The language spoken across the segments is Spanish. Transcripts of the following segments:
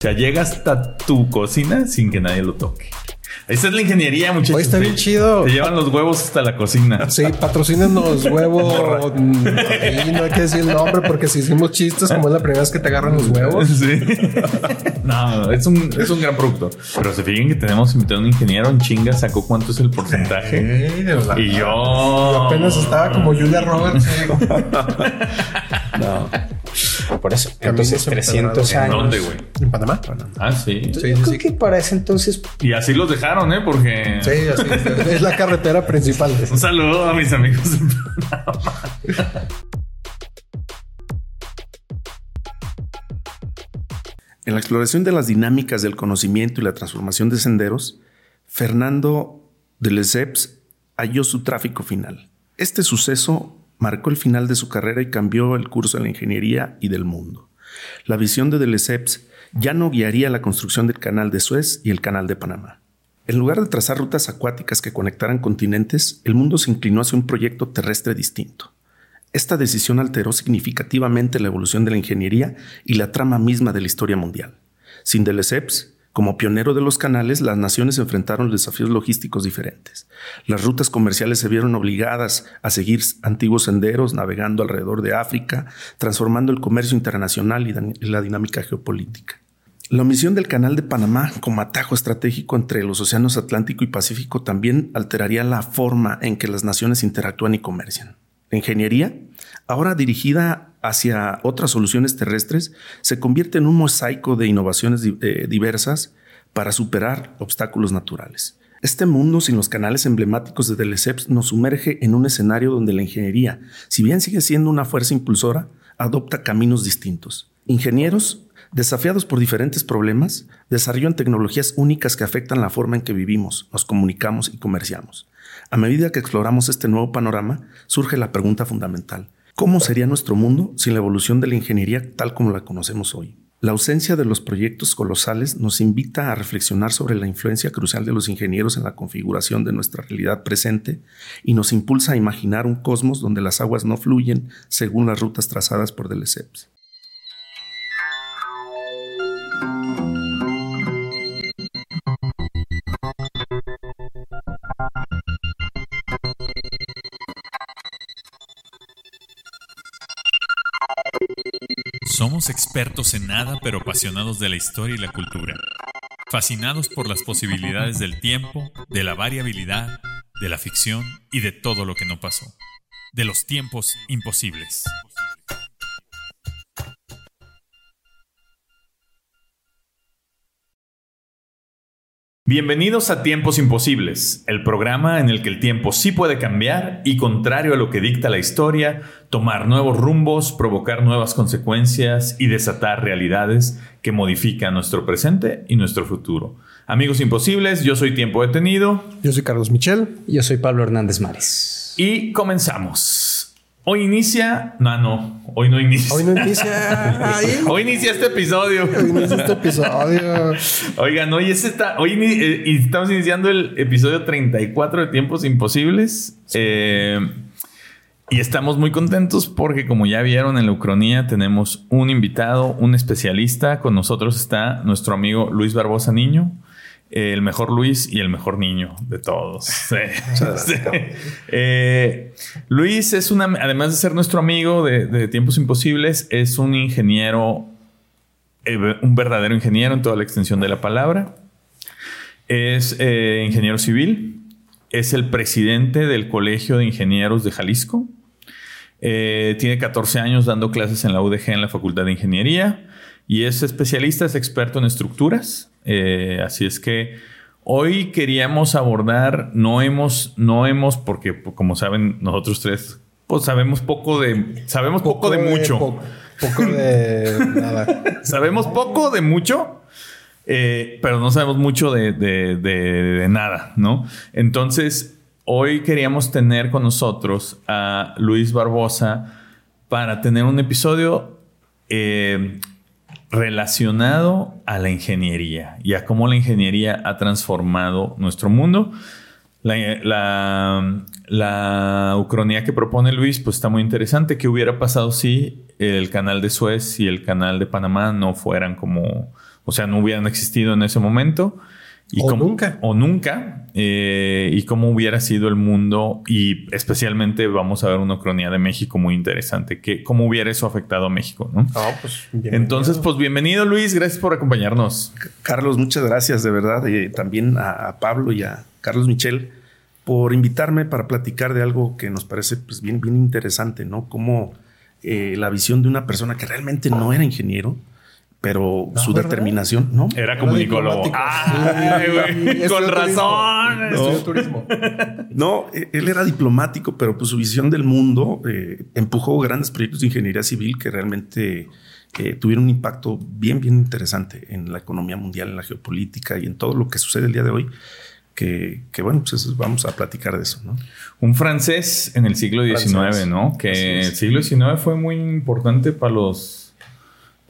O sea, llega hasta tu cocina sin que nadie lo toque. Esa es la ingeniería, muchachos. Hoy está bien chido. Te llevan los huevos hasta la cocina. Sí, patrocinan los huevos. y no hay que decir el nombre porque si hicimos chistes, como es la primera vez que te agarran los huevos. Sí. no, es un, es un gran producto. Pero se fijen que tenemos invitado a un ingeniero en chinga, sacó cuánto es el porcentaje. Sí, y yo... yo apenas estaba como Julia Roberts. no. Por eso. Entonces, 300 años. ¿Dónde, güey? ¿En Panamá? Ah, sí. sí, sí creo que para ese entonces. Y así los dejaron, ¿eh? Porque. Sí, así. es la carretera principal. Un saludo a mis amigos en Panamá. En la exploración de las dinámicas del conocimiento y la transformación de senderos, Fernando de Lesseps halló su tráfico final. Este suceso marcó el final de su carrera y cambió el curso de la ingeniería y del mundo. La visión de Deleuze ya no guiaría la construcción del canal de Suez y el canal de Panamá. En lugar de trazar rutas acuáticas que conectaran continentes, el mundo se inclinó hacia un proyecto terrestre distinto. Esta decisión alteró significativamente la evolución de la ingeniería y la trama misma de la historia mundial. Sin Deleuze, como pionero de los canales, las naciones enfrentaron desafíos logísticos diferentes. Las rutas comerciales se vieron obligadas a seguir antiguos senderos, navegando alrededor de África, transformando el comercio internacional y la dinámica geopolítica. La omisión del Canal de Panamá como atajo estratégico entre los océanos Atlántico y Pacífico también alteraría la forma en que las naciones interactúan y comercian. La ingeniería, ahora dirigida hacia otras soluciones terrestres, se convierte en un mosaico de innovaciones eh, diversas para superar obstáculos naturales. Este mundo sin los canales emblemáticos de Deleuze nos sumerge en un escenario donde la ingeniería, si bien sigue siendo una fuerza impulsora, adopta caminos distintos. Ingenieros, desafiados por diferentes problemas, desarrollan tecnologías únicas que afectan la forma en que vivimos, nos comunicamos y comerciamos. A medida que exploramos este nuevo panorama, surge la pregunta fundamental. ¿Cómo sería nuestro mundo sin la evolución de la ingeniería tal como la conocemos hoy? La ausencia de los proyectos colosales nos invita a reflexionar sobre la influencia crucial de los ingenieros en la configuración de nuestra realidad presente y nos impulsa a imaginar un cosmos donde las aguas no fluyen según las rutas trazadas por Deleuze. Somos expertos en nada pero apasionados de la historia y la cultura. Fascinados por las posibilidades del tiempo, de la variabilidad, de la ficción y de todo lo que no pasó. De los tiempos imposibles. Bienvenidos a Tiempos Imposibles, el programa en el que el tiempo sí puede cambiar y, contrario a lo que dicta la historia, tomar nuevos rumbos, provocar nuevas consecuencias y desatar realidades que modifican nuestro presente y nuestro futuro. Amigos Imposibles, yo soy Tiempo Detenido. Yo soy Carlos Michel. Y yo soy Pablo Hernández Mares. Y comenzamos. Hoy inicia. No, no. Hoy no inicia. Hoy no inicia. hoy inicia este episodio. Hoy inicia este episodio. Oigan, hoy, es esta, hoy eh, estamos iniciando el episodio 34 de Tiempos Imposibles. Eh, y estamos muy contentos porque, como ya vieron en la Ucronía, tenemos un invitado, un especialista. Con nosotros está nuestro amigo Luis Barbosa Niño el mejor Luis y el mejor niño de todos. Eh, Luis es una, además de ser nuestro amigo de, Tiempos Imposibles, es un ingeniero, eh, un verdadero ingeniero en toda la extensión de la palabra. Es eh, ingeniero civil, es el presidente del Colegio de Ingenieros de Jalisco. tiene 14 años dando clases en la UDG en la Facultad de Ingeniería y es especialista, es experto en estructuras eh, así es que hoy queríamos abordar, no hemos, no hemos, porque pues, como saben, nosotros tres, pues sabemos poco de, sabemos poco, de, mucho. poco de nada. sabemos poco de mucho, eh, pero no sabemos mucho de, de, nada, ¿no? Entonces, hoy queríamos tener con nosotros a Luis Barbosa para tener un episodio eh, relacionado a la ingeniería y a cómo la ingeniería ha transformado nuestro mundo. La, la, ucronía que propone Luis pues está muy interesante. ¿Qué hubiera pasado si el canal de Suez y el canal de Panamá no fueran como o sea, no hubieran existido en ese momento. Y O cómo- nunca. O nunca. eh, y cómo hubiera sido el mundo. Y especialmente vamos a ver una cronía de México muy interesante. Que, cómo hubiera eso afectado a México, ¿no? No, pues. Entonces, pues bienvenido Luis. Gracias por acompañarnos. Carlos, muchas gracias de verdad. eh, también a, a Pablo y a Carlos Michel por invitarme para platicar de algo que nos parece pues, bien, bien interesante, ¿no? Como eh, la visión de una persona que realmente no era ingeniero, pero su ¿verdad? determinación, ¿no? Era comunicólogo. Ay, güey, Con turismo. razón. Estudió turismo. No, eh, él era diplomático, pero pues su visión del mundo eh, empujó grandes proyectos de ingeniería civil que realmente eh, tuvieron un impacto bien, bien interesante en la economía mundial, en la geopolítica y en todo lo que sucede el día de hoy. Que, que, bueno, pues eso- vamos a platicar de eso, ¿no? Un francés en el siglo XIX, Francés. ¿no? Que el siglo XIX fue muy importante para los,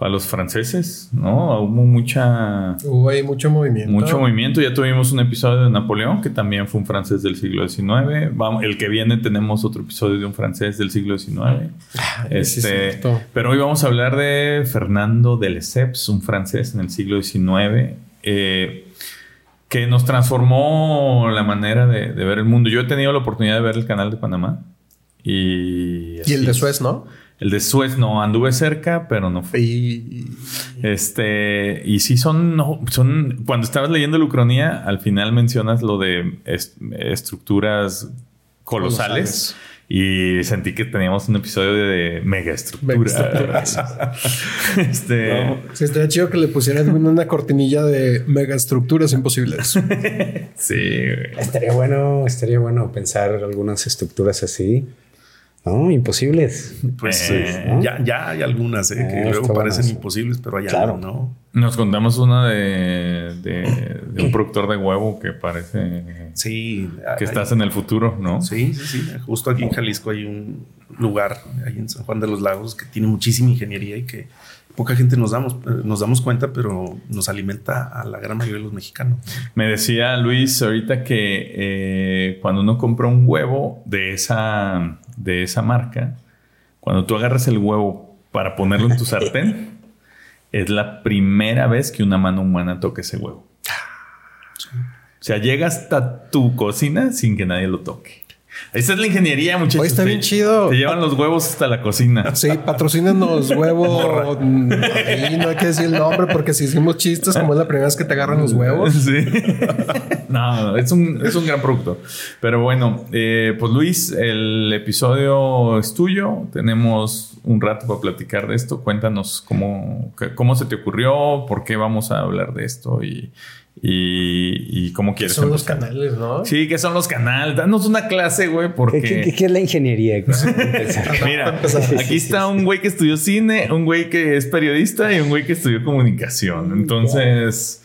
para los franceses, ¿no? Hubo mucha, Hubo ahí mucho movimiento. mucho movimiento. Ya tuvimos un episodio de Napoleón, que también fue un francés del siglo XIX. Vamos, el que viene tenemos otro episodio de un francés del siglo XIX. es Este, pero hoy vamos a hablar de Fernando de Lesseps, un francés en el siglo XIX, eh, que nos transformó la manera de, de ver el mundo. Yo he tenido la oportunidad de ver el canal de Panamá. Y, Y el de Suez, ¿no? El de Suez no, anduve cerca, pero no fue. Y Este, y sí son, no, son, cuando estabas leyendo la Ucronía, al final mencionas lo de est- estructuras colosales, Colosales. y sentí que teníamos un episodio de megaestructuras. Megaestructuras. este, sí, estaría chido que le pusieran una cortinilla de megaestructuras imposibles. sí, güey. Estaría bueno, estaría bueno pensar algunas estructuras así. No, imposibles. Pues Eh, ya, ya hay algunas eh, que Eh, luego parecen buenas. imposibles, pero allá Claro. no. Nos contamos una de, de, de un productor de huevo que parece Sí, que hay- estás en el futuro, ¿no? Sí, sí, sí. Justo aquí en Jalisco hay un lugar, ahí en San Juan de los Lagos, que tiene muchísima ingeniería y que poca gente nos damos, eh, nos damos cuenta, pero nos alimenta a la gran mayoría de los mexicanos. Me decía Luis ahorita que eh, cuando uno compra un huevo de esa, de esa marca, cuando tú agarras el huevo para ponerlo en tu sartén, es la primera vez que una mano humana toca ese huevo. O sea, llega hasta tu cocina sin que nadie lo toque. Esa es la ingeniería, muchachos. Oye, está Te- bien chido. Te llevan los huevos hasta la cocina. Sí, patrocínenos huevo. mm, ahí no hay que decir el nombre porque si hicimos chistes, como es la primera vez que te agarran los huevos. Sí. no, es un, es un gran producto. Pero bueno, eh, pues Luis, el episodio es tuyo. Tenemos un rato para platicar de esto. Cuéntanos cómo, cómo se te ocurrió, por qué vamos a hablar de esto y, y, y cómo quieres Son los canales, ¿no? Sí, que son los canales. Danos una clase, güey, ¿Qué, porque... qué- qué es la ingeniería? Pensar. Mira, aquí está un güey que estudió cine, un güey que es periodista y un güey que estudió comunicación. Entonces,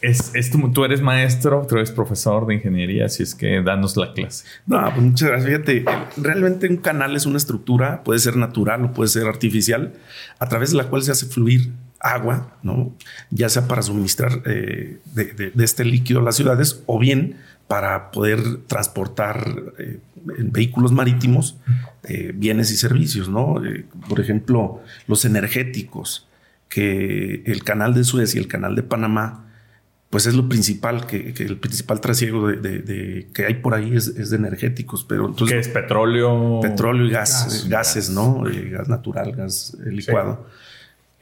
es, es tú, tú eres maestro, tú eres profesor de ingeniería, así es que danos la clase. No, pues muchas gracias. Fíjate, realmente un canal es una estructura, puede ser natural o puede ser artificial, a través de la cual se hace fluir agua, ¿no? Ya sea para suministrar eh, de, de- de este líquido a las ciudades o bien para poder transportar eh, en vehículos marítimos eh, bienes y servicios, ¿no? Por ejemplo, los energéticos, que el canal de Suez y el canal de Panamá pues es lo principal, que, que el principal trasiego de, de- de- que hay por ahí es, es de energéticos, pero ¿Qué entonces es petróleo? petróleo y gas, Gas. gases, ¿no? Gas natural, gas licuado.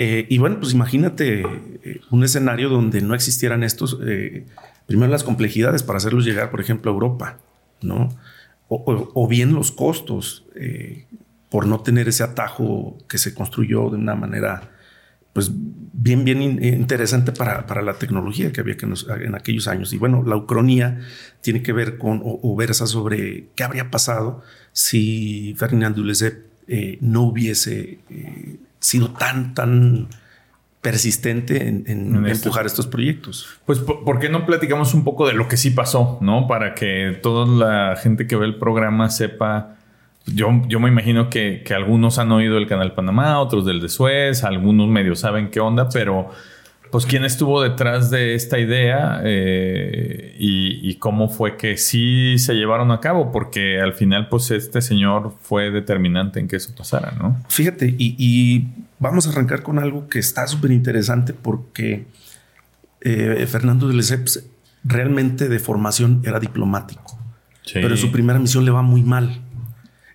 Eh, y bueno, pues imagínate eh, un escenario donde no existieran estos, eh, primero las complejidades para hacerlos llegar, por ejemplo, a Europa, ¿no? O, bien los costos por no tener ese atajo que se construyó de una manera pues bien, bien in- interesante para, para la tecnología que había que en aquellos años. Y bueno, la ucronía tiene que ver con o, versa sobre qué habría pasado si Ferdinand eh, no hubiese sido tan, tan persistente en, en En esto. empujar estos proyectos. Pues, ¿por qué no platicamos un poco de lo que sí pasó, no? Para que toda la gente que ve el programa sepa. Yo, yo me imagino que, que algunos han oído el canal Panamá, otros del de Suez, algunos medios saben qué onda, pero pues quién estuvo detrás de esta idea eh, y, y cómo fue que sí se llevaron a cabo, porque al final pues este señor fue determinante en que eso pasara, ¿no? Fíjate, y, y vamos a arrancar con algo que está súper interesante porque eh, Fernando de Lesseps realmente de formación era diplomático, Sí. pero en su primera misión le va muy mal.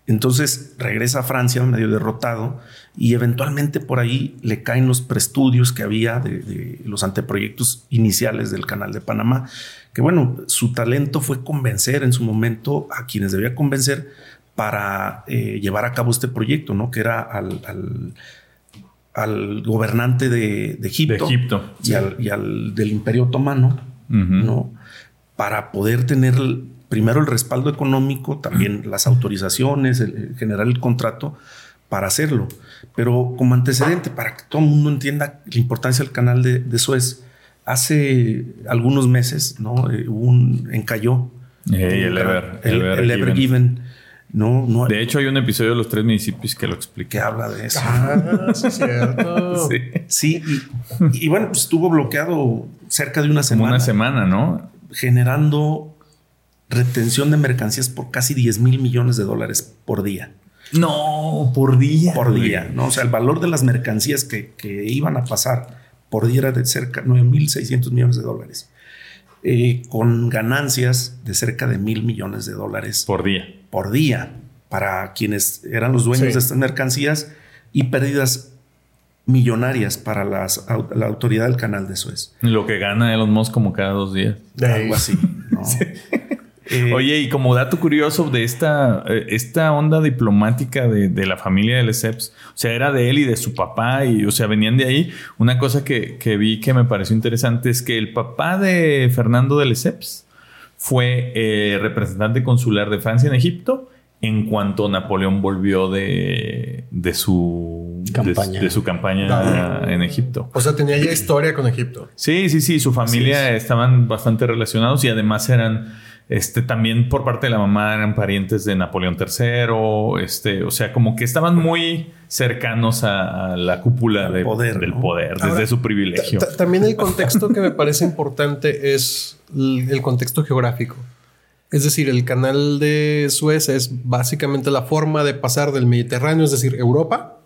Entonces regresa a Francia medio derrotado y eventualmente por ahí le caen los preestudios que había de, de los anteproyectos iniciales del canal de Panamá, que bueno, su talento fue convencer en su momento a quienes debía convencer para eh, llevar a cabo este proyecto, ¿no? Que era al, al, al gobernante de, de Egipto, De Egipto, y, al, y al del Imperio Otomano. ¿no? Para poder tener primero el respaldo económico, también las autorizaciones, el- el generar el contrato para hacerlo. Pero como antecedente, para que todo el mundo entienda la importancia del canal de, de Suez, hace algunos meses, ¿no? Eh, hubo un encalló. Eh, el Ever- el, Ever el Ever Given. Given, ¿no? no De hecho, hay un episodio de los tres municipios que lo que explica. habla de eso. Ah, sí, es cierto. Sí. Sí, y, y bueno, pues estuvo bloqueado cerca de una Como semana. una semana, ¿no? generando retención de mercancías por casi 10 mil millones de dólares por día. No, por día. Por día, ¿no? O sea, el valor de las mercancías que, que iban a pasar por día era de cerca de 9 mil 600 millones de dólares. Eh, con ganancias de cerca de mil millones de dólares Por día. por día para quienes eran los dueños Sí. de estas mercancías y pérdidas millonarias para las, la autoridad del canal de Suez. Lo que gana Elon Musk como cada dos días. Algo así, ¿no? Eh, Oye, y como dato curioso de esta, eh, esta onda diplomática de, de la familia de Lesseps, o sea, era de él y de su papá, y o sea, venían de ahí. Una cosa que, que vi que me pareció interesante es que el papá de Fernando de Lesseps fue eh, representante consular de Francia en Egipto en cuanto Napoleón volvió de, de su Campaña. de, su campaña Ah. en Egipto. O sea, tenía ya historia con Egipto. Sí, sí, sí, su familia estaban bastante relacionados y además eran, este, también por parte de la mamá eran parientes de Napoleón III, este, o sea, como que estaban muy cercanos a, a la cúpula de- poder, del ¿no? poder, desde Ahora, su privilegio. Ta- También el contexto que me parece importante es el contexto geográfico. Es decir, el canal de Suez es básicamente la forma de pasar del Mediterráneo, es decir, Europa,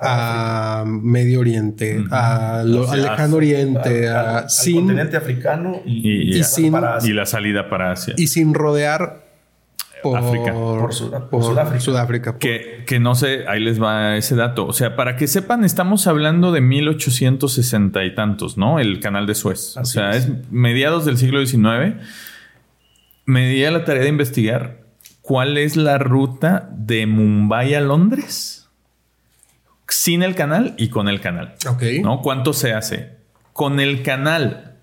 a Medio Oriente, a lo- O sea, al lejano Oriente, al, a- al sin, continente africano y, Y, y sin- para Asia. y la salida para Asia. y sin rodear por, África. Por Sud- por por Sudáfrica. Sudáfrica. Que, que no sé, ahí les va ese dato. O sea, para que sepan, estamos hablando de 1860 y tantos, ¿no? El canal de Suez. o sea, es. es. mediados del siglo XIX. Me di a la tarea de investigar cuál es la ruta de Mumbai a Londres sin el canal y con el canal. Ok. ¿No? ¿Cuánto se hace? Con el canal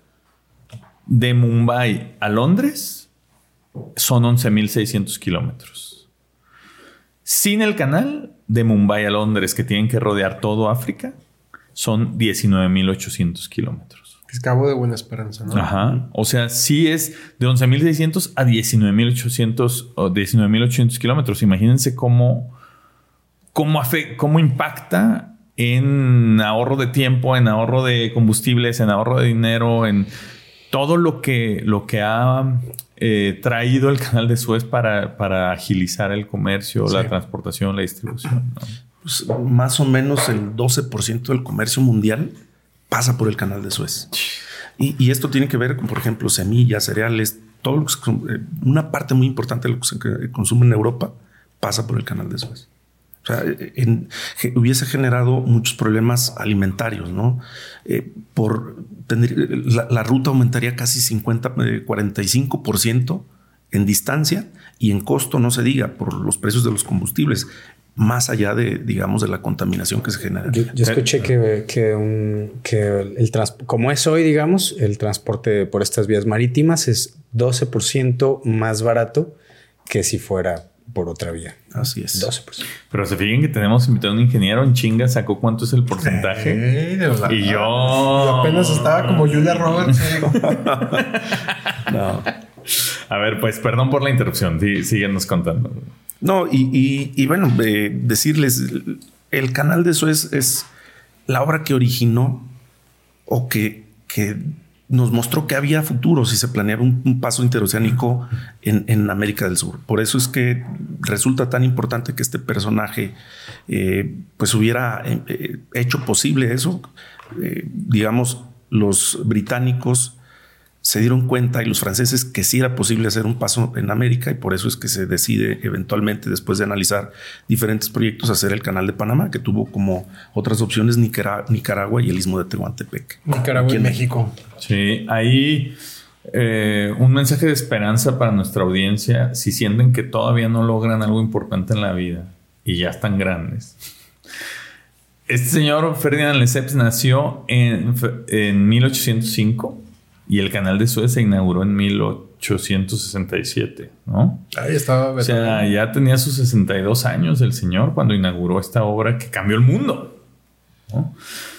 de Mumbai a Londres son 11.600 kilómetros. Sin el canal de Mumbai a Londres, que tienen que rodear todo África, son 19.800 kilómetros. Es Cabo de Buena Esperanza, ¿no? Ajá. O sea, sí es de 11.600 a 19.800 o 19.800 kilómetros. Imagínense cómo, cómo, afe- cómo impacta en ahorro de tiempo, en ahorro de combustibles, en ahorro de dinero, en todo lo que, lo que ha eh, traído el canal de Suez para, para agilizar el comercio, la transportación, la distribución. ¿no? pues, más o menos el 12% del comercio mundial pasa por el canal de Suez. Y, y esto tiene que ver con, por ejemplo, semillas, cereales, todo lo que eh, una parte muy importante de lo que se consume en Europa pasa por el canal de Suez. O sea, en- que hubiese generado muchos problemas alimentarios, ¿no? Eh, por tendría- la, la ruta aumentaría casi 50, eh, 45% en distancia y en costo, no se diga, por los precios de los combustibles, más allá de, digamos, de la contaminación que se genera. Yo, yo escuché que, que, un, que el trans- como es hoy, digamos, el transporte por estas vías marítimas es 12% más barato que si fuera por otra vía. Así es. 12%. Pero se fijen que tenemos invitado a un ingeniero en chinga, sacó cuánto es el porcentaje. Y yo- Yo apenas estaba como Julia Roberts. eh. No. A ver, pues perdón por la interrupción. Sí, síguenos contando. No, y, y- y bueno, eh, decirles, el canal de Suez es la obra que originó o que, que nos mostró que había futuro si se planeaba un, paso interoceánico en, en América del Sur. Por eso es que resulta tan importante que este personaje eh, pues hubiera eh, eh, hecho posible eso, digamos, los británicos se dieron cuenta y los franceses que sí era posible hacer un paso en América y por eso es que se decide eventualmente, después de analizar diferentes proyectos, hacer el canal de Panamá, que tuvo como otras opciones Nicaragua y el istmo de Tehuantepec. Nicaragua y México. Sí, ahí eh, un mensaje de esperanza para nuestra audiencia, si sienten que todavía no logran algo importante en la vida y ya están grandes. Este señor Ferdinand Lesseps nació en, en 1805 y el canal de Suez se inauguró en 1867, ¿no? Ahí estaba. O sea, ya tenía sus 62 años el señor cuando inauguró esta obra que cambió el mundo.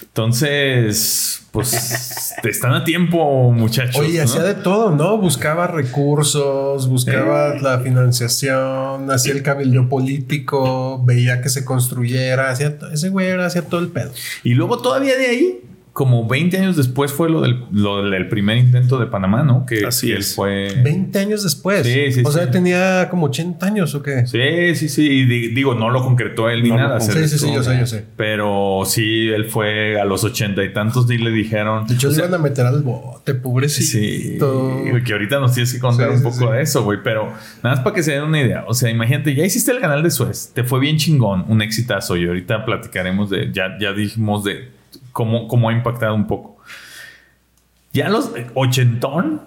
Entonces, pues están a tiempo, muchachos. Oye, hacía de todo, ¿no? Buscaba recursos, buscaba la financiación, hacía el cabildo político, veía que se construyera, hacía ese güey hacía todo el pedo. Y luego todavía de ahí como 20 años después fue lo del, lo del primer intento de Panamá, ¿no? Que, Así él es. fue. 20 años después. Sí, sí, o sea, sí. tenía como 80 años o qué. Sí, sí, sí. Y di- digo, no lo concretó él ni No nada. hacer Sí, sí, sí, yo sé, yo sé. Pero sí, él fue a los ochenta y tantos y le dijeron. De hecho, sea, iban a meter al bote, Sí, pobrecito. que ahorita nos tienes que contar Sí, un sí, poco sí. de eso, güey. Pero nada más para que se den una idea. O sea, imagínate, ya hiciste el canal de Suez, te fue bien chingón, un exitazo. Y ahorita platicaremos de, ya, ya dijimos de cómo, cómo ha impactado un poco. Ya los ochentón,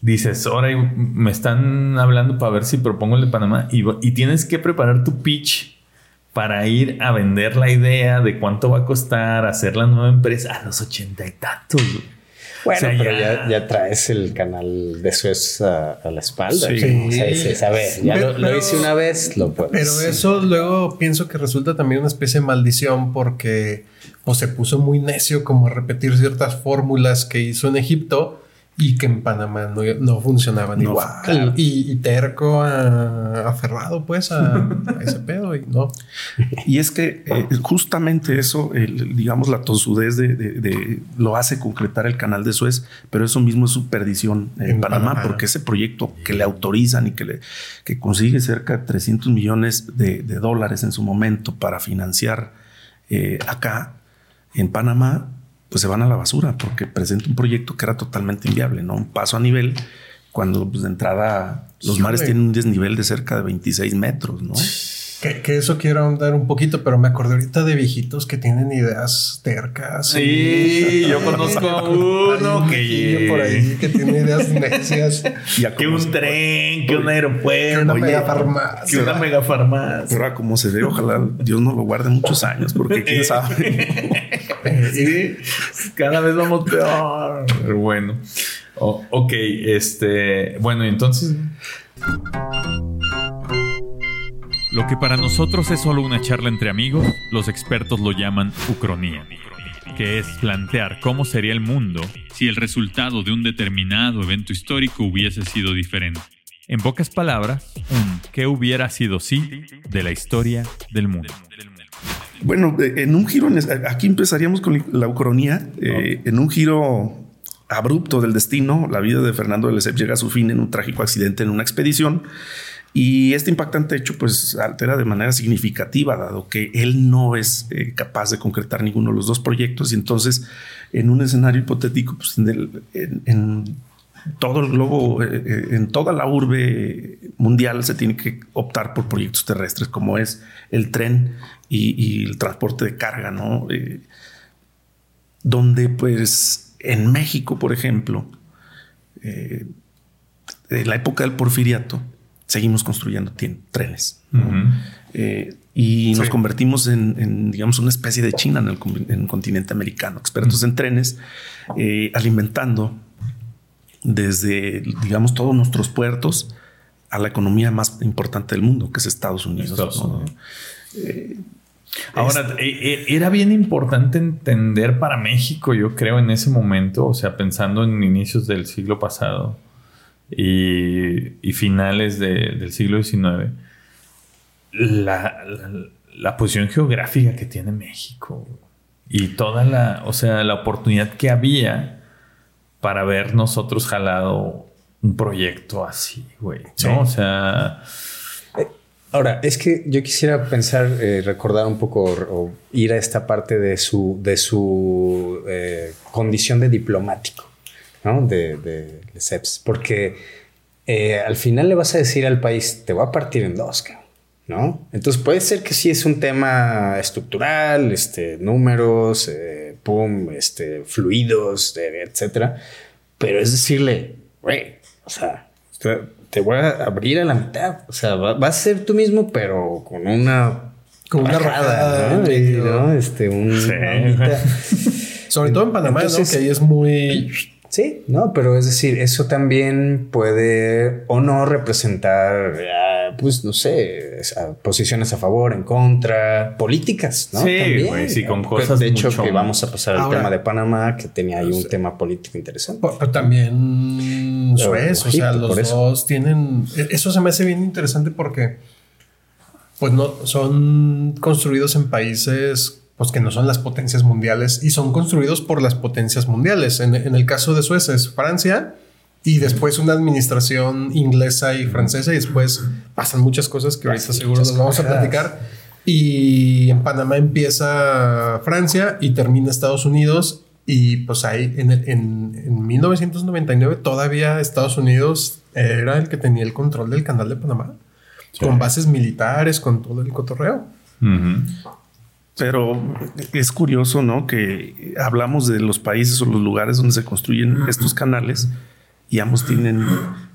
dices, ahora me están hablando para ver si propongo el de Panamá y, y tienes que preparar tu pitch para ir a vender la idea de cuánto va a costar hacer la nueva empresa a los ochenta y tantos. Bueno, O sea, pero ya- ya... Ya, traes el canal de Suez a, a la espalda. Sí. sea, dices, a ver, ya Pero- lo, hice una vez, lo puedes. Pero eso luego pienso que resulta también una especie de maldición porque o se puso muy necio como a repetir ciertas fórmulas que hizo en Egipto y que en Panamá no, no funcionaban No, igual. claro. Y, y terco a- aferrado pues a, a ese pedo y no. Y es que eh, justamente eso, el- digamos, la tosudez de, de- de- lo hace concretar el canal de Suez, pero eso mismo es su perdición en, En Panamá, Panamá. porque ese proyecto que le autorizan y que, le, que consigue cerca de 300 millones de, de dólares en su momento para financiar eh, acá en Panamá, pues se van a la basura porque presenta un proyecto que era totalmente inviable, ¿no? Un paso a nivel cuando pues, de entrada los Sí, mares tienen un desnivel de cerca de 26 metros, ¿no? Que, que eso quiero ahondar un poquito, pero me acordé ahorita de viejitos que tienen ideas tercas. Sí, yo conozco a uno que- viejillo por ahí que tiene ideas necias. Que un tren, que un Que aeropuerto, una Oye, que megafarmacia. una megafarmacia. Ahora como se ve, ojalá Dios nos lo guarde muchos años, porque quién sabe. Sí, cada vez vamos peor. Pero bueno. Ok, este. Bueno, y entonces. Lo que para nosotros es solo una charla entre amigos, los expertos lo llaman ucronía, que es plantear cómo sería el mundo si el resultado de un determinado evento histórico hubiese sido diferente. En pocas palabras, un qué hubiera sido si de la historia del mundo. Bueno, eh, en un giro, es- aquí empezaríamos con la ucronía, eh, en un giro abrupto del destino, la vida de Fernando de Lesseps llega a su fin en un trágico accidente en una expedición. Y este impactante hecho pues altera de manera significativa, dado que él no es eh, capaz de concretar ninguno de los dos proyectos. Y entonces, en un escenario hipotético, pues, en, el- en- en todo el globo, eh, eh, en toda la urbe mundial se tiene que optar por proyectos terrestres, como es el tren y, y el transporte de carga, ¿no? Eh, donde pues en México, por ejemplo, eh, en la época del porfiriato, seguimos construyendo trenes. y nos convertimos en, en, digamos, una especie de China en el, con- en el continente americano, expertos en trenes, alimentando desde, digamos, todos nuestros puertos a la economía más importante del mundo, que es Estados Unidos. Estados ¿no? Unidos. Ahora, e- e- era bien importante entender para México, yo creo, en ese momento, o sea, pensando en inicios del siglo pasado y, y finales de- del siglo XIX, la, la- la posición geográfica que tiene México y toda la, o sea, la oportunidad que había para haber nosotros jalado un proyecto así, güey. ¿no? Sí. O sea, Ahora, es que yo quisiera pensar, eh, recordar un poco o, ir a esta parte de su, de su eh, condición de diplomático, ¿no? De, de Lesseps, porque eh, al final le vas a decir al país, te voy a partir en dos, cabrón. ¿No? Entonces puede ser que sí es un tema estructural, este, números, eh, pum, este, fluidos, eh, etcétera. Pero es decirle, güey, o sea, te voy a abrir a la mitad. O sea, va, a ser tú mismo, pero con una. Con una rajada, ¿no? ¿no? Este, un, Sobre todo en Panamá, ¿no? Que ahí es muy Sí, no, pero es decir, eso también puede o no representar, pues no sé, posiciones a favor, en contra, políticas, ¿no? Sí, güey, sí, con cosas. De hecho, que vamos a pasar al tema de Panamá, que tenía ahí un tema político interesante. Pero también Suez, o sea, los dos tienen. E, eso se me hace bien interesante porque, pues no, son construidos en países pues que no son las potencias mundiales y son construidos por las potencias mundiales. En, el caso de Suecia es Francia y después una administración inglesa y francesa y después pasan muchas cosas que ahorita seguro nos vamos a platicar. Y en Panamá empieza Francia y termina Estados Unidos y pues ahí en, en 1999 todavía Estados Unidos era el que tenía el control del canal de Panamá. Con bases militares, con todo el cotorreo. Pero es curioso, ¿no? Que hablamos de los países o los lugares donde se construyen estos canales y ambos tienen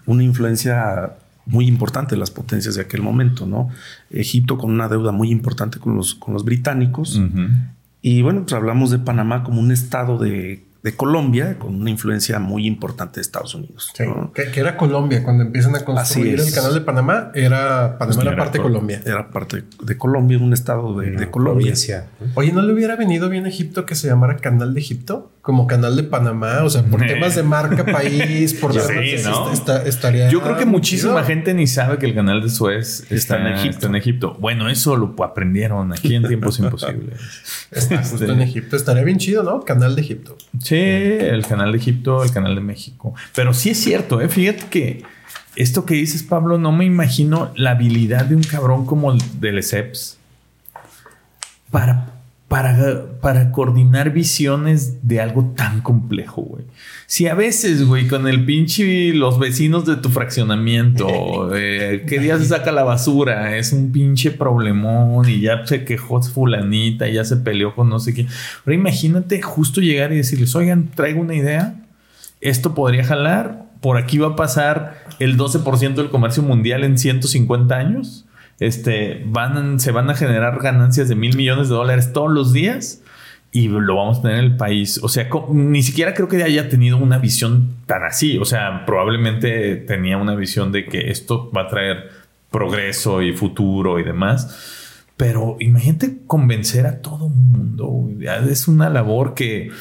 una influencia muy importante de las potencias de aquel momento, ¿no? Egipto con una deuda muy importante con los, con los británicos. Y bueno, pues hablamos de Panamá como un estado de de Colombia con una influencia muy importante de Estados Unidos. que, era Colombia cuando empiezan a construir el canal de Panamá, era Panamá era, parte de Colombia. Era parte de Colombia, un estado de, Colombia. Oye, ¿no le hubiera venido bien a Egipto que se llamara Canal de Egipto? Como Canal de Panamá, o sea, por temas de marca país, por sí, ¿no? estaría Yo creo que muchísima gente ni sabe que el canal de Suez está, en, Egipto. en Egipto. Bueno, eso lo aprendieron aquí en tiempos imposibles. Está justo en este. Egipto. Estaría bien chido, ¿no? Canal de Egipto. Sí, el canal de Egipto, el canal de México. Pero sí es cierto, ¿eh? fíjate que esto que dices, Pablo, no me imagino la habilidad de un cabrón como el de Lesseps para para, para coordinar visiones de algo tan complejo, güey. Si a veces, güey, con el pinche los vecinos de tu fraccionamiento, eh, ¿qué día se saca la basura? Es un pinche problemón y ya se quejó fulanita y ya se peleó con no sé quién. Pero imagínate justo llegar y decirles, oigan, traigo una idea, esto podría jalar, por aquí va a pasar el 12% del comercio mundial en 150 años este, van, se van a generar ganancias de mil millones de dólares todos los días y lo vamos a tener en el país. O sea, ni siquiera creo que haya tenido una visión tan así. O sea, probablemente tenía una visión de que esto va a traer progreso y futuro y demás. Pero imagínate convencer a todo mundo. Es una labor que,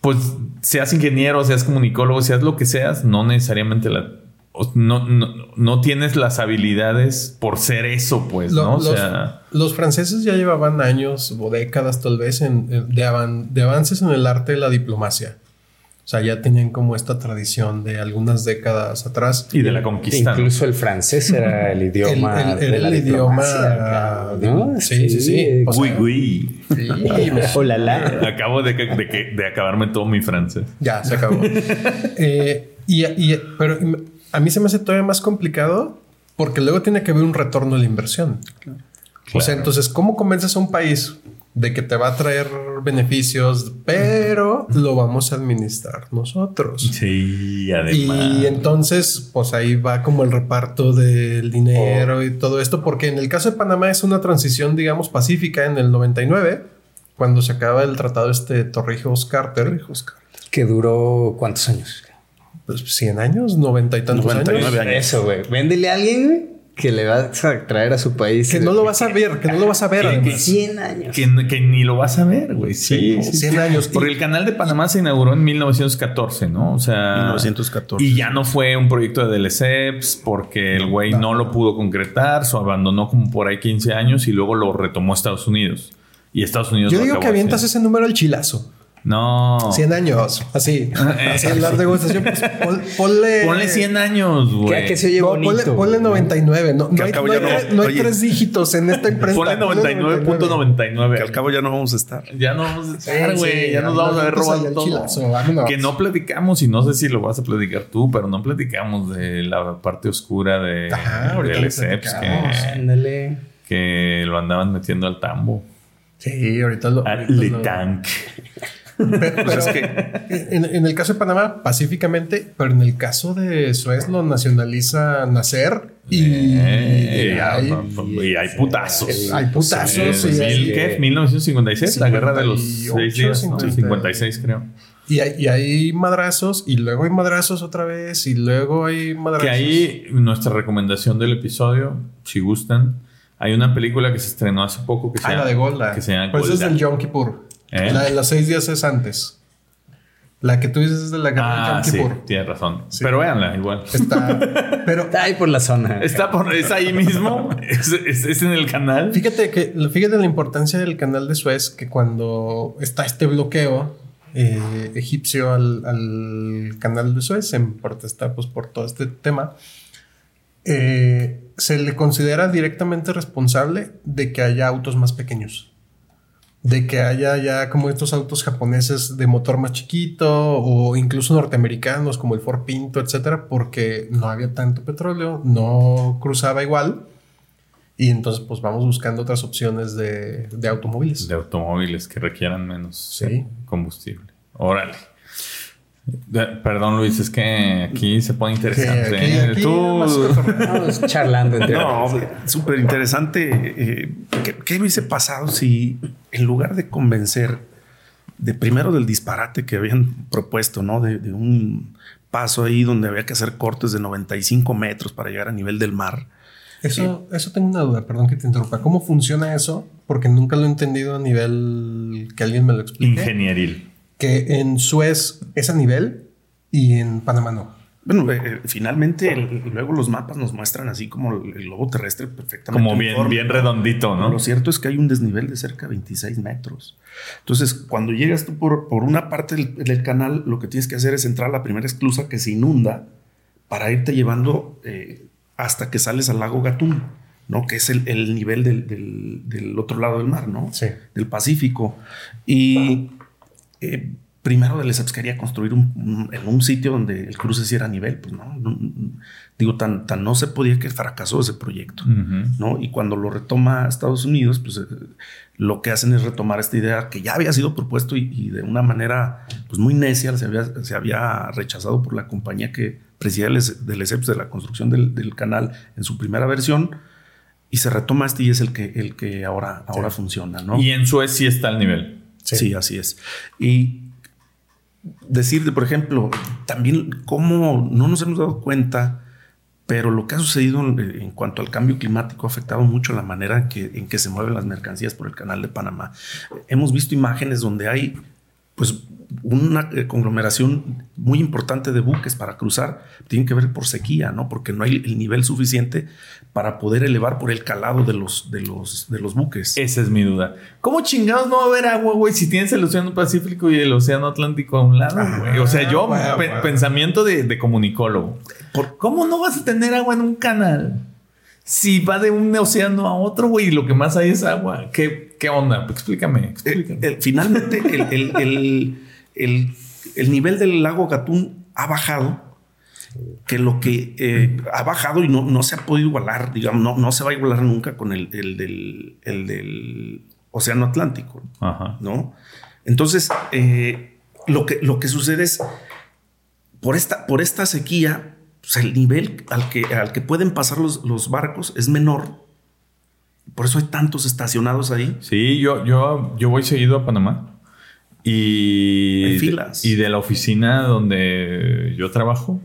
pues, seas ingeniero, seas comunicólogo, seas lo que seas, no necesariamente la no, no, tienes las habilidades por ser eso, pues, ¿no? Los, sea, los franceses ya llevaban años o décadas tal vez en, de, de, avances en el arte de la diplomacia. O sea, ya tenían como esta tradición de algunas décadas atrás. Y de la conquista. Incluso el francés era el idioma. el, el, idioma. ¿no? Sí, sí, sí. Uy, uy. Hola, la. Acabo de, de, de, acabarme todo mi francés. Ya, se acabó. eh, y, y, pero a mí se me hace todavía más complicado porque luego tiene que haber un retorno de la inversión. O sea, entonces, ¿cómo convences a un país de que te va a traer beneficios, pero lo vamos a administrar nosotros? Sí, además. Y entonces, pues ahí va como el reparto del dinero y todo esto, porque en el caso de Panamá es una transición, digamos, pacífica en el 99, cuando se acaba el tratado este Torrijos Carter. Que duró cuántos años? Pues 100 años, 90 y tantos años. Eso, güey. Véndele a alguien, que le vas a traer a su país. Que no lo vas a ver, que no lo vas a ver. Que, 100 años. Que, ni lo vas a ver, güey. Sí, 100 años. Porque el canal de Panamá se inauguró en 1914, ¿no? O sea. 1914. Y ya no fue un proyecto de DLCEPS porque el güey no lo pudo concretar, se abandonó como por ahí 15 años y luego lo retomó Estados Unidos. Y Estados Unidos. Yo digo que avientas ese número al chilazo. No. 100 años. Así. así en la degustación. Pues, pon- ponle. Ponle 100 años, Que, güey. que se oye No, bonito. ponle, ponle 99. No, Que no al hay, cabo no ya hay no- tres- no hay oye. tres dígitos en esta imprenta. Ponle Ponle 99.99. Que al cabo ya no vamos a estar. Ya no vamos a estar, güey. sí, ya nos vamos a ver todo. chilazo, vámonos. Que no platicamos, y no sé si lo vas a platicar tú, pero no platicamos de la parte oscura de, Ajá, del ESEPS que, que lo andaban metiendo al tambo. Sí, ahorita lo. Al lo- Letank. Pero, Pues es que en, en el caso de Panamá, pacíficamente, pero en el caso de Suez lo nacionaliza Nacer y, Eh, y hay, y hay putazos. hay putazos y, mil- hay, ¿qué? 1956, la guerra de los 58, seis días. ¿no? 50. 56, creo. y hay- y hay madrazos y luego hay madrazos otra vez y luego hay madrazos. Que ahí nuestra recomendación del episodio, si gustan, hay una película que se estrenó hace poco que se Ah, llama, la de Golda. que se llama Pues es Golda. del Yom Kippur. ¿Eh? La de los seis días es antes. La que tú dices es de la guerra Ah, sí, tienes razón. Pero véanla igual. Está, pero Está ahí por la zona. Está por, es ahí mismo, es, es- es en el canal. Fíjate que fíjate la importancia del canal de Suez que cuando está este bloqueo eh, egipcio al, al canal de Suez en protesta pues por todo este tema eh, se le considera directamente responsable de que haya autos más pequeños de que haya ya como estos autos japoneses de motor más chiquito o incluso norteamericanos como el Ford Pinto, etcétera, porque no había tanto petróleo, no cruzaba igual. Y entonces, pues vamos buscando otras opciones de, de automóviles. De automóviles que requieran menos Sí. combustible. Órale. De- perdón, Luis, es que aquí se pone interesante. Aquí- ¿eh? aquí Tú-. Vamos charlando entre No, súper interesante. eh, ¿qué, qué hubiese pasado si en lugar de convencer de primero del disparate que habían propuesto, ¿no? De, de un paso ahí donde había que hacer cortes de 95 metros para llegar a nivel del mar. Eso, eso tengo una duda, perdón que te interrumpa. ¿Cómo funciona eso? Porque nunca lo he entendido a nivel que alguien me lo explique. Ingenieril. Que en Suez es a nivel y en Panamá no. Bueno, eh, eh, finalmente el- luego los mapas nos muestran así como el, el globo terrestre perfectamente. Como bien, uniforme. bien redondito, ¿no? Lo cierto es que hay un desnivel de cerca de 26 metros. Entonces, cuando llegas tú por, por una parte del, del canal, lo que tienes que hacer es entrar a la primera esclusa que se inunda para irte llevando eh, hasta que sales al lago Gatún, ¿no? Que es el, el nivel del, del- del otro lado del mar, ¿no? Sí. Del Pacífico. Y eh, primero del ESEPS quería construir un, un- en un sitio donde el cruce sí era a nivel, pues no, no- digo, tan, tan no se podía que fracasó ese proyecto. Ujú. ¿no? Y cuando lo retoma Estados Unidos, pues eh, lo que hacen es retomar esta idea que ya había sido propuesto y, y de una manera pues muy necia se había, se había rechazado por la compañía que presidía el del ESEPS de la construcción del, del canal en su primera versión y se retoma este y es el que, el que ahora, ahora funciona, ¿no? Y en Suez sí está el nivel. Sí. así es. Y decir, por ejemplo, también cómo no nos hemos dado cuenta, pero lo que ha sucedido en, en cuanto al cambio climático ha afectado mucho la manera en que, en que se mueven las mercancías por el canal de Panamá. Hemos visto imágenes donde hay pues una eh, conglomeración muy importante de buques para cruzar. Tienen que ver por sequía, ¿no? Porque no hay el nivel suficiente para poder elevar por el calado de los, de los, de los buques. Esa es mi duda. ¿Cómo chingados no va a haber agua, güey, si tienes el Océano Pacífico y el Océano Atlántico a un lado, güey? O sea, yo, pe- pensamiento de, de comunicólogo. ¿Por ¿Cómo no vas a tener agua en un canal? Si va de un océano a otro, güey, y lo que más hay es agua. ¿Qué, qué onda? Explícame, Eh, explícame. eh, finalmente, el, el- el- el- el nivel del lago Gatún ha bajado, que lo que eh, ha bajado y no, no se ha podido igualar, digamos, no, no se va a igualar nunca con el, el del, el del Océano Atlántico, Ajá. ¿no? Entonces, eh, lo, que, lo que sucede es, por esta, por esta sequía, pues, el nivel al que, al que pueden pasar los, los barcos es menor. Por eso hay tantos estacionados ahí. Sí, yo, yo, yo voy seguido a Panamá. Y, Hay filas. y de la oficina donde yo trabajo,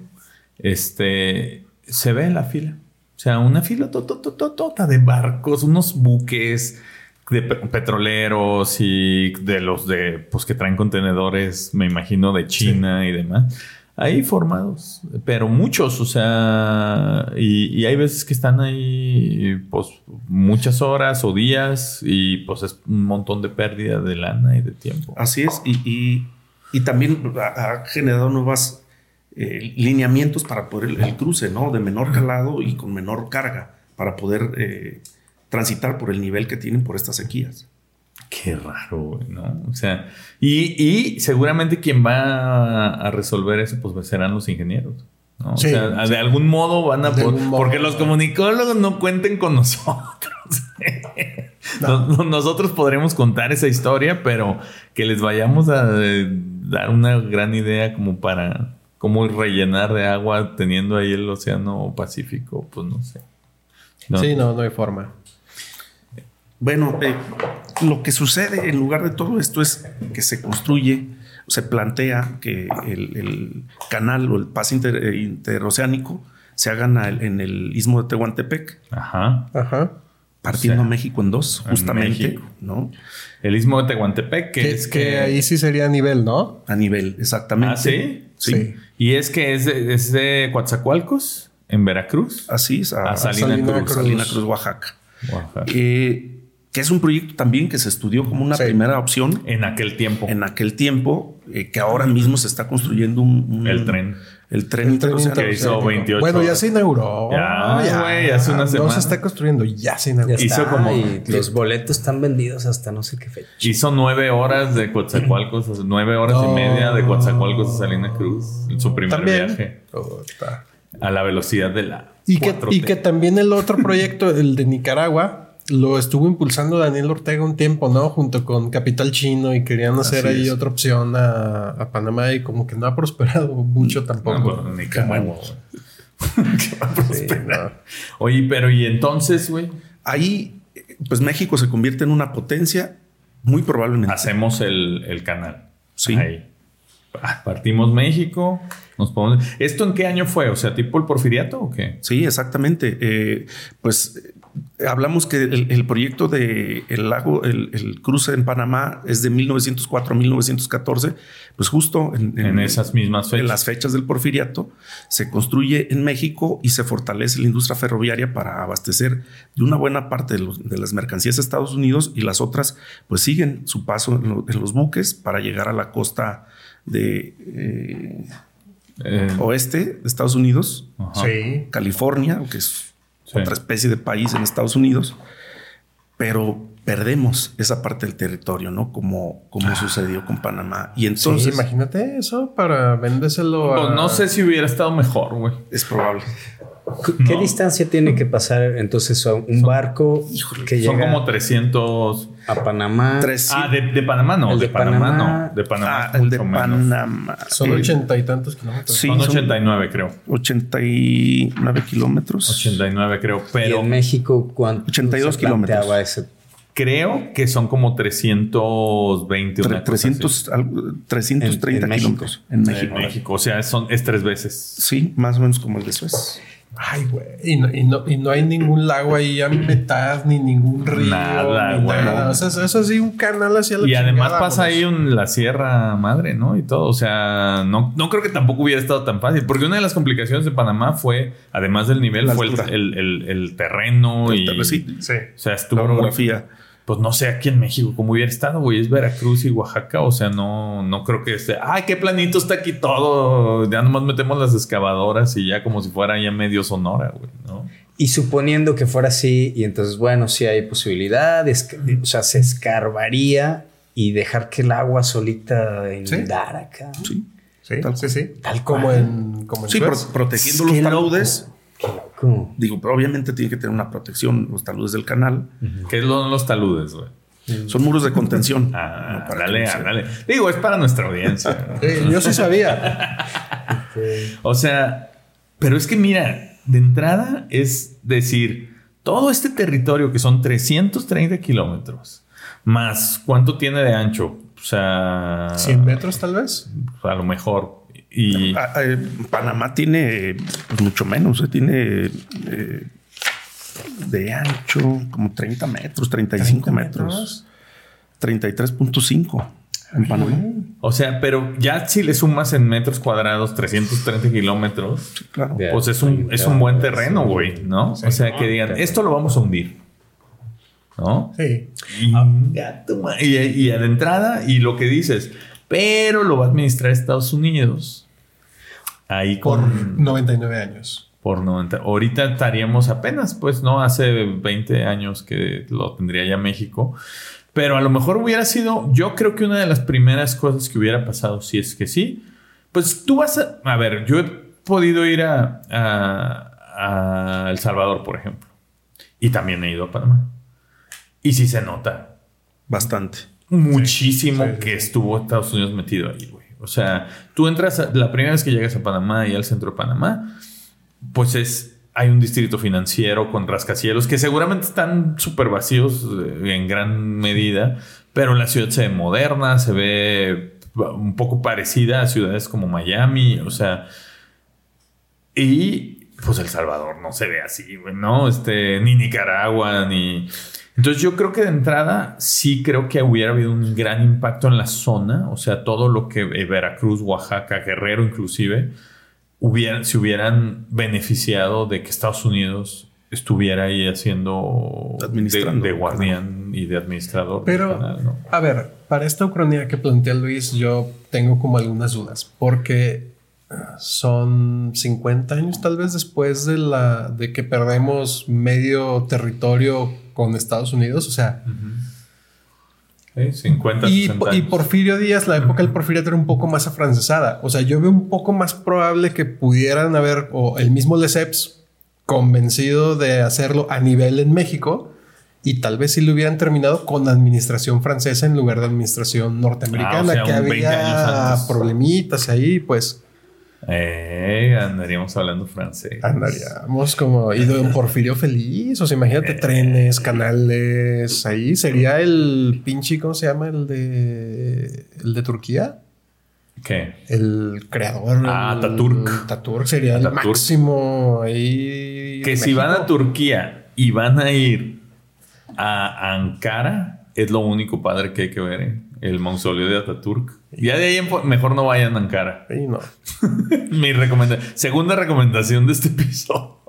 este, se ve la fila. O sea, una fila totototota de barcos, unos buques de pe- petroleros y de los de, pues que traen contenedores, me imagino, de China y demás. ahí formados, pero muchos, o sea, y, y, hay veces que están ahí pues muchas horas o días y pues es un montón de pérdida de lana y de tiempo. Así es, y, y, y también ha, generado nuevas eh, lineamientos para poder el, el, cruce, ¿no? De menor calado y con menor carga, para poder eh, transitar por el nivel que tienen por estas sequías. Qué raro, ¿no? O sea, y, y, seguramente quien va a resolver eso, pues serán los ingenieros. ¿no? Sí, o sea, sí. de algún modo van a porque los comunicólogos no cuenten con nosotros. no. Nosotros podremos contar esa historia, pero que les vayamos a dar una gran idea como para cómo rellenar de agua teniendo ahí el océano Pacífico, pues no sé. No. Sí, no, no hay forma. Bueno, eh, lo que sucede en lugar de todo esto es que se construye, se plantea que el, el canal o el pase inter, interoceánico se hagan al, en el istmo de Tehuantepec. Ajá. Ajá. Partiendo o sea, México en dos, justamente, en ¿no? El istmo de Tehuantepec, que, que es que, que, ahí sí sería a nivel, ¿no? A nivel, exactamente. ¿Ah, sí? Sí. sí. Y es que es de, es de Coatzacoalcos, en Veracruz. Así es, a, a Salina, Salina, Cruz. Cruz. Salina Cruz, Oaxaca. Oaxaca. Eh, que es un proyecto también que se estudió como una sí. primera opción. En aquel tiempo. En aquel tiempo, eh, que ahora mismo se está construyendo un... un el tren. El tren, el tren que hizo 28 Bueno, ya se inauguró. Ya, ya, wey, hace una semana. No se está construyendo, ya se inauguró. Ya hizo como... Y los boletos están vendidos hasta no sé qué fecha. Hizo nueve horas de Coatzacoalcos, nueve horas no. y media de Coatzacoalcos a Salina Cruz. En su primer También. viaje. Oh, a la velocidad de la y que, y que también el otro proyecto, el de Nicaragua, lo estuvo impulsando Daniel Ortega un tiempo, ¿no? Junto con Capital Chino y querían hacer Así ahí es. otra opción a, a, Panamá y como que no ha prosperado mucho tampoco. No, bueno, ni qué bueno. ¿Qué va a prosperar? Sí, no. Oye, pero ¿y entonces, güey? Ahí, pues México se convierte en una potencia muy probablemente. Hacemos el, el canal. Sí. Ahí. Partimos México, nos ponemos... ¿Esto en qué año fue? O sea, tipo el porfiriato o qué? Sí, exactamente. Eh, pues hablamos que el, el, proyecto de el lago, el, el, cruce en Panamá es de 1904 a 1914, pues justo en, en, en, esas mismas fechas. En las fechas del porfiriato se construye en México y se fortalece la industria ferroviaria para abastecer de una buena parte de, los, de las mercancías de Estados Unidos y las otras pues siguen su paso en, lo, los buques para llegar a la costa de... Eh, eh, oeste de Estados Unidos, sí. California, que es sí. otra especie de país en Estados Unidos, pero perdemos esa parte del territorio, ¿no? Como, como ah. sucedió con Panamá. Y entonces. Sí, imagínate eso para vendérselo a. Pues no sé si hubiera estado mejor, güey. Es probable. ¿Qué no. distancia tiene que pasar entonces a un barco Híjole, que son llega como 300 a Panamá? Tres, ah, de, de, Panamá no, de, de, Panamá, Panamá no, de Panamá. Ah, el de Panamá. Son ochenta y tantos kilómetros. Sí, son 89 creo. 89 kilómetros. 89 creo, pero ¿Y en México cuánto 82 kilómetros. Ese? Creo que son como 320 Tre 300, 330 en, en kilómetros en México. En México, o sea, son, es tres veces. Sí, más o menos como el de Suez. Ay, güey. Y no, y, no, y no, hay ningún lago ahí a mitad, ni ningún río. Nada, ni güey. Nada. O sea, es así un canal hacia la Y además pasa ahí un, la Sierra Madre, ¿no? Y todo. O sea, no, no creo que tampoco hubiera estado tan fácil. Porque una de las complicaciones de Panamá fue, además del nivel, la fue el, el, el, el, terreno el y. Terreno, sí. sí. O sea, estuvo. La orografía pues no sé aquí en México cómo hubiera estado, güey. Es Veracruz y Oaxaca. O sea, no, no creo que esté. Ay, qué planito está aquí todo. Ya nomás metemos las excavadoras y ya como si fuera ya medio Sonora, güey, ¿no? Y suponiendo que fuera así, y entonces, bueno, sí hay posibilidad, o sea, se escarbaría y dejar que el agua solita inundara ¿Sí? acá. Sí. Sí, tal, sí, sí. Tal como en, como en Sí, pro protegiendo los taludes. Digo, pero obviamente tiene que tener una protección los taludes del canal. Uh -huh. ¿Qué son los taludes, güey? Son muros de contención. Ah, no, dale, dale. Digo, es para nuestra audiencia. yo sí sabía. okay. O sea, pero es que mira, de entrada es decir, todo este territorio que son 330 kilómetros, más cuánto tiene de ancho. O sea, 100 metros tal vez. A lo mejor. Y ah, Panamá tiene pues, mucho menos, eh, tiene eh, de ancho como 30 metros, 35 30 metros, 33.5. En Panamá. O sea, pero ya si le sumas en metros cuadrados 330 kilómetros, Claro. De- pues es un, es un buen terreno, güey, ¿no? O sea, que digan, esto lo vamos a hundir. ¿No? Sí. Y, ma- y, y a la entrada, y lo que dices, pero lo va a administrar Estados Unidos. Ahí Por con. 99 años. Por 90. Ahorita estaríamos apenas, pues, ¿no? Hace 20 años que lo tendría ya México. Pero a lo mejor hubiera sido, yo creo que una de las primeras cosas que hubiera pasado, si es que sí, pues tú vas a, a ver, yo he podido ir a, a- a El Salvador, por ejemplo, y también he ido a Panamá. Y sí se nota Bastante. Muchísimo Sí, sí, que estuvo Estados Unidos metido ahí, güey. O sea, tú entras, a- la primera vez que llegas a Panamá y al centro de Panamá, pues es, hay un distrito financiero con rascacielos que seguramente están súper vacíos eh, en gran medida, pero la ciudad se ve moderna, se ve un poco parecida a ciudades como Miami, o sea, y pues El Salvador no se ve así, güey, ¿no? Este, ni Nicaragua, ni... Entonces yo creo que de entrada sí creo que hubiera habido un gran impacto en la zona, o sea, todo lo que eh, Veracruz, Oaxaca, Guerrero inclusive, hubieran, se hubieran beneficiado de que Estados Unidos estuviera ahí haciendo de, Administrando. de guardián y de administrador. Pero, canal, ¿no? a ver, para esta ucrania que plantea Luis, yo tengo como algunas dudas, porque ah, son 50 años tal vez después de la de que perdemos medio territorio con Estados Unidos, o sea, Sí, 50, y, 60 y años. Porfirio Díaz, la época del Porfirio era un poco más afrancesada, o sea, yo veo un poco más probable que pudieran haber, o el mismo Lesseps convencido de hacerlo a nivel en México. Y tal vez si lo hubieran terminado con administración francesa en lugar de administración norteamericana, Ah, o sea, que un 20 años había problemitas ahí, pues Eh, andaríamos hablando francés. andaríamos como y don Porfirio feliz. O sea, imagínate trenes, canales. Ahí sería el pinche, ¿cómo se llama? El de el de Turquía. ¿Qué? El creador. Ah, el- Ataturk. Ataturk sería el máximo ahí. Que si van a. Turquía y van a ir a Ankara, es lo único padre que hay que ver, ¿eh? el mausoleo de Ataturk. Ya de ahí mejor no vayan a Ankara. Sí, no. Mi recomendación, segunda recomendación de este episodio.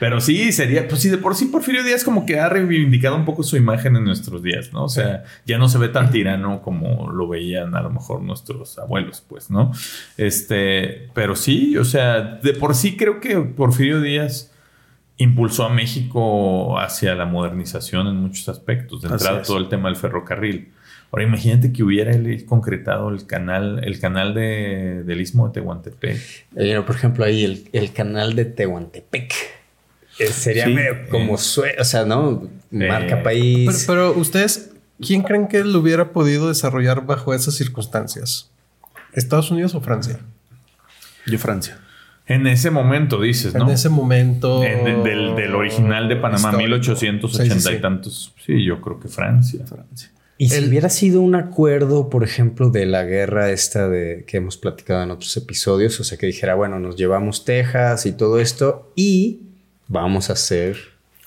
Pero sí, sería, pues sí, de por sí Porfirio Díaz como que ha reivindicado un poco su imagen en nuestros días, ¿no? O sea, ya no se ve tan tirano como lo veían a lo mejor nuestros abuelos, pues, ¿no? Este, pero sí, o sea, de por sí creo que Porfirio Díaz impulsó a México hacia la modernización en muchos aspectos. De entrada, todo el tema del ferrocarril. Ahora imagínate que hubiera él concretado el canal, el canal de, del Istmo de Tehuantepec. Eh, por ejemplo, ahí el, el canal de Tehuantepec. Eh, sería Sí. medio como sue- o sea, ¿no? Marca Eh, país. Pero, pero ustedes, ¿quién creen que lo hubiera podido desarrollar bajo esas circunstancias? ¿Estados Unidos o Francia? Yo Francia. En ese momento, dices, ¿no? En ese momento. En- de- del, del original de Panamá, histórico. 1880 Sí, sí, sí. y tantos. Sí, yo creo que Francia. Francia. Y si el- hubiera sido un acuerdo, por ejemplo, de la guerra esta de que hemos platicado en otros episodios, o sea, que dijera, bueno, nos llevamos Texas y todo esto y vamos a hacer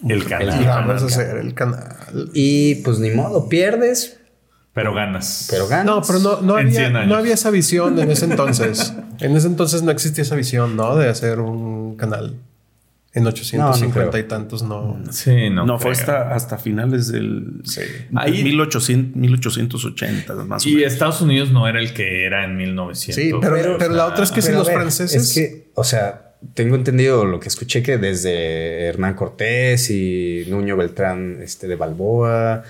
El Y canal. vamos a hacer el canal. y pues ni modo, pierdes, Pero ganas. pero ganas. No, pero no, no, había, 100 años. no había esa visión en ese entonces. en ese entonces no existía esa visión, ¿no? De hacer un canal. En 850 No, y tantos no. Sí, no. No, fue hasta, hasta finales del Ahí- 1800, 1880, más o Y menos. Estados Unidos no era el que era en 1900. Sí, pero, pero, la otra es que si los ver, franceses. Es que, o sea, tengo entendido lo que escuché que desde Hernán Cortés y Nuño Beltrán este, de Balboa,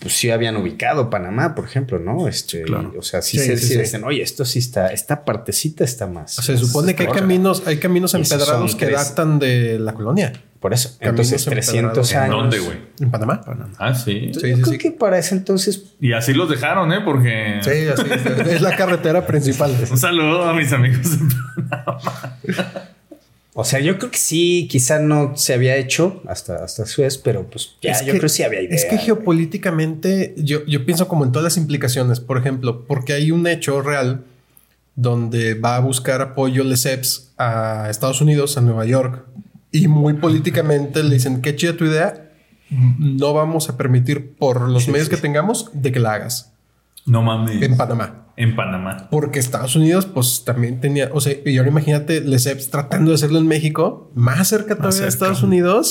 pues sí habían ubicado Panamá, por ejemplo, ¿no? Este, claro. y, o sea, sí, Sí, se sí, sí sí. dicen, oye, esto sí está, esta partecita está más. se supone que hay caminos, hay caminos empedrados que tres. datan de la colonia. Por eso. Caminos Entonces, empedrados. 300 ¿En años. dónde, güey? En Panamá. Ah, sí. Yo Sí, sí, creo sí. que para ese entonces, Y así los dejaron, ¿eh? Porque. Sí, así es. es la carretera principal. Un saludo a mis amigos. o sea, yo creo que sí, quizá no se había hecho hasta, hasta Suez, pero pues ya, Es yo que- creo que sí había idea. Es que geopolíticamente, yo, yo pienso como en todas las implicaciones. Por ejemplo, porque hay un hecho real donde va a buscar apoyo Lesseps a Estados Unidos, a Nueva York, y muy políticamente le dicen, qué chida tu idea, no vamos a permitir por los medios que tengamos de que la hagas. No mames. en Panamá. En Panamá. Porque Estados Unidos, pues también tenía, o sea, y ahora imagínate Lesseps tratando de hacerlo en México, más cerca todavía de Estados Unidos.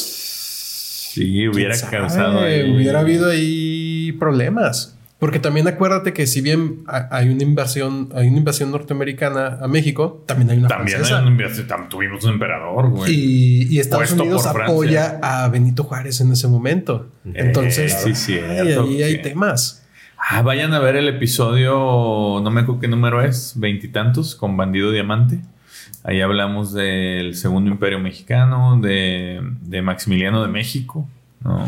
Sí, hubiera causado ahí- Hubiera habido ahí problemas. Porque también acuérdate que si bien ha- hay una invasión, hay una invasión norteamericana a México, también hay una También francesa. hay un inviación- tam- tuvimos un emperador, güey. Y, y Estados Puesto Unidos apoya a Benito Juárez en ese momento. Entonces, sí, ay, cierto, ahí hay temas. Ah, vayan a ver el episodio, no me acuerdo qué número es, veintitantos, con Bandido Diamante. Ahí hablamos del Segundo Imperio Mexicano, de, de Maximiliano de México, ¿no?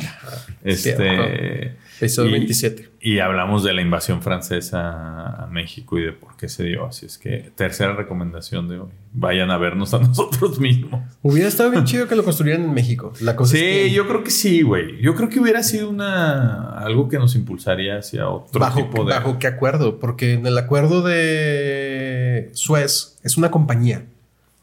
Este. Episodio y- 27. Y hablamos de la invasión francesa a México y de por qué se dio. Así es que, tercera recomendación de hoy. Vayan a vernos a nosotros mismos. Hubiera estado bien chido que lo construyeran en México. La cosa Sí, es que yo creo que sí, güey. Yo creo que hubiera sido una algo que nos impulsaría hacia otro bajo, tipo de. bajo qué acuerdo, porque en el acuerdo de Suez es una compañía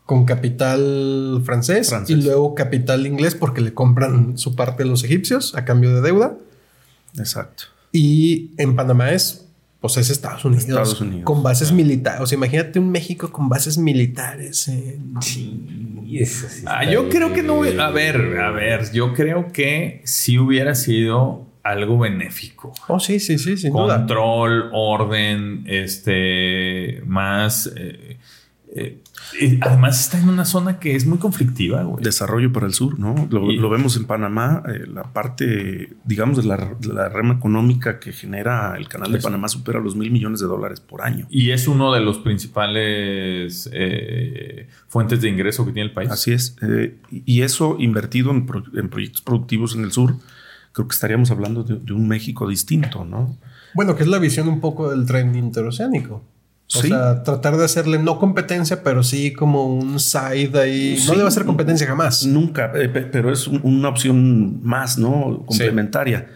con capital francés, Francés. y luego capital inglés porque le compran su parte a los egipcios a cambio de deuda. Exacto. Y en Panamá es, pues es Estados Unidos. Estados Unidos. Con bases militares. O sea, imagínate un México con bases militares. en- Y eso sí Ah, yo creo que no. A ver, a ver. Yo creo que sí hubiera sido algo benéfico. Oh, sí, sí, sí, sin duda. Control, orden, este, más. eh, eh, además está en una zona que es muy conflictiva, güey. Desarrollo para el sur, ¿no? Lo, Y- lo vemos en Panamá, eh, la parte, digamos, de la, de la rama económica que genera el canal de Panamá supera los mil millones de dólares por año. Y es uno de los principales eh, fuentes de ingreso que tiene el país. Así es. eh, y eso invertido en, pro- en proyectos productivos en el sur, creo que estaríamos hablando de, de un México distinto, ¿no? Bueno, que es la visión un poco del tren interoceánico. O Sí. sea, tratar de hacerle no competencia, pero sí como un side ahí. No Sí. le va a hacer competencia jamás. Nunca, eh, pe- pero es un- una opción más, ¿no? Complementaria.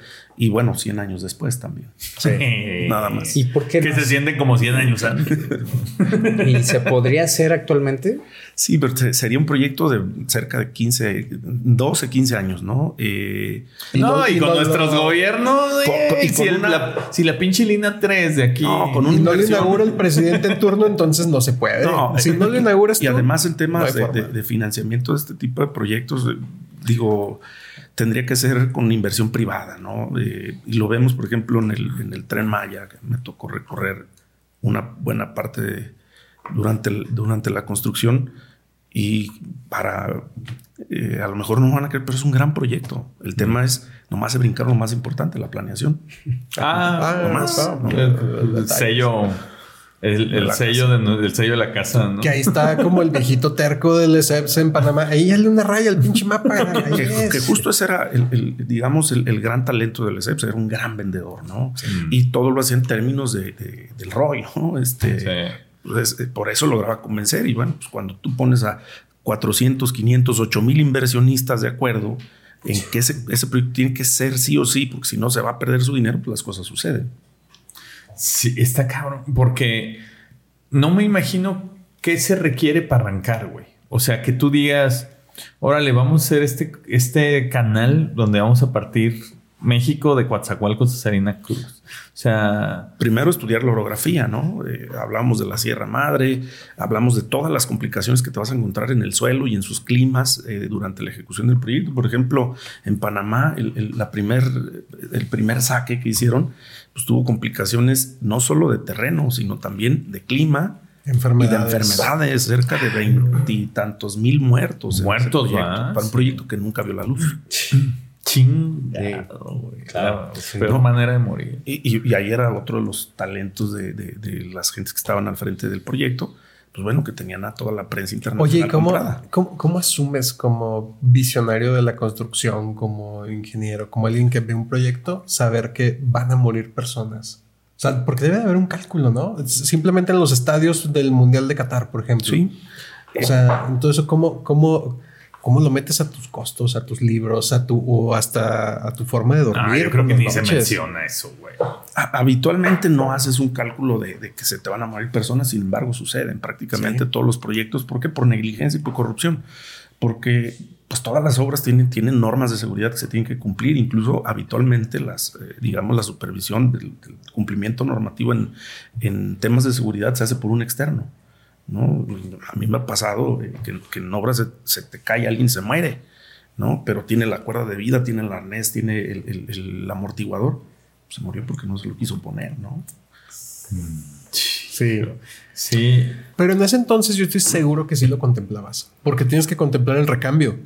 Y bueno, 100 años después también. Nada más. ¿Y por qué Que no? se sienten como 100 años antes. ¿Y se podría hacer actualmente? Sí, pero se- sería un proyecto de cerca de 15, 12, 15 años, ¿no? Eh, No, y, y con no- nuestros no- gobiernos. Con- eh, con- y si, el- una- la, si la pinche línea 3 de aquí. No, con Y una no le inaugura el presidente en turno, entonces no se puede. No, si no le inauguras Y tú, además temas hay de, forma. de- de financiamiento de este tipo de proyectos, digo, tendría que ser con inversión privada, ¿no? Eh, y lo vemos, por ejemplo, en el, en el tren Maya, que me tocó recorrer una buena parte de- durante, el- durante la construcción. Y para, eh, a lo mejor no van a creer, pero es un gran proyecto. El tema es, nomás se brincar lo más importante, la planeación. Ah, Ah, nomás. el sello. El, el sello de, el sello de la casa, ¿no? Que ahí está como el viejito terco del ESEPS en Panamá. Ahí dale una raya al pinche mapa. Ahí que, es. que justo ese era, el, el- digamos, el, el gran talento del ESEPS, era un gran vendedor, ¿no? Y todo lo hacía en términos de, de- del ROI, ¿no? Este, Sí. pues, eh, por eso lograba convencer. Y bueno, pues cuando tú pones a 400, 500, 8 mil inversionistas de acuerdo en que ese, ese proyecto tiene que ser sí o sí, porque si no se va a perder su dinero, pues las cosas suceden. Sí, está cabrón. Porque no me imagino qué se requiere para arrancar, güey. O sea, que tú digas, órale, vamos a hacer este, este canal donde vamos a partir México de Coatzacoalcos a Sarina Cruz. O sea, Primero estudiar la orografía, ¿no? Eh, hablamos de la Sierra Madre, hablamos de todas las complicaciones que te vas a encontrar en el suelo y en sus climas eh, durante la ejecución del proyecto. Por ejemplo, en Panamá, el, el- la primer, el primer saque que hicieron, pues tuvo complicaciones no solo de terreno, sino también de clima y de Enfermedades. enfermedades, cerca de veintitantos mil muertos. Muertos, proyecto, ¿va? para un proyecto que nunca vio la luz. Chingado, güey. claro, La sí, peor ¿no? manera de morir. Y, y- y ahí era otro de los talentos de, de- de las gentes que estaban al frente del proyecto. Pues bueno, que tenían a toda la prensa internacional. Oye, ¿y cómo, cómo, cómo asumes como visionario de la construcción, como ingeniero, como alguien que ve un proyecto, saber que van a morir personas? O sea, porque debe de haber un cálculo, ¿no? Simplemente en los estadios del Mundial de Qatar, por ejemplo. Sí. O sea, entonces, ¿cómo, cómo, cómo lo metes a tus costos, a tus libros, a tu, o hasta a tu forma de dormir? Ah, yo creo que ni se menciona eso, güey. Ha- Habitualmente no haces un cálculo de, de que se te van a morir personas, sin embargo, suceden prácticamente Sí. todos los proyectos. ¿Por qué? Por negligencia y por corrupción. Porque pues todas las obras tienen, tienen normas de seguridad que se tienen que cumplir, incluso habitualmente las, eh, digamos, la supervisión del, del cumplimiento normativo en, en, temas de seguridad se hace por un externo. ¿No? A mí me ha pasado que, que, en obras se, se, te cae, alguien se muere, ¿no? pero tiene la cuerda de vida, tiene el arnés, tiene el, el, el amortiguador. Se murió porque no se lo quiso poner, ¿no? Sí. Sí. Pero en ese entonces yo estoy seguro que sí lo contemplabas. Porque tienes que contemplar el recambio.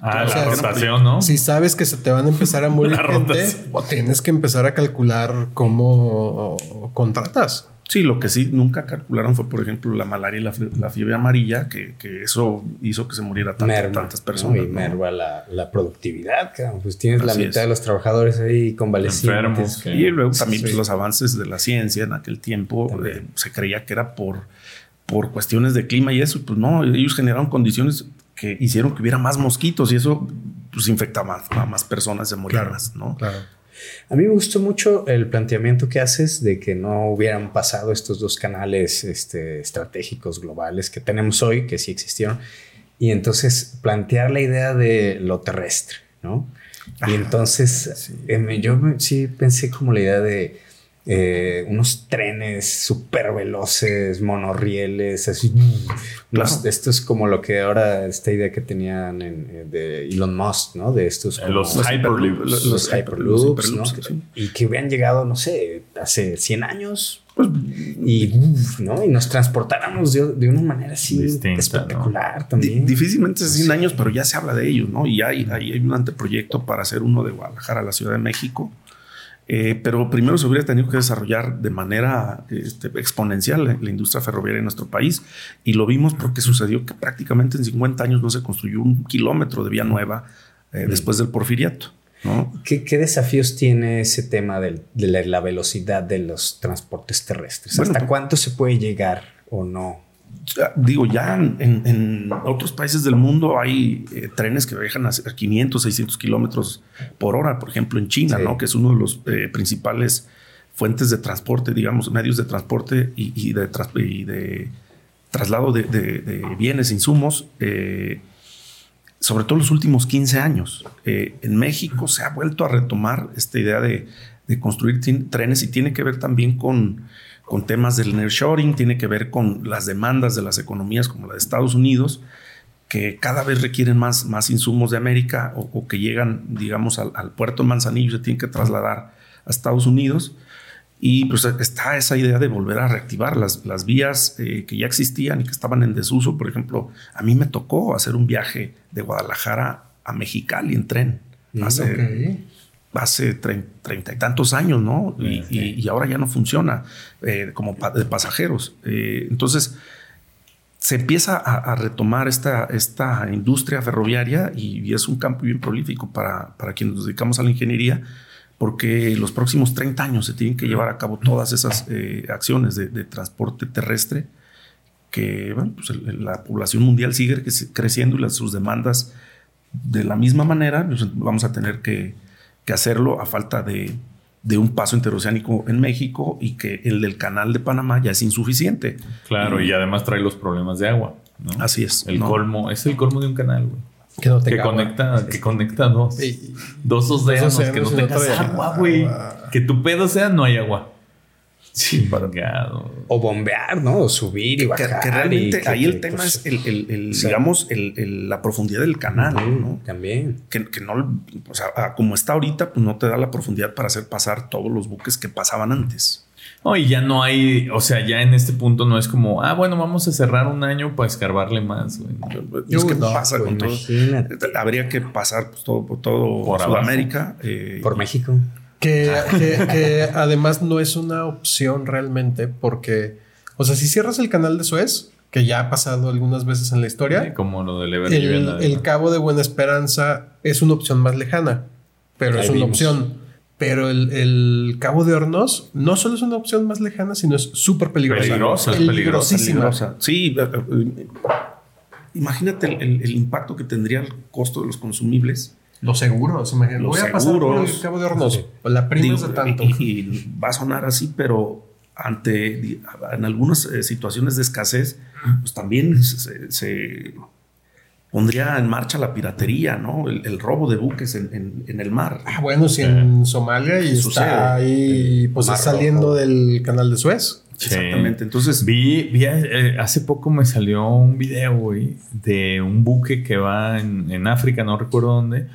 Ah, o sea, la rotación, ¿no? Si sabes que se te van a empezar a morir gente, o tienes que empezar a calcular cómo contratas. Sí, lo que sí nunca calcularon fue, por ejemplo, la malaria y la, la fiebre amarilla, que, que, eso hizo que se muriera tanta, merma, tantas personas. ¿no? Y merma la, la, productividad, claro. Pues tienes Así la mitad es. de los trabajadores ahí convalecientes. Que... Y luego también sí. pues, los avances de la ciencia en aquel tiempo eh, se creía que era por, por cuestiones de clima y eso. Pues no, ellos generaron condiciones que hicieron que hubiera más mosquitos y eso pues infectaba a más personas, se morían claro, más, ¿no? Claro. A mí me gustó mucho el planteamiento que haces de que no hubieran pasado estos dos canales este, estratégicos globales que tenemos hoy, que sí existieron, y entonces plantear la idea de lo terrestre, ¿no? Y entonces sí. eh, yo sí pensé como la idea de eh, unos trenes súper veloces, monorrieles, así. Claro. Esto es como lo que ahora, esta idea que tenían en, eh, de Elon Musk, ¿no? De estos. Como, los, los Hyperloops. Los, los Hyperloops, ¿no? Sí. Y que hubieran llegado, no sé, hace 100 años. Pues, y, ¿no? y nos transportáramos de, de una manera así Distinta, espectacular ¿no? también. Difícilmente 100 sí. años, pero ya se habla de ello, ¿no? Y hay, hay, hay un anteproyecto para hacer uno de Guadalajara a la Ciudad de México eh, pero primero se hubiera tenido que desarrollar de manera este, exponencial la, la, industria ferroviaria en nuestro país y lo vimos porque sucedió que prácticamente en 50 años no se construyó un kilómetro de vía nueva eh, después del porfiriato. ¿no? ¿Qué, ¿Qué, desafíos tiene ese tema del, de la, la, velocidad de los transportes terrestres? ¿Hasta bueno, cuánto se puede llegar o no? Digo, ya en, en, otros países del mundo hay eh, trenes que viajan a 500, 600 kilómetros por hora, por ejemplo, en China, sí. ¿no? que es uno de los eh, principales fuentes de transporte, digamos, medios de transporte y, y, de, y de, traslado de, de, de bienes, insumos, eh, sobre todo los últimos 15 años. En México se ha vuelto a retomar esta idea de, construir trenes y tiene que ver también con con temas del nearshoring, tiene que ver con las demandas de las economías como la de Estados Unidos, que cada vez requieren más, más insumos de América o, o que llegan, digamos, al, al, puerto de Manzanillo, se tienen que trasladar a Estados Unidos. Y pues está esa idea de volver a reactivar las, las vías eh, que ya existían y que estaban en desuso. Por ejemplo, a mí me tocó hacer un viaje de Guadalajara a Mexicali en tren. Hace, okay hace treinta y tantos años, ¿no? Y, sí. y, y, ahora ya no funciona eh, como pa de pasajeros. Eh, entonces, se empieza a, a, retomar esta, esta industria ferroviaria y, y, es un campo bien prolífico para, para quienes nos dedicamos a la ingeniería, porque los próximos 30 años se tienen que llevar a cabo todas esas eh, acciones de, de, transporte terrestre, que bueno, pues el, la población mundial sigue creciendo y las, sus demandas de la misma manera, pues vamos a tener que que hacerlo a falta de, de, un paso interoceánico en México y que el del canal de Panamá ya es insuficiente. Claro, y, y además trae los problemas de agua. ¿no? Así es. El ¿no? colmo, es el colmo de un canal, güey. Que, no que conecta, que conecta dos. Sí. Dos océanos que no tengas agua, güey. Que tu pedo sea, no hay agua. Sí, O bombear, ¿no? O subir y bajar. Que, que realmente y, ahí el tema pues, es el, el, el sí. digamos, el, la profundidad del canal, uh ¿no? También. Que, que, no, o sea, como está ahorita, pues no te da la profundidad para hacer pasar todos los buques que pasaban antes. No, y ya no hay, o sea, ya en este punto no es como, ah, bueno, vamos a cerrar un año para escarbarle más, güey. Es que no, pasa con todo. Habría que pasar pues, todo, por todo por Sudamérica. Eh, por México. Que, que, que, además no es una opción realmente porque, o sea, si cierras el canal de Suez, que ya ha pasado algunas veces en la historia, sí, como lo del el, el, Cabo de Buena Esperanza es una opción más lejana, pero Ahí es una vimos. opción. Pero el, el, Cabo de Hornos no solo es una opción más lejana, sino es súper peligrosa. Peligrosa, peligrosísima. Peligrosa. Sí, eh, imagínate el, el impacto que tendría el costo de los consumibles los seguros, imagínate. Los Voy a seguros, pasar por el Cabo de Hornos. Sí. La prima Digo, es de tanto. Y, y, va a sonar así, pero ante en algunas eh, situaciones de escasez, pues también se, se pondría en marcha la piratería, ¿no? El, el robo de buques en, en- en el mar. Ah, bueno, si en Somalia y Sucede. está ahí, pues Mar saliendo Rojo. del canal de Suez. Sí. Exactamente. Entonces, Vi, vi eh, hace poco me salió un video, güey, de un buque que va en, en África, no recuerdo dónde,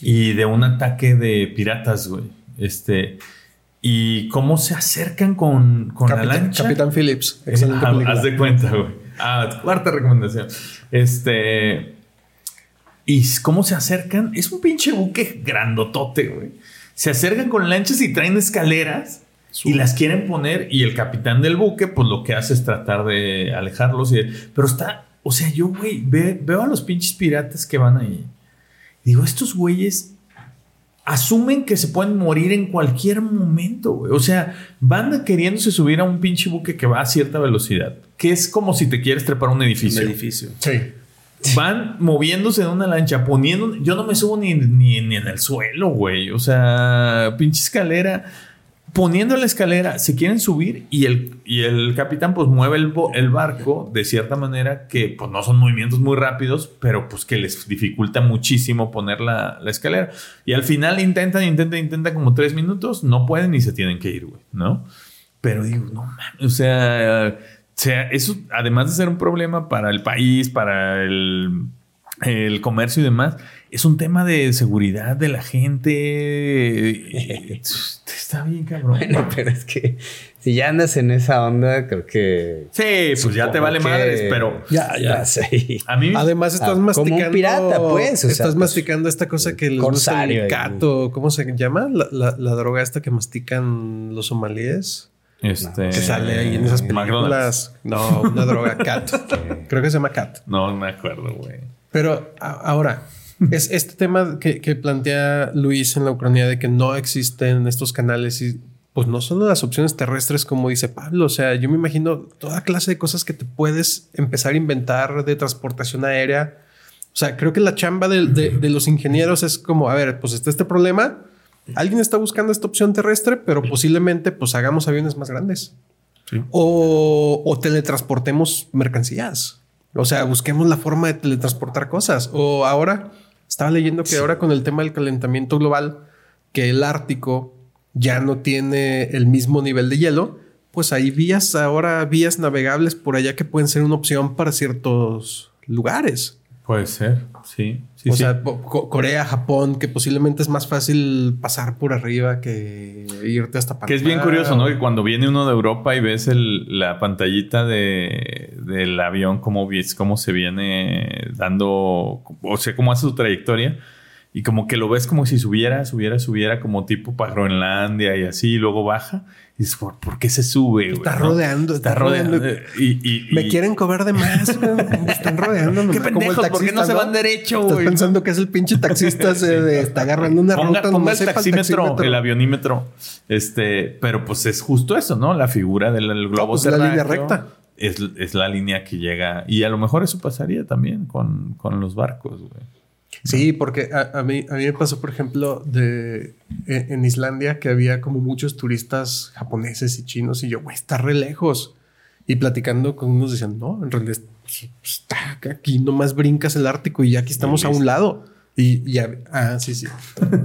y de un ataque de piratas, güey. Este, y cómo se acercan con, con la Capitán, lancha. Capitán Phillips. Excelente Ah. Haz de cuenta, güey. Ah, cuarta recomendación. Este. ¿Y cómo se acercan? Es un pinche buque grandotote, güey. Se acercan con lanchas y traen escaleras y las quieren poner. Y el capitán del buque, pues lo que hace es tratar de alejarlos. Y, pero está. O sea, yo, güey, ve- veo a los pinches piratas que van ahí. Digo, estos güeyes asumen que se pueden morir en cualquier momento, güey. O sea, van queriéndose subir a un pinche buque que va a cierta velocidad, que es como si te quieres trepar a un un edificio. edificio. Sí. Van moviéndose en una lancha, poniendo. Yo no me subo ni, ni, ni en el suelo, güey. O sea, pinche escalera. Poniendo la escalera, se quieren subir y el, y el capitán pues mueve el, barco de cierta manera que pues no son movimientos muy rápidos, pero pues que les dificulta muchísimo poner la, la escalera. Y al final intentan, intentan, intentan como tres minutos, no pueden y se tienen que ir, güey, ¿no? Pero digo, no mames, o sea, sea, eso además de ser un problema para el país, para el, el comercio y demás, es un tema de seguridad de la gente. Está bien, cabrón. Bueno, pero es que si ya andas en esa onda, creo que. Sí, pues ya te vale que- madres, pero Ya, ya. A mí Además, estás Ah, como un masticando. pirata, pues, o sea, estás pues, masticando esta cosa que les gusta el eh. cato. ¿Cómo se llama? La, la- la droga esta que mastican los somalíes. este, Que sale ahí en esas McDonald's. películas. No, una droga cat. Creo que se llama cat. No me acuerdo, güey. Pero a- ahora, es este tema que, que plantea Luis en la Ucrania de que no existen estos canales y pues no solo las opciones terrestres como dice Pablo, o sea, yo me imagino toda clase de cosas que te puedes empezar a inventar de transportación aérea. O sea, creo que la chamba de, de- de los ingenieros es como, a ver, pues está este problema, alguien está buscando esta opción terrestre, pero posiblemente pues hagamos aviones más grandes. Sí. O, o teletransportemos mercancías. O sea, busquemos la forma de teletransportar cosas. O ahora, estaba leyendo que ahora con el tema del calentamiento global, que el Ártico ya no tiene el mismo nivel de hielo, pues hay vías ahora, vías navegables por allá que pueden ser una opción para ciertos lugares. Puede ser, sí. Sí o sí. sea, Corea, Japón, que posiblemente es más fácil pasar por arriba que irte hasta Panamá. Que es bien curioso, ¿no? Que cuando viene uno de Europa y ves el- la pantallita de, del avión, cómo, cómo se viene dando, o sea, cómo hace su trayectoria. Y como que lo ves como si subiera, subiera, subiera como tipo para Groenlandia y así, y luego baja. Y dices, ¿por, por qué se sube? güey, Está no? rodeando, Está, está rodeando. rodeando. Y, y- Me quieren cobrar de más. güey. Me están rodeando. Qué nomás, como el pendejos, ¿por qué no taxista, se van derecho, Estás güey? pensando que es el pinche taxista se de- está agarrando una Ponga, ruta. ponga el taxímetro, el avionímetro. Este, pero pues es justo eso, ¿no? La figura del globo pues, la línea recta. Es, es la línea que llega. Y a lo mejor eso pasaría también con, con los barcos, güey. Sí, porque a, a mí, a mí me pasó, por ejemplo, de en, en Islandia que había como muchos turistas japoneses y chinos y yo, güey, está re lejos. Y platicando con unos decían, no, en realidad pues, está aquí nomás brincas el Ártico y ya aquí estamos a un lado. Y ya, ah, sí, sí,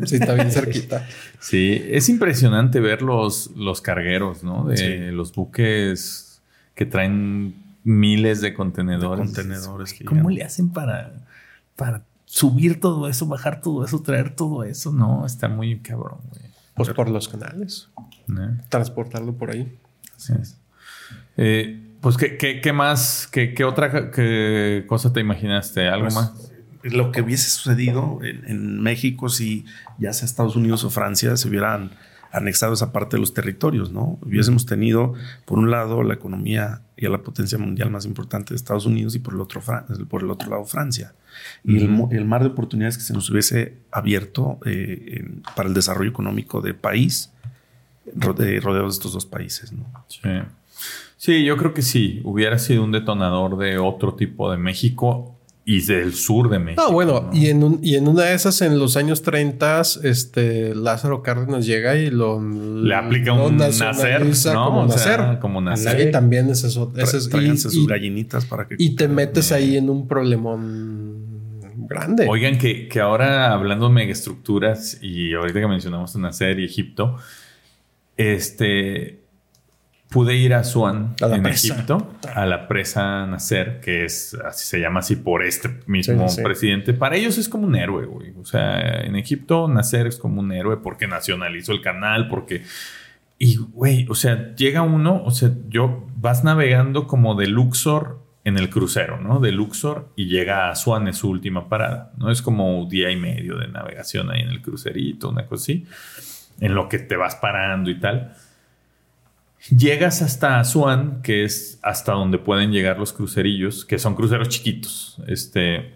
sí, está bien cerquita. Sí, es impresionante ver los, los cargueros, ¿no? De Sí. los buques que traen miles de contenedores. De contenedores ¿Cómo le hacen para, para subir todo eso, bajar todo eso, traer todo eso? No, está muy cabrón, güey. Pues por los canales, ¿no? transportarlo por ahí. Así es. Eh, pues, ¿qué, qué, qué más? ¿Qué, qué otra qué cosa te imaginaste? ¿Algo Pues, más? Lo que hubiese sucedido en, en México si ya sea Estados Unidos o Francia se hubieran anexado esa parte de los territorios, ¿no? Hubiésemos tenido, por un lado, la economía y a la potencia mundial más importante de Estados Unidos y por el otro, Fran- por el otro lado, Francia. Y el, mar de oportunidades que se nos hubiese abierto eh, en- para el desarrollo económico del país, rode- rodeados de estos dos países, ¿no? Sí. Sí, yo creo que sí. Hubiera sido un detonador de otro tipo de México y del sur de México. No, bueno, ¿no? Y, en un- y en una de esas, en los años 30, este Lázaro Cárdenas llega y lo Le aplica lo un nacer, ¿no? como O sea, nacer. como Y nacer. también es eso. ese es- y, sus y- gallinitas para que... y te metes ahí en un problemón grande. Oigan, que, que ahora hablando de megaestructuras y ahorita que mencionamos una serie Egipto, este pude ir a la en presa. Egipto, a la presa Nasser, que es así se llama así por este mismo Sí, sí. presidente. Para ellos es como un héroe, güey. O sea, en Egipto Nasser es como un héroe porque nacionalizó el canal, porque y güey, o sea, llega uno, o sea, yo vas navegando como de Luxor en el crucero, ¿no? De Luxor y llega a Asuán, es su última parada, ¿no? Es como un día y medio de navegación ahí en el crucerito, una cosa así, en lo que te vas parando y tal. Llegas hasta Asuán, que es hasta donde pueden llegar los crucerillos, que son cruceros chiquitos. Este.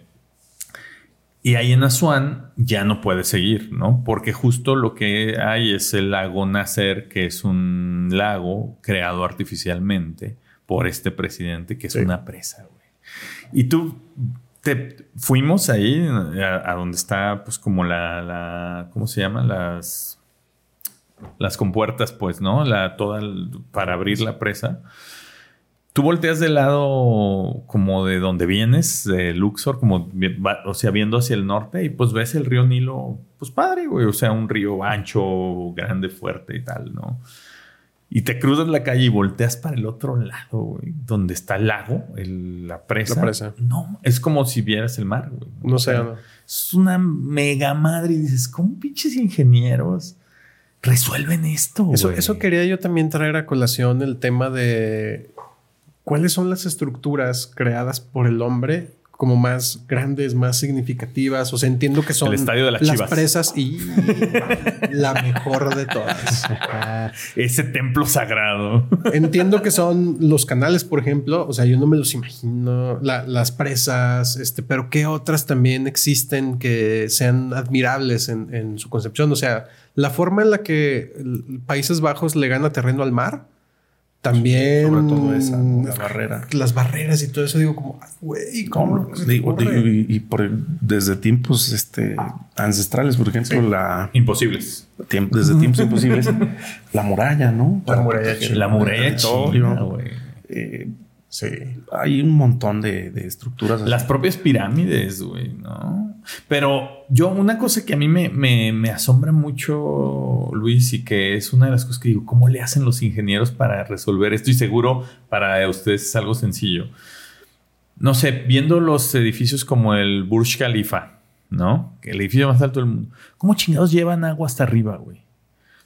Y ahí en Asuán ya no puedes seguir, ¿no? Porque justo lo que hay es el lago Nasser, que es un lago creado artificialmente por este presidente, que es Sí. una presa, güey. Y tú te fuimos ahí a, a donde está, pues, como la, la- ¿cómo se llama? Las las compuertas, pues, ¿no? La, toda el- para abrir la presa. Tú volteas del lado como de donde vienes, de Luxor, como, o sea, viendo hacia el norte y pues ves el río Nilo, pues padre, güey, o sea, un río ancho, grande, fuerte y tal, ¿no? Y te cruzas la calle y volteas para el otro lado, güey, donde está el lago, el- la presa. La presa. No, es como si vieras el mar, güey. Un O sea, océano. es una mega madre y dices, ¿cómo pinches ingenieros resuelven esto? Eso, quería yo también traer a colación el tema de cuáles son las estructuras creadas por el hombre como más grandes, más significativas. O sea, entiendo que son El estadio de las Chivas. presas y la mejor de todas. Ese templo sagrado. Entiendo que son los canales, por ejemplo. O sea, yo no me los imagino. La- las presas, este, pero qué otras también existen que sean admirables en, en su concepción. O sea, la forma en la que el- Países Bajos le gana terreno al mar. También Sobre todo esa, ¿no? la barrera. las barreras y todo eso, digo como, ay, güey, ¿cómo y, y por desde tiempos este, ancestrales, por ejemplo, la Imposibles. tiemp- desde tiempos imposibles, la muralla, ¿no? La muralla. La muralla china. Eh, Sí. hay un montón de, estructuras. Las propias pirámides, güey, ¿no? Pero yo, una cosa que a mí me, me- asombra mucho, Luis, y que es una de las cosas que digo, ¿cómo le hacen los ingenieros para resolver esto? Y seguro para ustedes es algo sencillo. No sé, viendo los edificios como el Burj Khalifa, ¿no? El edificio más alto del mundo. ¿Cómo chingados llevan agua hasta arriba, güey?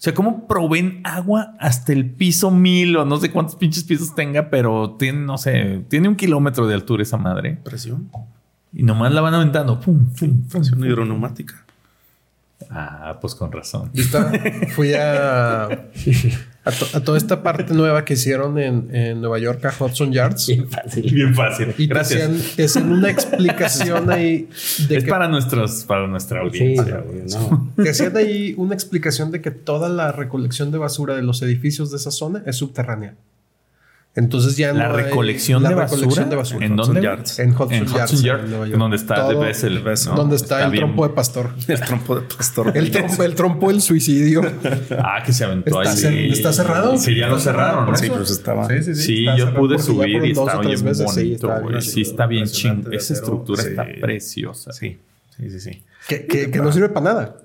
O sea, ¿cómo proveen agua hasta el piso mil o no sé cuántos pinches pisos tenga, pero tiene, no sé, tiene un kilómetro de altura esa madre? presión, Y nomás la van aventando. Pum, pum, pum. presión hidroneumática. Ah, pues con razón. Yo estaba- fui a, a, to- a toda esta parte nueva que hicieron en, en Nueva York, a Hudson Yards. Bien fácil. Bien fácil. Y te Gracias. hacían, te hacían una explicación ahí de es que para nuestros, para nuestra Sí, audiencia. güey. no. te hacían ahí una explicación de que toda la recolección de basura de los edificios de esa zona es subterránea. Entonces ya La no hay- recolección, la de, recolección basura, de basura. ¿En Hudson dónde? Yards. En Hudson En Yards, Hudson en Yards, Nueva York. donde está Todo- Bessel, ¿no? donde está, el bien- trompo de pastor. El trompo de pastor. El trompo, el trompo del suicidio. Ah, que se aventó ¿Está ahí. cer- está cerrado? Sí, ya lo cerraron. ¿no? Sí, pues estaba. Sí, está yo cerrado pude porque ya subir y está tres bien veces. Sí, bonito, está güey. Sí, está bien ching. Esa estructura Sí. está preciosa. Sí, sí, sí, sí. Que, que- que no sirve para nada.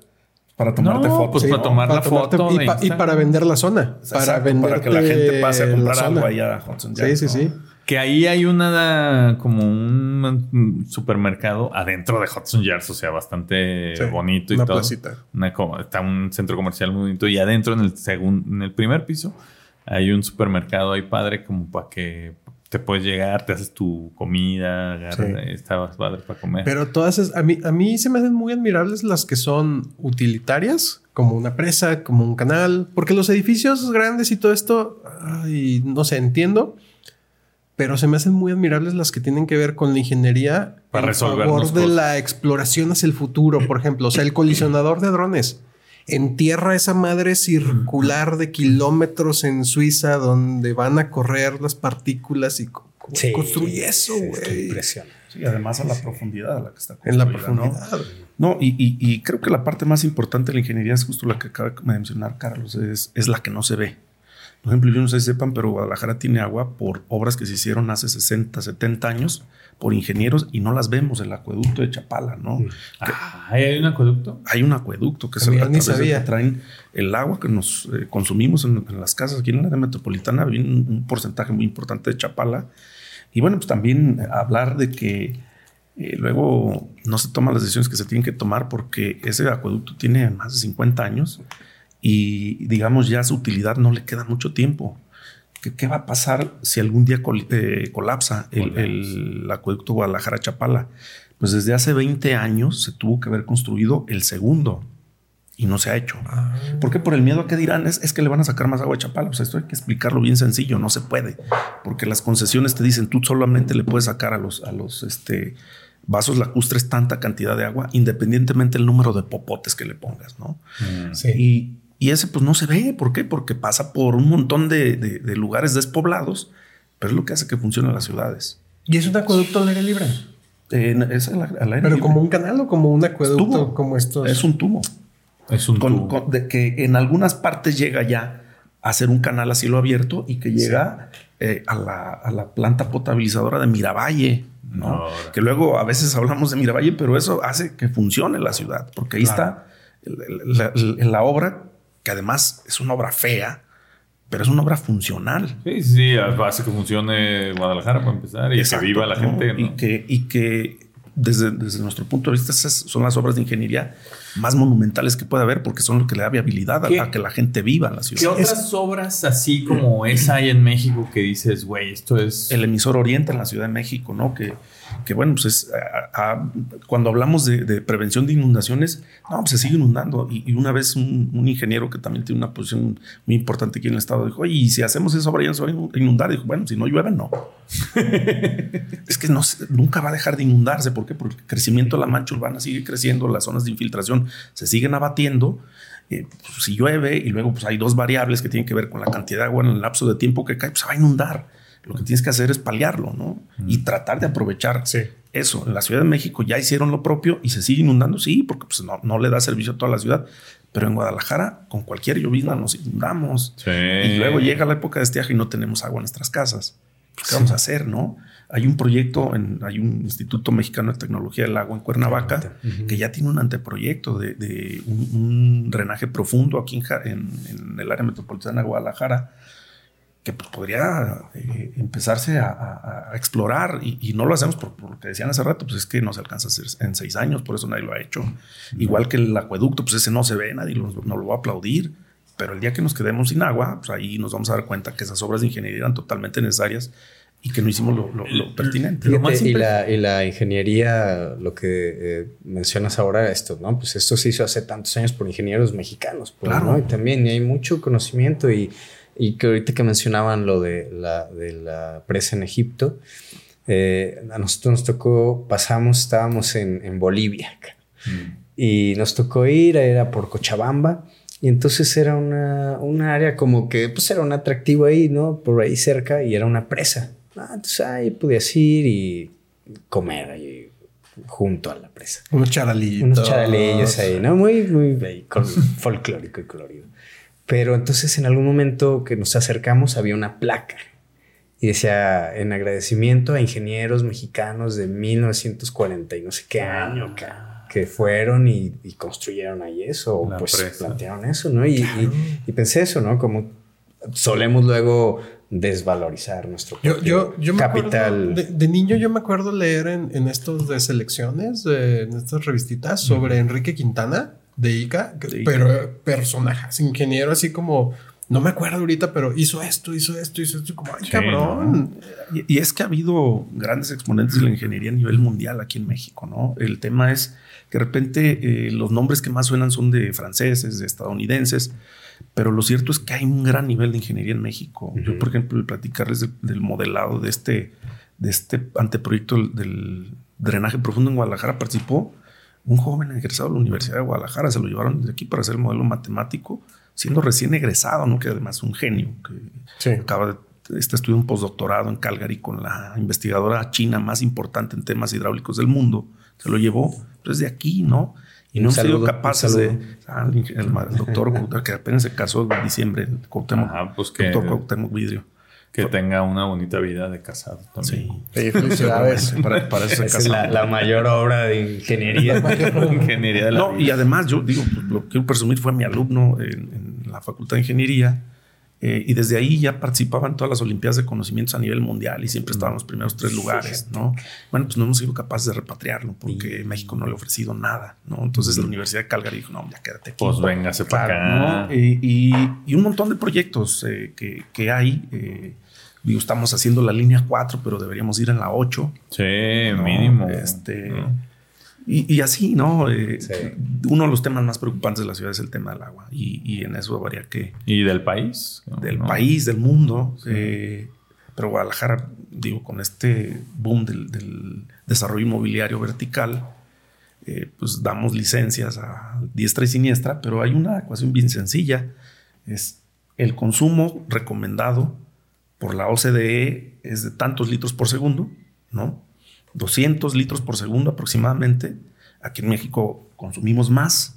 Para tomarte No, fotos. pues Sí, para ¿no? tomar la tomarte- foto y, pa- y para vender la zona. Para Exacto, vender para que la gente pase a comprar algo allá a Hudson Sí, Yards, sí, ¿no? sí. Que ahí hay una como un supermercado adentro de Hudson Yards, o sea, bastante Sí, bonito y una todo. placita. Una está un centro comercial muy bonito y adentro en el segundo, en el primer piso hay un supermercado ahí padre como para que te puedes llegar, te haces tu comida, agarras, Sí. está padre para comer. Pero todas esas, a mí, a mí se me hacen muy admirables las que son utilitarias, como una presa, como un canal, porque los edificios grandes y todo esto, ay, no sé, entiendo, pero se me hacen muy admirables las que tienen que ver con la ingeniería Para en resolvernos favor de cosas. la exploración hacia el futuro, por ejemplo, o sea, el colisionador de drones. Entierra esa madre circular de kilómetros en Suiza donde van a correr las partículas y co- ¿cómo se construye eso, güey. impresiona. Sí, además a la profundidad a la que está En la profundidad. No, y, y- y creo que la parte más importante de la ingeniería es justo la que acaba de mencionar Carlos, es, es la que no se ve. Por ejemplo, yo no sé si sepan, pero Guadalajara tiene agua por obras que se hicieron hace 60, 70 años por ingenieros y no las vemos, el acueducto de Chapala, ¿no? Ah, ¿Hay un acueducto? Hay un acueducto que a través del sabía. que traen el agua que nos eh, consumimos en, en las casas aquí en la área metropolitana, viene un, un porcentaje muy importante de Chapala. Y bueno, pues también hablar de que eh, luego no se toman las decisiones que se tienen que tomar porque ese acueducto tiene más de 50 años y digamos ya su utilidad no le queda mucho tiempo. ¿Qué, qué va a pasar si algún día col- eh, colapsa el, el acueducto Guadalajara-Chapala? Pues desde hace 20 años se tuvo que haber construido el segundo y no se ha hecho. ¿Por qué? Por el miedo a que dirán es, es que le van a sacar más agua a Chapala. Pues esto hay que explicarlo bien sencillo, no se puede. Porque las concesiones te dicen tú solamente le puedes sacar a los, a los este, vasos lacustres tanta cantidad de agua, independientemente del número de popotes que le pongas, ¿no? Sí. Y, y ese pues no se ve. ¿Por qué? Porque pasa por un montón de, de- de lugares despoblados, pero es lo que hace que funcionen las ciudades. ¿Y es un acueducto al aire libre? Eh, es al- al aire ¿Pero libre. como un canal o como un acueducto Tubo. como estos? Es un tubo. Es un Con- tubo. con- de que en algunas partes llega ya a ser un canal a cielo abierto y que llega eh, a, la, a la planta potabilizadora de Miravalle, ¿no? Ahora. Que luego a veces hablamos de Miravalle, pero eso hace que funcione la ciudad, porque ahí Claro. está la, la- la obra, que además es una obra fea, pero es una obra funcional. Sí, sí, sí, hace que funcione Guadalajara para empezar y Exacto, que viva la ¿no? gente. ¿no? Y que, y que desde, desde nuestro punto de vista esas son las obras de ingeniería más monumentales que puede haber porque son lo que le da viabilidad a, ¿Qué? a que la gente viva en la ¿Qué ciudad. otras obras así como esa hay en México que dices, güey, esto es... el emisor Oriente en la Ciudad de México, ¿no? Que, que bueno, pues es, a- a- cuando hablamos de, de prevención de inundaciones, no, pues se sigue inundando. Y, y una vez un, un ingeniero que también tiene una posición muy importante aquí en el estado dijo, oye, y si hacemos esa obra ya se va a inundar. Dijo, bueno, si no llueve, no. es que no, nunca va a dejar de inundarse. ¿Por qué? Porque el crecimiento de la mancha urbana sigue creciendo, las zonas de infiltración se siguen abatiendo. Eh, pues, si llueve y luego pues hay dos variables que tienen que ver con la cantidad de agua en el lapso de tiempo que cae, pues se va a inundar. Lo que tienes que hacer es paliarlo, ¿no? Y tratar de aprovechar Sí. eso. En la Ciudad de México ya hicieron lo propio y se sigue inundando, sí, porque pues, no, no le da servicio a toda la ciudad. Pero en Guadalajara, con cualquier llovizna nos inundamos. Sí. Y luego llega la época de estiaje y no tenemos agua en nuestras casas. Pues, ¿Qué vamos a hacer, no? Hay un proyecto, en, hay un Instituto Mexicano de Tecnología del Agua en Cuernavaca que ya tiene un anteproyecto de, de un, un drenaje profundo aquí en, en- en el área metropolitana de Guadalajara que pues, podría eh, empezarse a, a- a explorar y, y no lo hacemos por, por lo que decían hace rato, pues es que no se alcanza a hacer en seis años, por eso nadie lo ha hecho. Igual que el acueducto, pues ese no se ve, nadie lo- no lo va a aplaudir, pero el día que nos quedemos sin agua, pues ahí nos vamos a dar cuenta que esas obras de ingeniería eran totalmente necesarias y que no hicimos lo, lo- lo pertinente. Lo más y, la, y la ingeniería, lo que eh, mencionas ahora, esto, ¿no? Pues esto se hizo hace tantos años por ingenieros mexicanos, pues, Claro. ¿no? Y también y hay mucho conocimiento y, y que ahorita que mencionaban lo de la, de la presa en Egipto, eh, a nosotros nos tocó, pasamos, estábamos en, en Bolivia acá, y nos tocó ir, era por Cochabamba. Y entonces era una, una área como que, pues era un atractivo ahí, ¿no? Por ahí cerca y era una presa. Ah, entonces ahí podías ir y comer ahí junto a la presa. Unos charalitos. Unos charalillos ahí, ¿no? Muy, muy ahí, folclórico y colorido. Pero entonces en algún momento que nos acercamos había una placa y decía en agradecimiento a ingenieros mexicanos de 1940 y no sé qué año ca- que fueron y, y construyeron ahí eso, o pues presa. plantearon eso, ¿no? Y, y- y pensé eso, ¿no? Como solemos luego desvalorizar nuestro Yo, yo, yo capital. de, de niño yo me acuerdo leer en, en estos de selecciones, de- en estas revistitas, sobre Enrique Quintana de Ica, que- De Ica. pero personajes, ingeniero así como, no me acuerdo ahorita, pero hizo esto, hizo esto, hizo esto, como, ay, Sí, cabrón. Y, y es que ha habido grandes exponentes de la ingeniería a nivel mundial aquí en México, ¿no? El tema es que de repente eh, los nombres que más suenan son de franceses, de estadounidenses, pero lo cierto es que hay un gran nivel de ingeniería en México. Yo, por ejemplo, el platicarles del, del modelado de este, de este anteproyecto del drenaje profundo en Guadalajara participó un joven egresado de la Universidad de Guadalajara, se lo llevaron de aquí para hacer el modelo matemático, siendo recién egresado, ¿no? Que además es un genio, que Sí. acaba de este estudio un postdoctorado en Calgary con la investigadora china más importante en temas hidráulicos del mundo. Se lo llevó pues, de aquí, ¿no? Y no hemos sido capaces de. Ah, el, el ma- el doctor que apenas se casó en diciembre, el Cuauhtémoc, Ajá, pues que- doctor Cuauhtémoc Vidrio. Que tenga una bonita vida de casado también. Sí. felicidades. Para, para eso Esa es la, la mayor obra de ingeniería. Ingeniería de la No, vida. y además yo digo, pues, lo que quiero presumir fue mi alumno en, en la Facultad de Ingeniería eh, y desde ahí ya participaba en todas las Olimpiadas de Conocimientos a nivel mundial y siempre estaba en los primeros tres lugares, ¿no? Bueno, pues no hemos sido capaces de repatriarlo porque México no le ha ofrecido nada, ¿no? Entonces la Universidad de Calgary dijo, no, ya quédate aquí. Pues véngase para Claro, acá. ¿no? Y, y- y un montón de proyectos eh, que, que hay. eh, estamos haciendo la línea 4, pero deberíamos ir en la 8. Sí, ¿no? mínimo. Este, ¿no? Y, y así, ¿no? Eh, Sí. Uno de los temas más preocupantes de la ciudad es el tema del agua. Y, y en eso habría que. Y del país. Del ¿no? país, del mundo. eh, pero Guadalajara, digo, con este boom del, del desarrollo inmobiliario vertical, eh, pues damos licencias a diestra y siniestra, pero hay una ecuación bien sencilla. Es el consumo recomendado por la OCDE es de tantos litros por segundo, ¿no? 200 litros por segundo aproximadamente. Aquí en México consumimos más.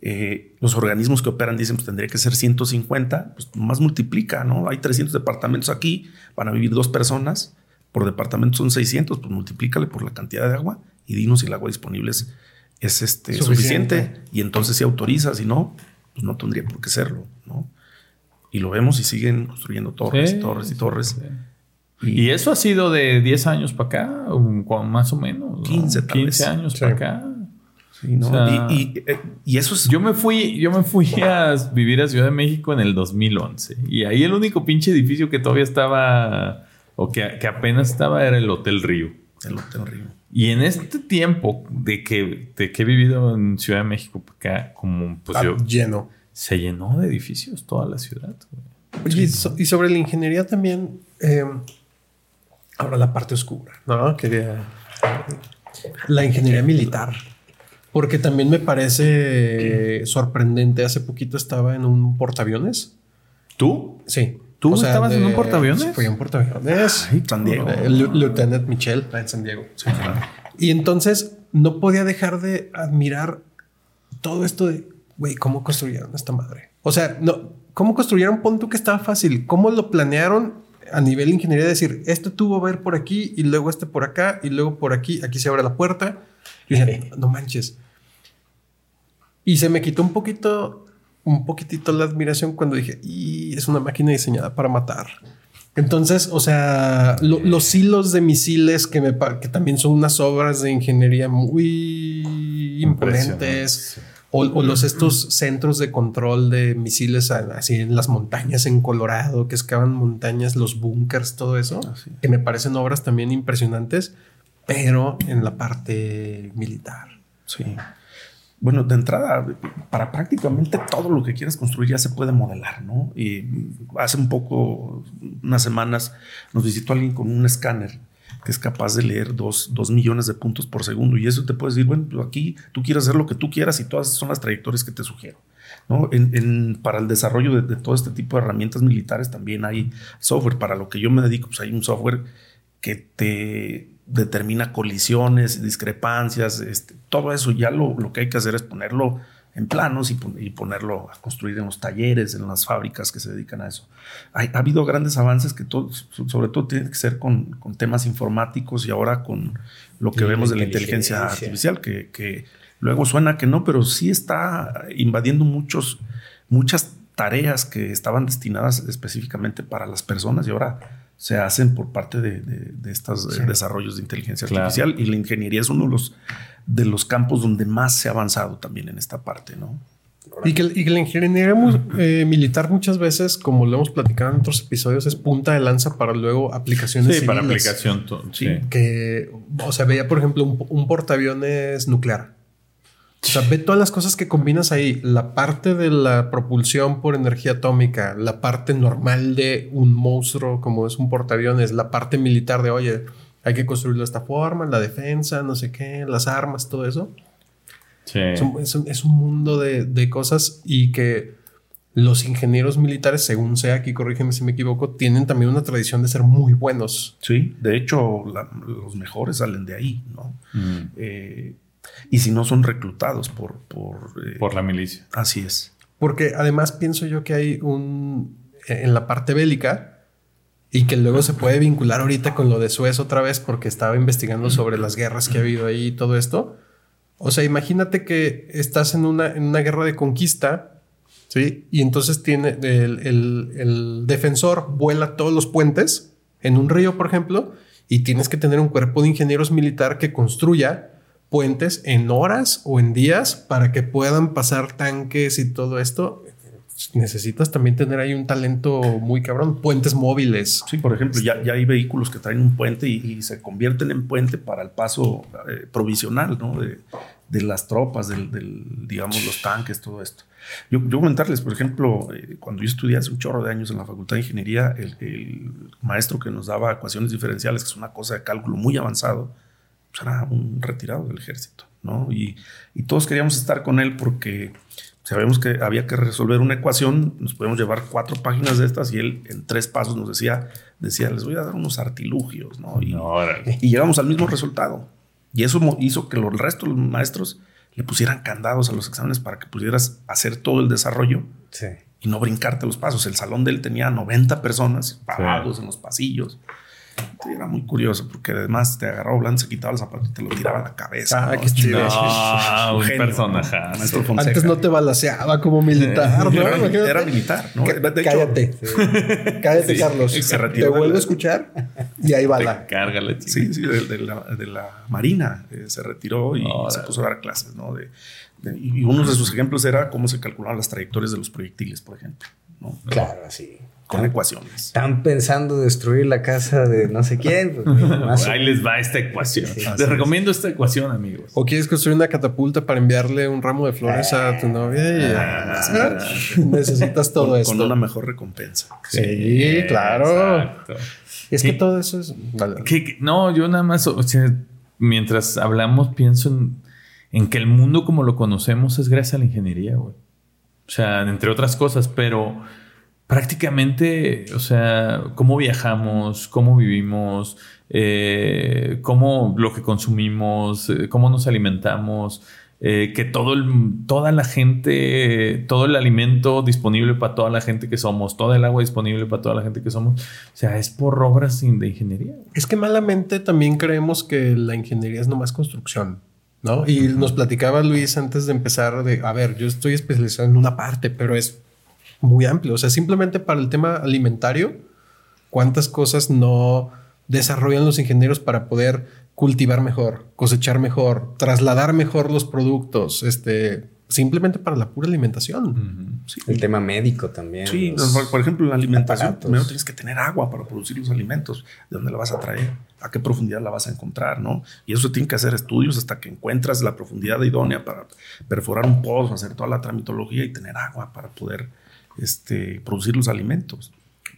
Eh, los organismos que operan dicen pues tendría que ser 150, pues más multiplica, ¿no? Hay 300 departamentos aquí, van a vivir dos personas, por departamento son 600, pues multiplícale por la cantidad de agua y dinos si el agua disponible es, es este, Suficiente. suficiente. Y entonces si autoriza, si no, pues no tendría por qué serlo, ¿no? Y lo vemos y siguen construyendo torres Sí, y torres y torres. sí. Y eso ha sido de 10 años para acá, o más o menos. ¿no? 15 tal 15 vez. años Sí. para acá. Sí, ¿no? O sea, y, y, eh, y eso es... Yo me fui, yo me fui a vivir a Ciudad de México en el 2011 y ahí el único pinche edificio que todavía estaba o que, que apenas estaba era el Hotel Río. el Hotel Río. Y en este tiempo de que, de que he vivido en Ciudad de México para acá, como pues Ah, yo, lleno. se llenó de edificios toda la ciudad. Oye, y, so- y sobre la ingeniería también, eh, ahora la parte oscura, ¿no? Quería la ingeniería militar, porque también me parece sorprendente. Hace poquito estaba en un portaaviones. ¿Tú? Sí. ¿Tú estabas en un portaaviones? Fui en un portaaviones. San Diego. Eh, Lieu- Lieutenant Michel en San Diego. Y entonces no podía dejar de admirar todo esto de, güey, ¿cómo construyeron esta madre? O sea, no, ¿cómo construyeron? Pon tú que estaba fácil. ¿Cómo lo planearon a nivel de ingeniería? Decir, este tubo va a ir por aquí y luego este por acá y luego por aquí, aquí se abre la puerta. Y dije, no manches. Y se me quitó un poquito, un poquitito la admiración cuando dije, y es una máquina diseñada para matar. Entonces, o sea, lo- los hilos de misiles que, me, que también son unas obras de ingeniería muy imponentes. O, o los estos centros de control de misiles así en las montañas en Colorado, que excavan montañas, los búnkers, todo eso, que me parecen obras también impresionantes, pero en la parte militar. Sí. Bueno, de entrada, para prácticamente todo lo que quieras construir ya se puede modelar, ¿no? Y hace un poco, unas semanas, nos visitó alguien con un escáner que es capaz de leer dos, millones de puntos por segundo. Y eso te puede decir, bueno, pues aquí tú quieres hacer lo que tú quieras y todas son las trayectorias que te sugiero. ¿no? En- para el desarrollo de, de todo este tipo de herramientas militares también hay software. Para lo que yo me dedico, pues hay un software que te determina colisiones, discrepancias, este, todo eso ya lo, lo que hay que hacer es ponerlo en planos y, pon- y ponerlo a construir en los talleres, en las fábricas que se dedican a eso. Hay- ha habido grandes avances que todo, sobre todo tienen que ser con, con temas informáticos y ahora con lo que Y vemos de la inteligencia inteligencia. artificial, que, que luego suena que no, pero sí está invadiendo muchos, muchas tareas que estaban destinadas específicamente para las personas y ahora se hacen por parte de, de- de estos eh, Sí. desarrollos de inteligencia Claro. artificial y la ingeniería es uno de los, de los campos donde más se ha avanzado también en esta parte, ¿no? Y que, y que la ingeniería eh, militar muchas veces, como lo hemos platicado en otros episodios, es punta de lanza para luego aplicaciones Sí, para aplicación. Sí. Que, o sea, veía, por ejemplo, un, un portaaviones nuclear. O sea, ve todas las cosas que combinas ahí. La parte de la propulsión por energía atómica, la parte normal de un monstruo como es un portaaviones, la parte militar de, oye, hay que construirlo de esta forma, la defensa, no sé qué, las armas, todo eso. Sí. Es un, es un- es un mundo de, de cosas y que los ingenieros militares, según sea, aquí corrígeme si me equivoco, tienen también una tradición de ser muy buenos. Sí, de hecho, la- los mejores salen de ahí, ¿no? Mm. Eh, Y si no son reclutados por... Por, eh, Por la milicia. Así es. Porque además pienso yo que hay un... En la parte bélica y que luego se puede vincular ahorita con lo de Suez otra vez porque estaba investigando sobre las guerras que ha habido ahí y todo esto. O sea, imagínate que estás en una, en una guerra de conquista, ¿sí? Y entonces tiene el, el- el defensor vuela todos los puentes en un río, por ejemplo, y tienes que tener un cuerpo de ingenieros militar que construya puentes en horas o en días para que puedan pasar tanques y todo esto. Necesitas también tener ahí un talento muy cabrón. Puentes móviles. Sí, por ejemplo, ya, ya hay vehículos que traen un puente y, se convierten en puente para el paso eh, provisional, ¿no? De, de las tropas, del, del, digamos, los tanques, todo esto. Yo, yo comentarles, por ejemplo, eh, cuando yo estudié hace un chorro de años en la Facultad de Ingeniería, el, el maestro que nos daba ecuaciones diferenciales, que es una cosa de cálculo muy avanzado, pues era un retirado del ejército, ¿no? Y, y todos queríamos estar con él porque sabíamos que había que resolver una ecuación, nos podíamos llevar cuatro páginas de estas y él en tres pasos nos decía, decía, les voy a dar unos artilugios, ¿no? Y, y llegamos al mismo resultado. Y eso hizo que los- el resto de los maestros le pusieran candados a los exámenes para que pudieras hacer todo el desarrollo Sí. y no brincarte los pasos. El salón de él tenía 90 personas parados en los pasillos. Era muy curioso porque además te agarraba volante, se quitaba el zapato y te lo tiraba a la cabeza. Ah, ¿no? qué chido. No, un genio, personaje. Antes no te balaseaba como militar, ¿no? Era, militar, De hecho, cállate. Cállate, Sí, Carlos. se retiró Te vuelvo la- a escuchar y ahí bala. Cárgale, chico. Sí, sí, de, de la, de la Marina eh, se retiró y se puso a dar clases, ¿no? De, de- y uno de sus ejemplos era cómo se calculaban las trayectorias de los proyectiles, por ejemplo, ¿no? Claro, sí. Con ecuaciones. Están pensando destruir la casa de no sé quién. pues, más o- Ahí les va esta ecuación. Sí, Les recomiendo esta ecuación, amigos. O quieres construir una catapulta para enviarle un ramo de flores a tu novia y Ah, necesitas todo con, esto. con una mejor recompensa. Sí, claro. Exacto. Es que todo eso es. vale. Que- que- no, yo nada más, o sea, mientras hablamos, pienso en, en que el mundo como lo conocemos es gracias a la ingeniería, güey. O sea, entre otras cosas, pero prácticamente, o sea, cómo viajamos, cómo vivimos, eh, cómo lo que consumimos, eh, cómo nos alimentamos, eh, que todo el, toda la gente, todo el alimento disponible para toda la gente que somos, toda el agua disponible para toda la gente que somos, o sea, es por obras de de ingeniería. Es que malamente también creemos que la ingeniería es nomás construcción, ¿no? Y nos platicaba Luis antes de empezar de, a ver, yo estoy especializado en una parte, pero es muy amplio. O sea, simplemente para el tema alimentario, ¿cuántas cosas no desarrollan los ingenieros para poder cultivar mejor, cosechar mejor, trasladar mejor los productos, este, simplemente para la pura alimentación? El tema médico también. Sí, los- por, por ejemplo, la alimentación, aparatos. primero tienes que tener agua para producir los alimentos. ¿De dónde la vas a traer? ¿A qué profundidad la vas a encontrar? ¿no? Y eso tiene que hacer estudios hasta que encuentras la profundidad idónea para perforar un pozo, hacer toda la tramitología y tener agua para poder este, producir los alimentos.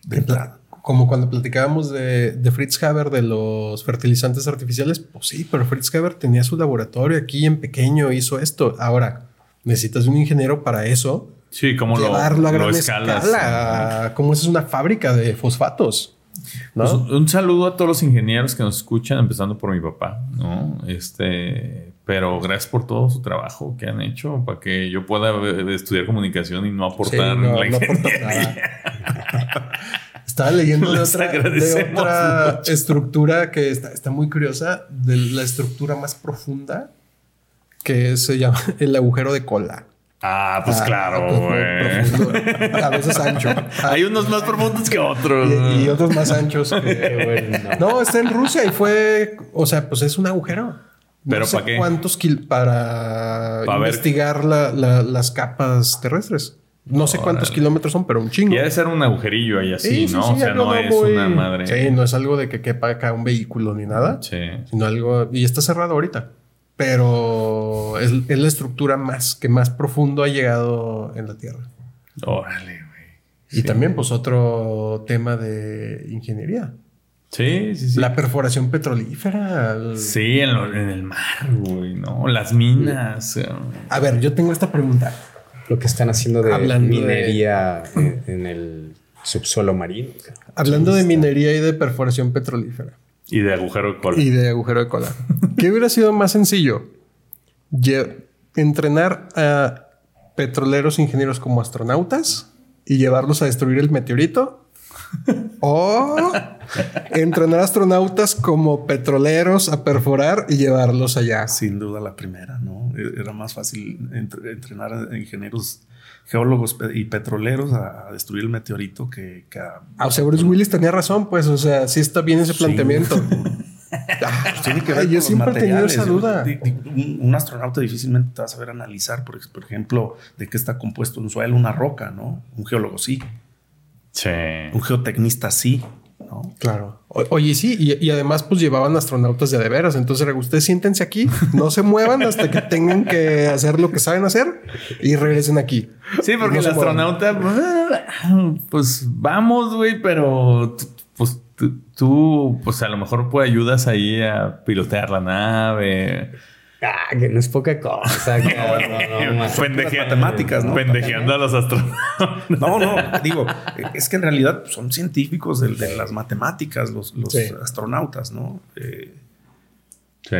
De entrada. Como cuando platicábamos de, de Fritz Haber de los fertilizantes artificiales, pues sí, pero Fritz Haber tenía su laboratorio aquí en pequeño, hizo esto. Ahora, necesitas un ingeniero para eso, Sí, como lo, llevarlo a lo gran escalas. escala. Como es una fábrica de fosfatos, ¿no? Pues, un saludo a todos los ingenieros que nos escuchan, empezando por mi papá, ¿no? Este, pero gracias por todo su trabajo que han hecho para que yo pueda eh, estudiar comunicación y no Sí, aportar no, la no aporta ingeniería. nada. Estaba leyendo de otra, de otra estructura que está, está muy curiosa, de la estructura más profunda, que se llama el agujero de cola. Ah, pues Ah, claro, pues, güey. A veces ancho. Hay unos más profundos que otros. Y, y otros más anchos. que- no, está en Rusia y fue, o sea, pues es un agujero. ¿Pero no sé qué? cuántos kil para investigar la- la- las capas terrestres. No sé cuántos kilómetros son, pero un chingo. Y ha de ser un agujerillo ahí así, ¿no? o sea, no es una madre. Sí, no es algo de que quepa acá un vehículo ni nada, Sí. sino algo. Y está cerrado ahorita. Pero es, es la estructura más que más profundo ha llegado en la Tierra. Órale, güey. Y también, pues, otro tema de ingeniería. Sí, sí, sí. La perforación petrolífera. el- Sí, en, lo- en el mar, güey, ¿no? Las minas. eh, A ver, yo tengo esta pregunta. Lo que están haciendo de Hablando de- minería en, en el subsuelo marino. Hablando de minería y de perforación petrolífera Y de agujero de cola. y de agujero de cola, ¿qué hubiera sido más sencillo? lle- entrenar a petroleros ingenieros como astronautas y llevarlos a destruir el meteorito. O entrenar astronautas como petroleros a perforar y llevarlos allá. Sin duda la primera, ¿no? E- Era más fácil entre- entrenar a ingenieros, geólogos y petroleros a, destruir el meteorito que, que a... Ah, o sea, Bruce Willis tenía razón, pues, o sea, sí está bien ese planteamiento. Pues tiene que ver Ay, con yo los siempre he tenido esa duda. Un, un astronauta difícilmente te va a saber analizar, por, por ejemplo, de qué está compuesto un suelo, una roca, ¿no? Un geólogo sí, Sí. un geotecnista sí, ¿no? Claro. O- oye, sí, y, y además, pues llevaban astronautas de de veras. Entonces, ustedes siéntense aquí, no se muevan hasta que tengan que hacer lo que saben hacer y regresen aquí. Sí, porque No el muevan. astronauta, pues, pues vamos, güey, pero pues tú, tú, pues a lo mejor pues ayudas ahí a pilotear la nave. Ah, que no es poca cosa. cabrón, no, no, más. Pendeje- matemáticas, ¿no? Pendejeando a los astronautas. No, no, digo, es que en realidad son científicos de, de las matemáticas, los, los Sí. astronautas, ¿no? Eh, Sí.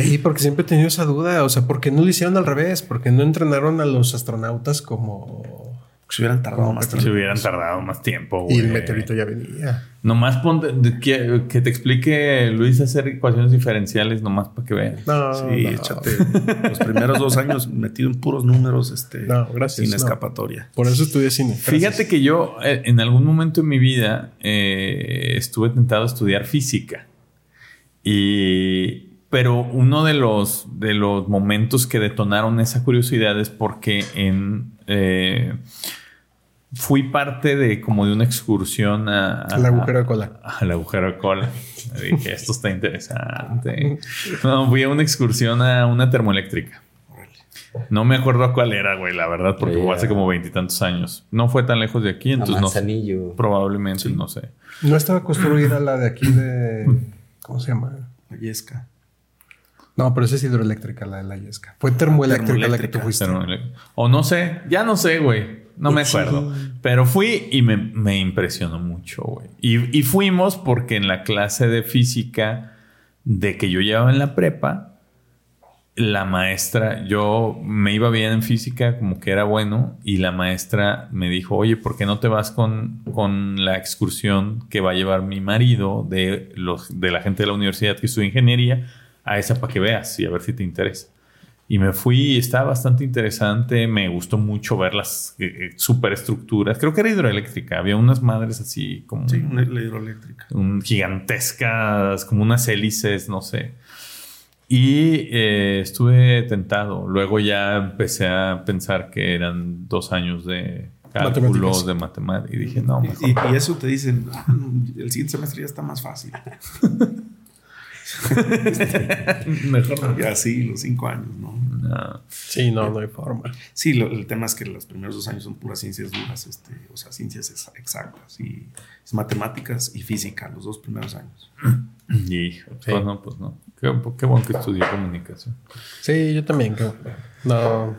Sí, porque siempre he tenido esa duda. O sea, ¿por qué no lo hicieron al revés? ¿Por qué no entrenaron a los astronautas como... se hubieran tardado más Si tiempo. hubieran tardado más tiempo, Y el meteorito ya venía. Nomás ponte, que, que te explique Luis hacer ecuaciones diferenciales nomás para que vean. No, Sí, no. échate los primeros dos años metido en puros números, este, No, gracias, sin no. escapatoria. Por eso estudié cine. Fíjate que yo eh, en algún momento en mi vida eh, estuve tentado a estudiar física. Y pero uno de los de los momentos que detonaron esa curiosidad es porque en eh, fui parte de como de una excursión a, a- El agujero de cola. al agujero de cola. Dije, esto está interesante. No, fui a una excursión a una termoeléctrica. No me acuerdo cuál era, güey, la verdad, porque fue hace como veintitantos años. No fue tan lejos de aquí, A entonces no. Probablemente, no sé. No estaba construida la de aquí de... ¿Cómo se llama? La Yesca. No, pero esa es hidroeléctrica, la de la Yesca. Fue termoeléctrica la que tú termoeléctrica. fuiste. O no sé, ya no sé, güey. No me acuerdo. Pero fui y me, me impresionó mucho, güey. Y, y fuimos porque en la clase de física de que yo llevaba en la prepa, la maestra, yo me iba bien en física, como que era bueno, y la maestra me dijo, oye, ¿por qué no te vas con, con la excursión que va a llevar mi marido de, los, de la gente de la universidad que estudia ingeniería a esa para que veas y a ver si te interesa? Y me fui y estaba bastante interesante. Me gustó mucho ver las eh, eh, superestructuras. Creo que era hidroeléctrica. Había unas madres así como Sí, una- la hidroeléctrica. un- gigantescas, como unas hélices, no sé. Y eh, estuve tentado. Luego ya empecé a pensar que eran dos años de cálculos, de matemáticas. Y dije, no, mejor. Y, y eso te dicen, "Ah, el siguiente semestre ya está más fácil. mejor Y así, los cinco años, ¿no? no. Sí, no, no hay forma. Sí, lo- el tema es que los primeros dos años son puras ciencias duras, este, o sea, ciencias ex- exactas y es matemáticas y física los dos primeros años. Y, pues no, pues no. Qué, qué bueno que estudié comunicación. Sí, yo también. creo. No,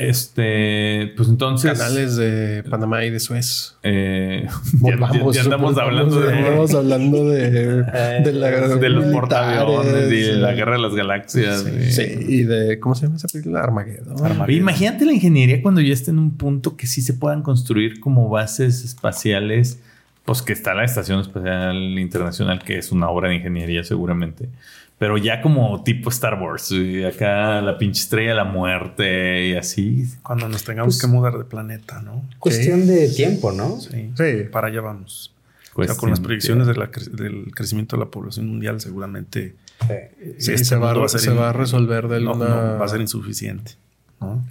Este, pues entonces. canales de Panamá y de Suez. eh, ya, Volvamos, ya- ya andamos hablando de, Estamos hablando de, de, la, de los portaaviones y de la sí. guerra de las galaxias. y- Sí, y de. ¿Cómo se llama esa película? Armageddon. Oye, Imagínate la ingeniería cuando ya esté en un punto que sí se puedan construir como bases espaciales, pues que está la Estación Espacial Internacional, que es una obra de ingeniería seguramente, pero ya como tipo Star Wars, y acá la pinche estrella de la muerte y así. Cuando nos tengamos Pues que mudar de planeta, ¿no? Cuestión de tiempo, ¿no? Sí. Sí. Para allá vamos. O sea, con las proyecciones de la cre- del crecimiento de la población mundial, seguramente Sí, este se, va, a- ser se in- va a resolver de no, una. no, va a ser insuficiente. ¿no?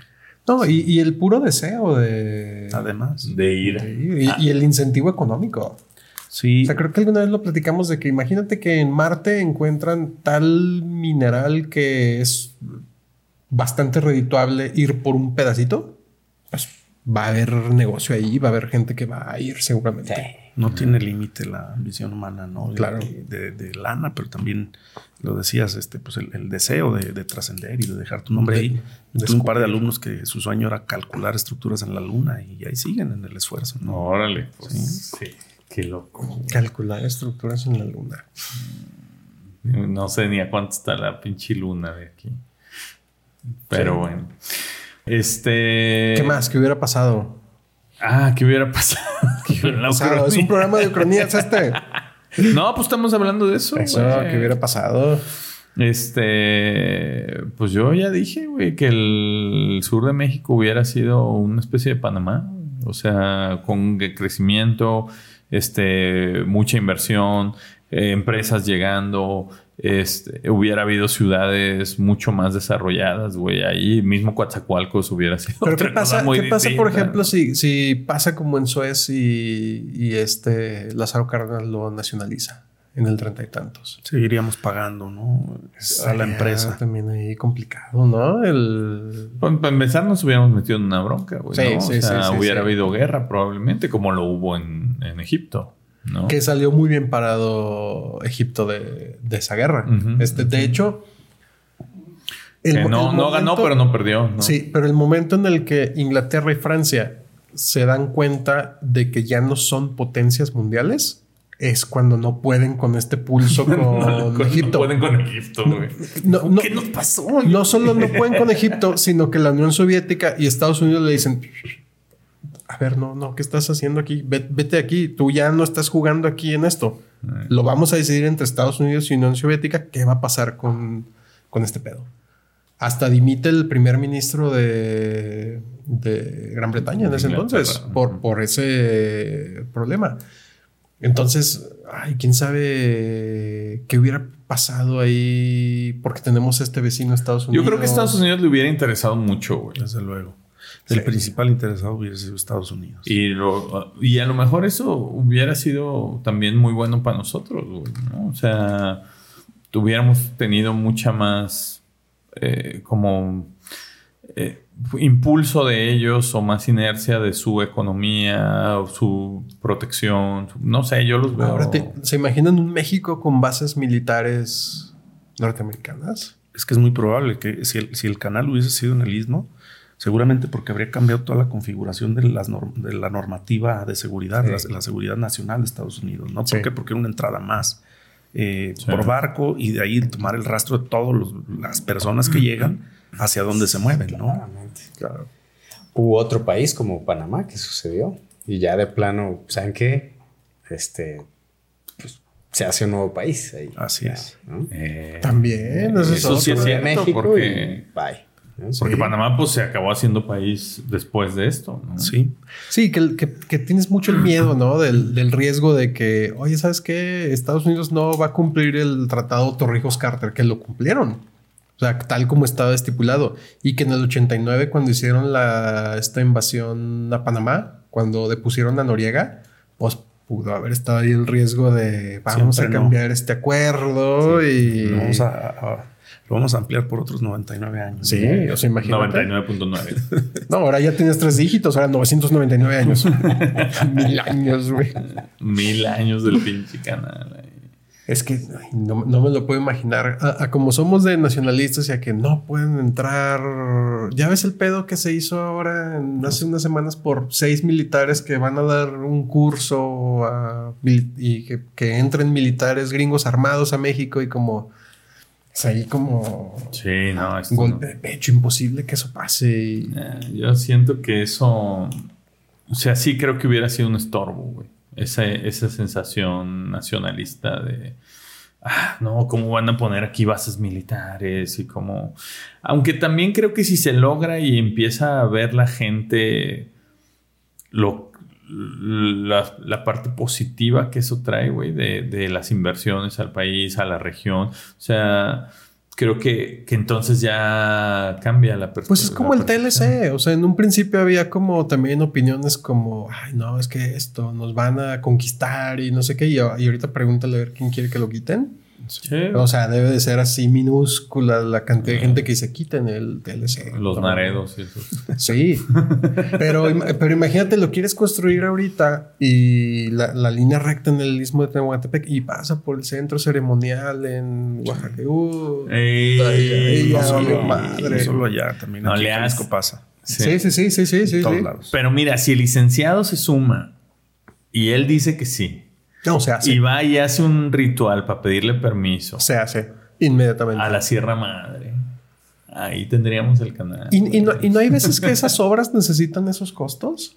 No, y, y el puro deseo de. Además, de ir. de ir, y, y el incentivo económico. Sí, O sea, creo que alguna vez lo platicamos de que imagínate que en Marte encuentran tal mineral que es bastante redituable ir por un pedacito. Pues va a haber negocio ahí, va a haber gente que va a ir seguramente. no tiene límite la ambición humana, ¿no? De- Claro. De, de lana, pero también lo decías, este, pues el, el deseo de, de trascender y de dejar tu nombre De- ahí. de Tuve un par de alumnos que su sueño era calcular estructuras en la luna y ahí siguen en el esfuerzo, ¿no? Órale, pues sí. Qué loco. Calcular estructuras en la luna. No sé ni a cuánto está la pinche luna de aquí. Pero bueno. Este. ¿Qué más? ¿Qué hubiera pasado? Ah, ¿qué hubiera pasado? Sea, es un programa de ucronías este. No, pues estamos hablando de eso. Eso. ¿qué hubiera pasado? Este, pues yo ya dije, güey, que el sur de México hubiera sido una especie de Panamá. O sea, con crecimiento, este, mucha inversión, eh, empresas llegando, este, hubiera habido ciudades mucho más desarrolladas, güey. Ahí mismo Coatzacoalcos hubiera sido. Pero otra ¿qué pasa, cosa muy ¿qué pasa por ejemplo, si, si pasa como en Suez y, y este Lázaro Cárdenas lo nacionaliza en el treinta y tantos? Seguiríamos pagando, ¿no? A la empresa. También ahí complicado, ¿no? El... Pues, para empezar, nos hubiéramos metido en una bronca, güey. Sí, ¿no? sí, o sea, sí, sí, hubiera sí. habido guerra probablemente, como lo hubo en, en Egipto, ¿no? Que salió muy bien parado Egipto de, de esa guerra. Este, de hecho... el Que no, el no ganó, pero no perdió. ¿no? Sí, pero el momento en el que Inglaterra y Francia se dan cuenta de que ya no son potencias mundiales es cuando no pueden con este pulso con, Con- Egipto. No pueden con Egipto, güey. No- ¿Qué nos pasó? no solo no pueden con Egipto, sino que la Unión Soviética y Estados Unidos le dicen, a ver, no, no, ¿qué estás haciendo aquí? Ve- Vete aquí, tú ya no estás jugando aquí en esto. Lo vamos a decidir entre Estados Unidos y Unión Soviética qué va a pasar con, con este pedo. Hasta dimite el primer ministro de, de Gran Bretaña en ese Inglaterra. entonces por, por ese problema. Entonces, ay, quién sabe qué hubiera pasado ahí porque tenemos este vecino Estados Yo Unidos. creo que a Estados Unidos le hubiera interesado mucho, güey. Desde luego. El principal interesado hubiera sido Estados Unidos. Y, lo- y a lo mejor eso hubiera sido también muy bueno para nosotros, güey, ¿no? O sea, tuviéramos tenido mucha más eh, como eh, impulso de ellos o más inercia de su economía o su protección. No sé, yo los veo. Ahora, te- ¿se imaginan un México con bases militares norteamericanas? Es que es muy probable que si el, si el canal hubiese sido en el istmo, seguramente porque habría cambiado toda la configuración de, las norm- de la normativa de seguridad, Sí. la, la seguridad nacional de Estados Unidos. ¿no? Sí. ¿Por qué? Porque era una entrada más eh, Sí. por barco y de ahí tomar el rastro de todas las personas que llegan hacia dónde se mueven. ¿no? Claramente. Claro. Hubo otro país como Panamá que sucedió y ya de plano, ¿saben qué? Este, pues se hace un nuevo país ahí. Así Ya, es. ¿no? Eh, También, eso es eso sí es otro. cierto, México porque, y bye. ¿No? porque Sí. Panamá pues se acabó haciendo país después de esto, ¿no? Sí. Sí, que, que- que tienes mucho el miedo, ¿no? Del, del riesgo de que, oye, ¿sabes qué? Estados Unidos no va a cumplir el tratado Torrijos-Carter, que lo cumplieron. O sea, tal como estaba estipulado. Y que en el 89, cuando hicieron la, esta invasión a Panamá, cuando depusieron a Noriega, pues pudo haber estado ahí el riesgo de vamos Siempre a no. cambiar este acuerdo y... Lo vamos a, a- lo vamos a ampliar por otros 99 años. Sí, o sea, imagínate. 99.9. No, ahora ya tienes tres dígitos, ahora 999 años. Mil años, güey. Mil años del pinche canal. ahí. Es que ay, no, no me lo puedo imaginar. A, a como somos de nacionalistas y a que no pueden entrar. Ya ves el pedo que se hizo ahora en- hace unas semanas por seis militares que van a dar un curso a y que, que entren militares gringos armados a México y como. Es ahí como Sí, no, un no. golpe de pecho imposible que eso pase. y- Eh, yo siento que eso. O sea, sí creo que hubiera sido un estorbo, güey. Esa, esa sensación nacionalista de. Ah, no, ¿cómo van a poner aquí bases militares? Y como. Aunque también creo que si se logra y empieza a ver la gente. Lo, la, la parte positiva que eso trae, güey, de, de las inversiones al país, a la región. O sea, creo que, que entonces ya cambia la perspectiva. Pues es como el TLC, o sea, en un principio había como también opiniones como, ay, no, es que esto nos van a conquistar y no sé qué, y, y ahorita pregúntale a ver quién quiere que lo quiten. Sí. O sea, debe de ser así minúscula la cantidad de gente que se quiten el TLC. Los No. naredos y eso. Sí, pero, pero imagínate, lo quieres construir ahorita y la, la línea recta en el istmo de Tehuantepec y pasa por el centro ceremonial en Oaxaca. Uh, Ey, Ay, ay, No solo, madre. no solo allá, también No aquí le en has- Jalisco pasa. sí, sí, sí, sí, sí, sí. En todos sí. lados. Pero mira, si el licenciado se suma y él dice que sí, No, se hace. y va y hace un ritual para pedirle permiso Se hace inmediatamente. a la Sierra Madre, Ahí tendríamos el canal. ¿Y, y no, y no hay veces que esas obras necesitan esos costos?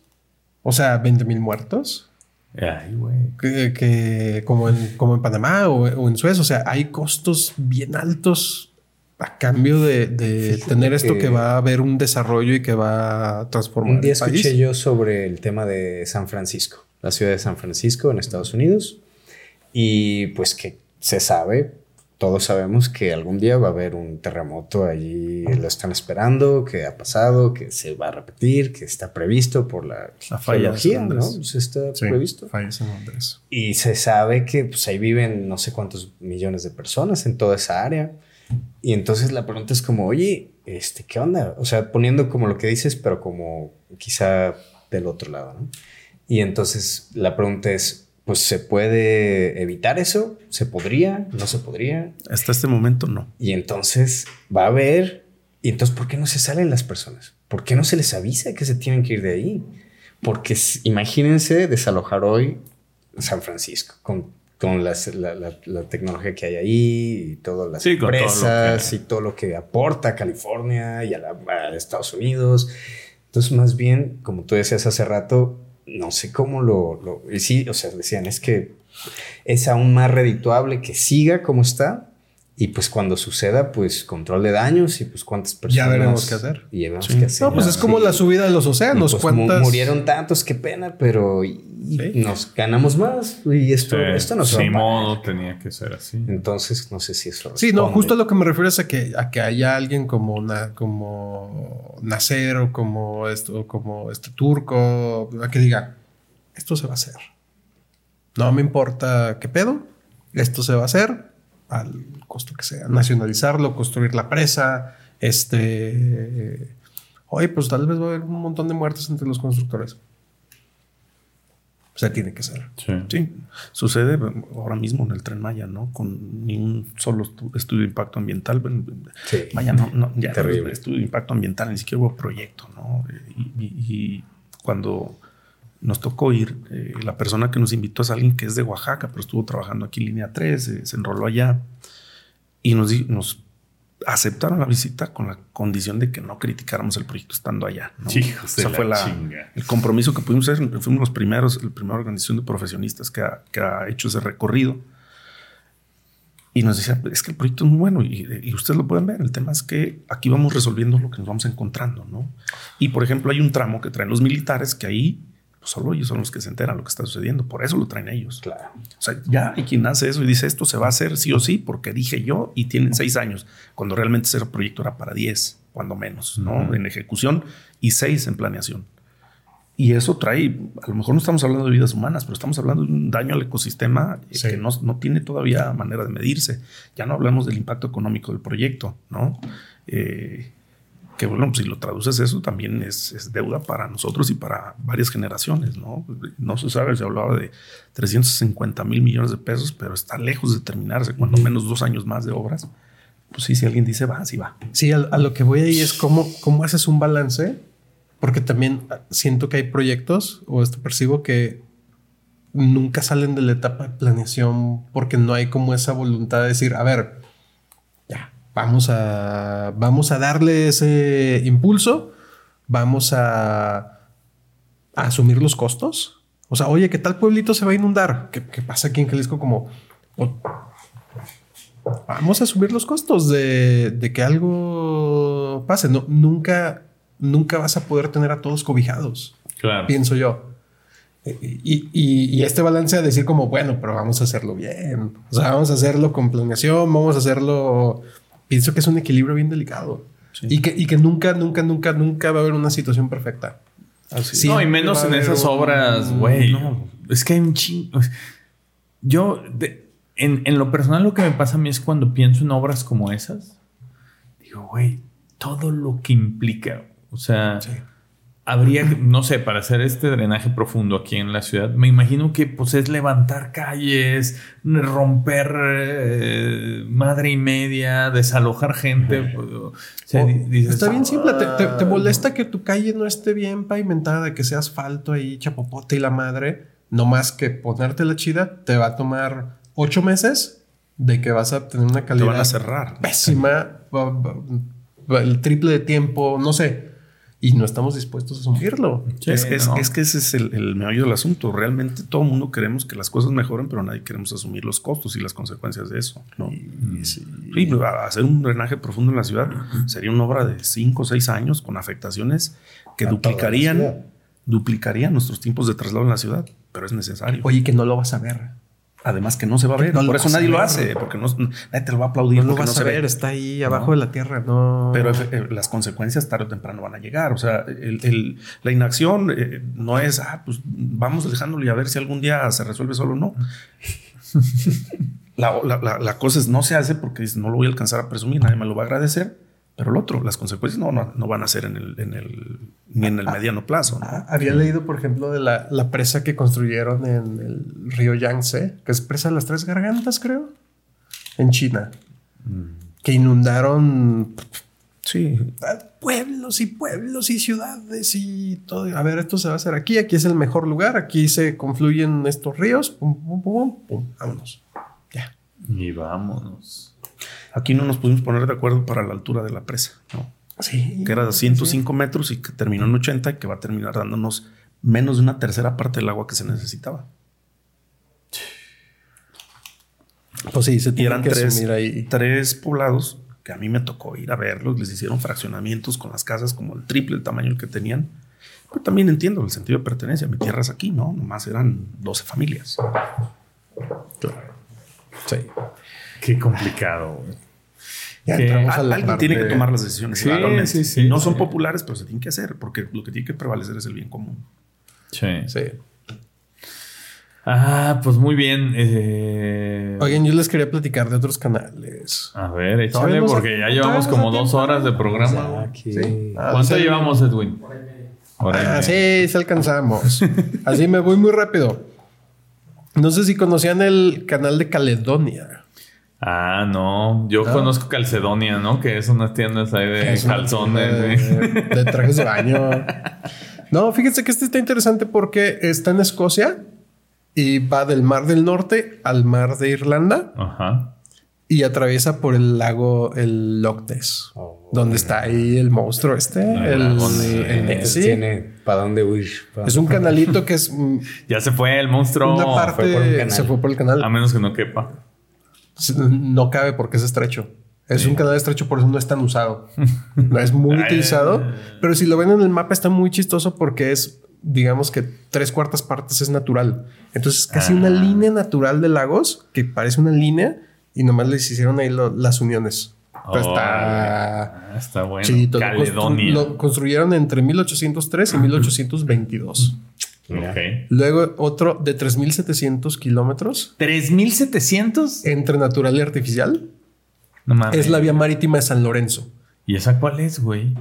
O sea, 20 mil muertos. Ay, güey. Que, que como, en, como en Panamá o, o en Suez. O sea, hay costos bien altos a cambio de, de tener esto que... que va a haber un desarrollo y que va a transformar Un día el país. escuché yo sobre el tema de San Francisco, la ciudad de San Francisco en Estados Unidos, y pues que se sabe, todos sabemos que algún día va a haber un terremoto allí, lo están esperando, que ha pasado, que se va a repetir, que está previsto por la, La falla ¿no? Pues está Sí, previsto. fallas en Londres. Y se sabe que pues, ahí viven no sé cuántos millones de personas en toda esa área. Y entonces la pregunta es como, oye, este, ¿qué onda? O sea, poniendo como lo que dices, pero como quizá del otro lado, ¿no? Y entonces la pregunta es, pues, ¿se puede evitar eso? ¿Se podría? ¿No se podría? Hasta este momento no. Y entonces va a haber, y entonces, ¿por qué no se salen las personas? ¿Por qué no se les avisa que se tienen que ir de ahí? Porque imagínense desalojar hoy San Francisco con, con las- la, la- la tecnología que hay ahí y todas las Sí, todo empresas que- y todo lo que aporta a California y a, la- a Estados Unidos. Entonces, más bien, como tú decías hace rato, no sé cómo lo, lo... Sí, o sea, decían, es que es aún más redituable que siga como está y pues cuando suceda, pues control de daños y pues cuántas personas... Ya veremos qué hacer. Y ya veremos Sí. qué hacer. No, pues es como Sí. la subida de los océanos. pues, mu- ¿Cuántas? murieron tantos, qué pena, pero y- y Sí. nos ganamos más y esto, Sí, esto no se va modo tenía que ser así. Entonces, no sé si eso Sí, no, justo a lo que me refiero es a que, a que haya alguien como, na- como Nacer o como esto, como este turco, a que diga, esto se va a hacer. No me importa qué pedo, esto se va a hacer al costo que sea. Nacionalizarlo, construir la presa, este... Oye, pues tal vez va a haber un montón de muertes entre los constructores. O sea, tiene que ser. Sí. Sí, sucede ahora mismo en el Tren Maya, ¿no? Con ni un solo estu- estudio de impacto ambiental. Sí. Vaya, no, no, ya Terrible. no estudio de impacto ambiental, ni siquiera hubo proyecto, ¿no? Y, y- y cuando nos tocó ir, eh, la persona que nos invitó es alguien que es de Oaxaca, pero estuvo trabajando aquí en línea 3, eh, se enroló allá y nos, aceptaron la visita con la condición de que no criticáramos el proyecto estando allá. ¿no? Fue la, chinga. el compromiso que pudimos hacer. Fuimos los primeros, la primera organización de profesionistas que ha, que ha hecho ese recorrido. Y nos decían, es que el proyecto es muy bueno y, y ustedes lo pueden ver. El tema es que aquí vamos resolviendo lo que nos vamos encontrando, ¿no? Y por ejemplo, hay un tramo que traen los militares que ahí pues, solo ellos son los que se enteran lo que está sucediendo. Por eso lo traen ellos. Claro. O sea, ya hay quien hace eso y dice esto se va a hacer sí o sí porque dije yo y tienen seis años, cuando realmente ese proyecto era para diez, cuando menos, ¿no? En ejecución y seis en planeación. Y eso trae, a lo mejor no estamos hablando de vidas humanas, pero estamos hablando de un daño al ecosistema Sí. que no, no tiene todavía manera de medirse. Ya no hablamos del impacto económico del proyecto, ¿no? Eh, que bueno, si lo traduces eso también es, es deuda para nosotros y para varias generaciones, ¿no? No se sabe, se hablaba de 350 mil millones de pesos, pero está lejos de terminarse, cuando menos dos años más de obras. Pues sí, si alguien dice va, sí va. Sí, a, a lo que voy ahí es cómo, cómo haces un balance, porque también siento que hay proyectos, o esto percibo que nunca salen de la etapa de planeación porque no hay como esa voluntad de decir, a ver, vamos a, vamos a darle ese impulso, vamos a, a asumir los costos. O sea, oye, ¿qué tal pueblito se va a inundar? ¿Qué, qué pasa aquí en Jalisco? Como, vamos a subir los costos de, de que algo pase. No, nunca, nunca vas a poder tener a todos cobijados, Claro. pienso yo. Y, y- y este balance a decir como, bueno, pero vamos a hacerlo bien. O sea, vamos a hacerlo con planeación, vamos a hacerlo... Pienso que es un equilibrio bien delicado. Y, que, y que nunca, nunca, nunca, nunca va a haber una situación perfecta. Así. no, y menos en esas un- obras, güey. no. Es que hay un chingo. Yo, de- en, en lo personal, lo que me pasa a mí es cuando pienso en obras como esas, digo, güey, todo lo que implica. O sea, habría, no sé, para hacer este drenaje profundo aquí en la ciudad, me imagino que pues es levantar calles, romper eh, madre y media, desalojar gente. pues, o sea, O- di- dices, está bien simple. Te, te- te "Ah". molesta que tu calle no esté bien pavimentada, que sea asfalto ahí, chapopote y la madre. No más que ponerte la chida, te va a tomar ocho meses de que vas a tener una Te calidad van a cerrar. pésima. El triple de tiempo, no sé. Y no estamos dispuestos a asumirlo. es, es- no. es que ese es el, el meollo del asunto. Realmente todo el mundo queremos que las cosas mejoren, pero nadie queremos asumir los costos y las consecuencias de eso. ¿no? Sí, a- hacer un drenaje profundo en la ciudad sería una obra de 5 o 6 años con afectaciones que A duplicarían, duplicarían nuestros tiempos de traslado en la ciudad, pero es necesario. Oye, que no lo vas a ver. Además que no se va a ver, No por eso nadie lo ver. hace, porque no, nadie te lo va a aplaudir. No lo porque vas no a se ve. ver, está ahí abajo de la tierra, no. Pero eh, las consecuencias tarde o temprano van a llegar. O sea, el- el- la inacción eh, no es, ah, pues vamos dejándolo y a ver si algún día se resuelve solo o no. la, la- la- la cosa es, no se hace porque no lo voy a alcanzar a presumir, nadie me lo va a agradecer. Pero lo otro, las consecuencias no, no, no van a ser en el, en el, ni en el mediano plazo. ¿no? Ah, Había leído, por ejemplo, de la, la presa que construyeron en el río Yangtze, que es presa de las tres gargantas, creo, en China, que inundaron Sí, pueblos y pueblos y ciudades y todo. A ver, esto se va a hacer aquí, aquí es el mejor lugar, aquí se confluyen estos ríos, pum, pum, pum, pum, pum, vámonos. Ya. Y vámonos. Aquí no nos pudimos poner de acuerdo para la altura de la presa, ¿no? Sí. que era de 105 metros y que terminó en 80 y que va a terminar dándonos menos de una tercera parte del agua que se necesitaba. Pues sí, se Y eran que tres, ahí. tres poblados que a mí me tocó ir a verlos, les hicieron fraccionamientos con las casas como el triple el tamaño que tenían. Pero también entiendo el sentido de pertenencia. Mi tierra es aquí, ¿no? Nomás eran 12 familias. Sí. Qué complicado. güey. Ya Que a la alguien parte- tiene que tomar las decisiones. Sí, claramente. sí, sí, y no sí. son populares, pero se tienen que hacer porque lo que tiene que prevalecer es el bien común. Sí. Sí. Ah, pues muy bien. eh, Oigan, yo les quería platicar de otros canales. A ver, échale porque ya llevamos como dos horas de programa. Sí. Ah, ¿Cuánto sí. llevamos, Edwin? Y Ah, sí alcanzamos. Así me voy muy rápido. No sé si conocían el canal de Caledonia. Ah, no. Yo ¿No? conozco Calcedonia, ¿no? Que es unas tiendas ahí de Es calzones. De, de trajes de baño. No, fíjense que este está interesante porque está en Escocia y va del Mar del Norte al Mar de Irlanda Ajá. y atraviesa por el lago el Loch Ness, Oh, donde está ahí el monstruo este, el el, el. Pues Tiene para dónde huir. pa- Es un canalito que es Ya se fue el monstruo. una parte fue por un canal. se fue por el canal. A menos que no quepa. No cabe porque es estrecho. Es un canal estrecho, por eso no es tan usado. No es muy Ay. utilizado. Pero si lo ven en el mapa, está muy chistoso porque es, digamos que tres cuartas partes es natural. Entonces, casi una Ah. línea natural de lagos que parece una línea y nomás les hicieron ahí lo- las uniones. Pero está Ah, está bueno. chidito. Caledonia. lo construyeron entre 1803 y 1822. Luego otro de 3700 kilómetros ¿3700? entre natural y artificial. No mames. Es la vía marítima de San Lorenzo. ¿Y esa cuál es, güey?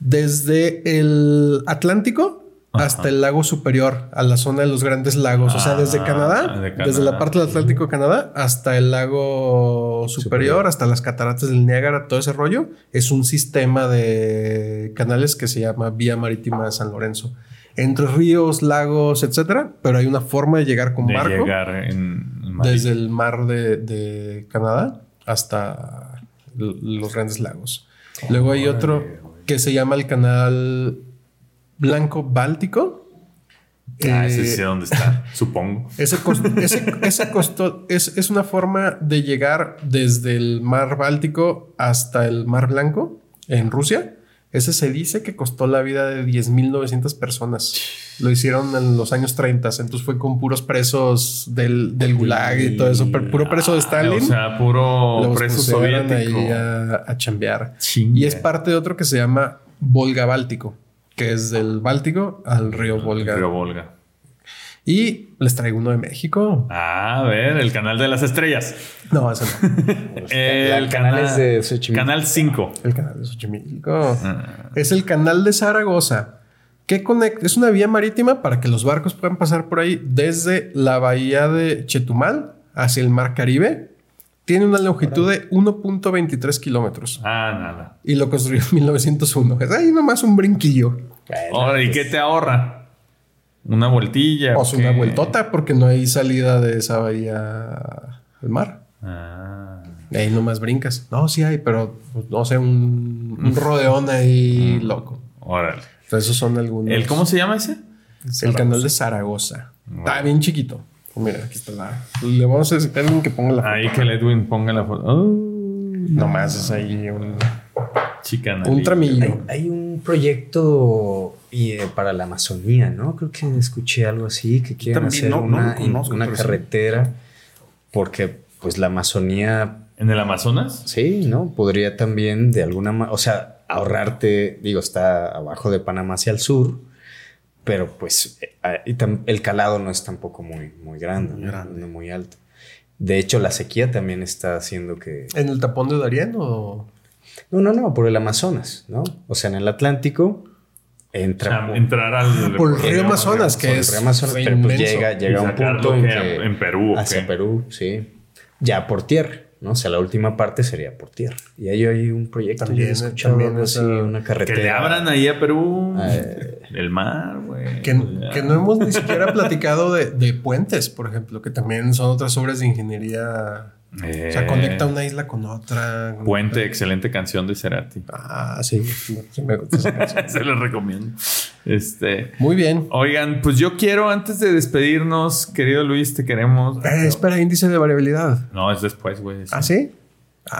Desde el Atlántico Ajá. hasta el lago superior, a la zona de los grandes lagos. o sea, desde Ah, Canadá, de Canadá. desde la parte del Atlántico de Canadá hasta el lago superior, Superior. hasta las cataratas del Niágara, todo ese rollo, es un sistema de canales que se llama Vía Marítima de San Lorenzo. Entre ríos, lagos, etcétera, pero hay una forma de llegar con De barco llegar en... desde el mar de, de Canadá hasta los grandes lagos. Luego hay otro que se llama el canal Blanco Báltico. Ah, ese Eh, sí sé dónde está, supongo. ese, cos- ese- es, es una forma de llegar desde el mar Báltico hasta el mar Blanco en Rusia. Ese se dice que costó la vida de 10.900 personas. Lo hicieron en los años 30, entonces fue con puros presos del, del Gulag y todo eso, pero puro preso de Stalin. O sea, puro los preso soviético. ahí a, a chambear. Chinga. Y es parte de otro que se llama Volga Báltico, que es del Báltico al río Volga. Río Volga. Y les traigo uno de México. Ah, a ver, el canal de las estrellas. No, ese no. El canales de Xochimilco. Canal 5. El canal de Xochimilco. Ah. Es el canal de Zaragoza. Que conecta, es una vía marítima para que los barcos puedan pasar por ahí desde la bahía de Chetumal hacia el mar Caribe. Tiene una longitud de 1.23 kilómetros Ah, nada. y lo construyó en 1901. Es ahí nomás un brinquillo. Ahora, ¿y qué te ahorra? ¿Una vueltilla? O sea, una vueltota porque no hay salida de esa bahía al mar. Ah. Ahí nomás brincas. No, sí hay, pero pues, no sé, un, un rodeón ahí loco. Órale. Entonces, esos son algunos. ¿El cómo se llama ese? El canal de Zaragoza. Está bien chiquito. Mira, aquí está la. Le vamos a decir a alguien que ponga la foto. Ahí que el Edwin ponga la foto. Oh, Nomás es ahí un, chicana. un tramillo. Hay, hay un proyecto y, eh, para la Amazonía, ¿no? Creo que escuché algo así, que quieren También hacer no- una, conozco, una sí. carretera, porque pues la Amazonía, ¿En el Amazonas? sí, ¿no? Podría también de alguna manera, o sea, ahorrarte, digo, está abajo de Panamá hacia el sur, pero pues eh, ah, el calado no es tampoco muy, muy grande, Muy ¿no? grande. No muy alto. De hecho, la sequía también está haciendo que... ¿En el tapón de Darien o.? No, no, no, por el Amazonas, ¿no? O sea, en el Atlántico O entra... sea, entrar al. Por el río Amazonas, que por el es río Amazonas, pero pues llega, llega Y un punto en, que que en Perú, ¿o hacia? Perú, sí. Ya por tierra, ¿no? O sea, la última parte sería por tierra. Y ahí hay un proyecto, También, yo he escuchado también algo así, una Que carretera. le abran ahí a Perú. Eh. el mar, güey. Que, que no hemos ni siquiera platicado de, de puentes, por ejemplo, que también son otras obras de ingeniería. O sea, Eh, conecta una isla con otra. Puente, excelente canción de Cerati. Ah, sí. sí me gusta esa canción. Se los recomiendo. Este. Muy bien. Oigan, pues yo quiero, antes de despedirnos, querido Luis, te queremos. Eh, espera, índice de variabilidad. No, es después, güey. ¿Ah, sí?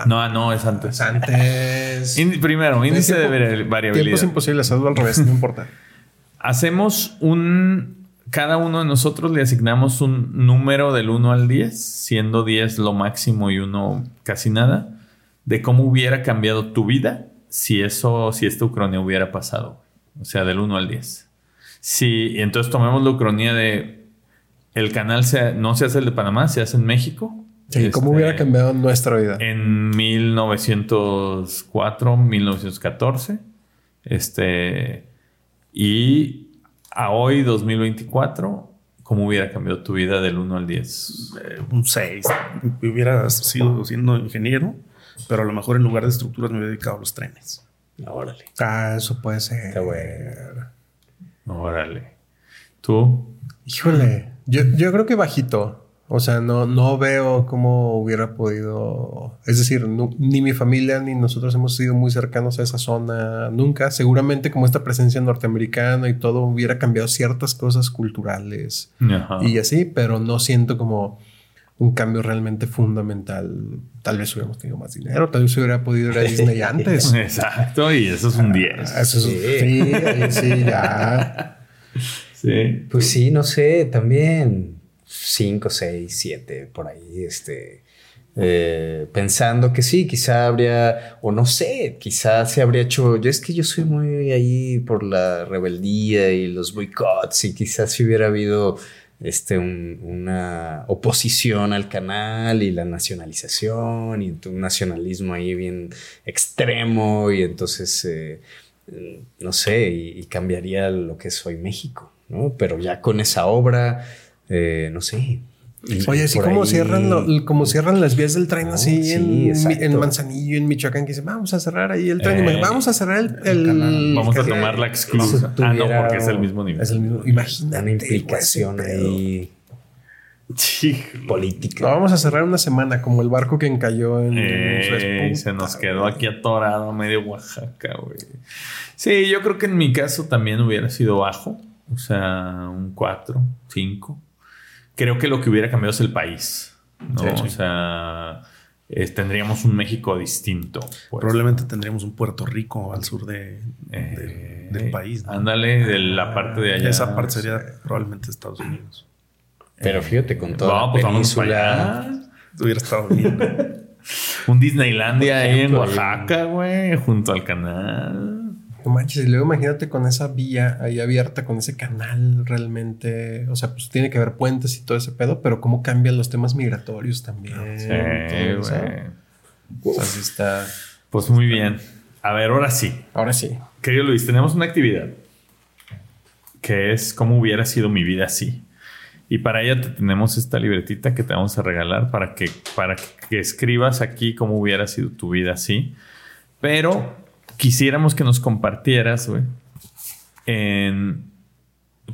No, no, es antes. Antes. Indi- primero, índice de Tiempo- vari- Tiempos variabilidad. imposibles, hazlo al revés, no importa. Hacemos un. Cada uno de nosotros le asignamos un número del 1 al 10, siendo 10 lo máximo y 1 casi nada, de cómo hubiera cambiado tu vida si eso, si esta ucronía hubiera pasado. O sea, del 1 al 10. Si, y entonces tomemos la ucronía de. El canal se- no se hace el de Panamá, se hace en México. Sí, ¿Cómo Este, hubiera cambiado nuestra vida? en 1904, 1914. Este. Y a hoy, 2024, ¿cómo hubiera cambiado tu vida del 1 al 10? Eh, un 6. Hubiera sido siendo ingeniero, pero a lo mejor en lugar de estructuras me hubiera dedicado a los trenes. Órale. Ah, eso puede ser. Está bueno. Órale. ¿Tú? Híjole, yo, yo creo que bajito. O sea, no, no veo cómo hubiera podido. Es decir, ni mi familia ni nosotros hemos sido muy cercanos a esa zona nunca. Seguramente, como esta presencia norteamericana y todo, hubiera cambiado ciertas cosas culturales Ajá. y así, pero no siento como un cambio realmente fundamental. Tal vez hubiéramos tenido más dinero, tal vez hubiera podido ir a Disney antes. Exacto, y eso es un 10. Ah, Eso es- sí, ahí sí, ya. Sí. Pues sí, no sé, también 5, 6, 7, por ahí, este, eh, pensando que sí, quizá habría, o no sé, quizá se habría hecho, yo es que yo soy muy ahí por la rebeldía y los boicots y quizás si hubiera habido este, un- una oposición al canal y la nacionalización y un nacionalismo ahí bien extremo y entonces, eh, no sé, y, y cambiaría lo que es hoy México, ¿no? Pero ya con esa obra, eh, no sé. Oye, así como ahí- cierran, lo- como cierran las vías del tren No, así sí, en, en Manzanillo, en Michoacán, que dicen, vamos a cerrar ahí el tren. Eh, vamos a cerrar el... el- canal. Vamos a tomar la exclusiva. Ah, no, porque es el mismo nivel. Es el mismo. Imagínate. Una implicación güey, ahí Sí. política. Lo vamos a cerrar una semana, como el barco que encalló en... Eh, Suez. se nos quedó aquí atorado a medio Oaxaca, güey. Sí, yo creo que en mi caso también hubiera sido bajo. O sea, un 4, 5. Creo que lo que hubiera cambiado es el país. ¿no? Sí, sí. O sea, eh, tendríamos un México distinto. pues. Probablemente tendríamos un Puerto Rico al sur de, Eh, de- del país. ¿no? Ándale, de la parte de allá. Esa parte sería probablemente Estados Unidos. Pero fíjate, con toda No, la pues vamos península. para allá. Hubiera estado bien. Un Disneylandia ahí en. Oaxaca, güey, junto al canal. No manches, y luego imagínate con esa vía ahí abierta, con ese canal realmente. O sea, pues tiene que haber puentes y todo ese pedo, pero cómo cambian los temas migratorios también. Sí, todo eso. güey. O sea, sí está. Pues muy bien. A ver, ahora sí. Ahora sí. Querido Luis, tenemos una actividad que es cómo hubiera sido mi vida así. Y para ella te tenemos esta libretita que te vamos a regalar para que, para que escribas aquí cómo hubiera sido tu vida así. Pero quisiéramos que nos compartieras, güey, en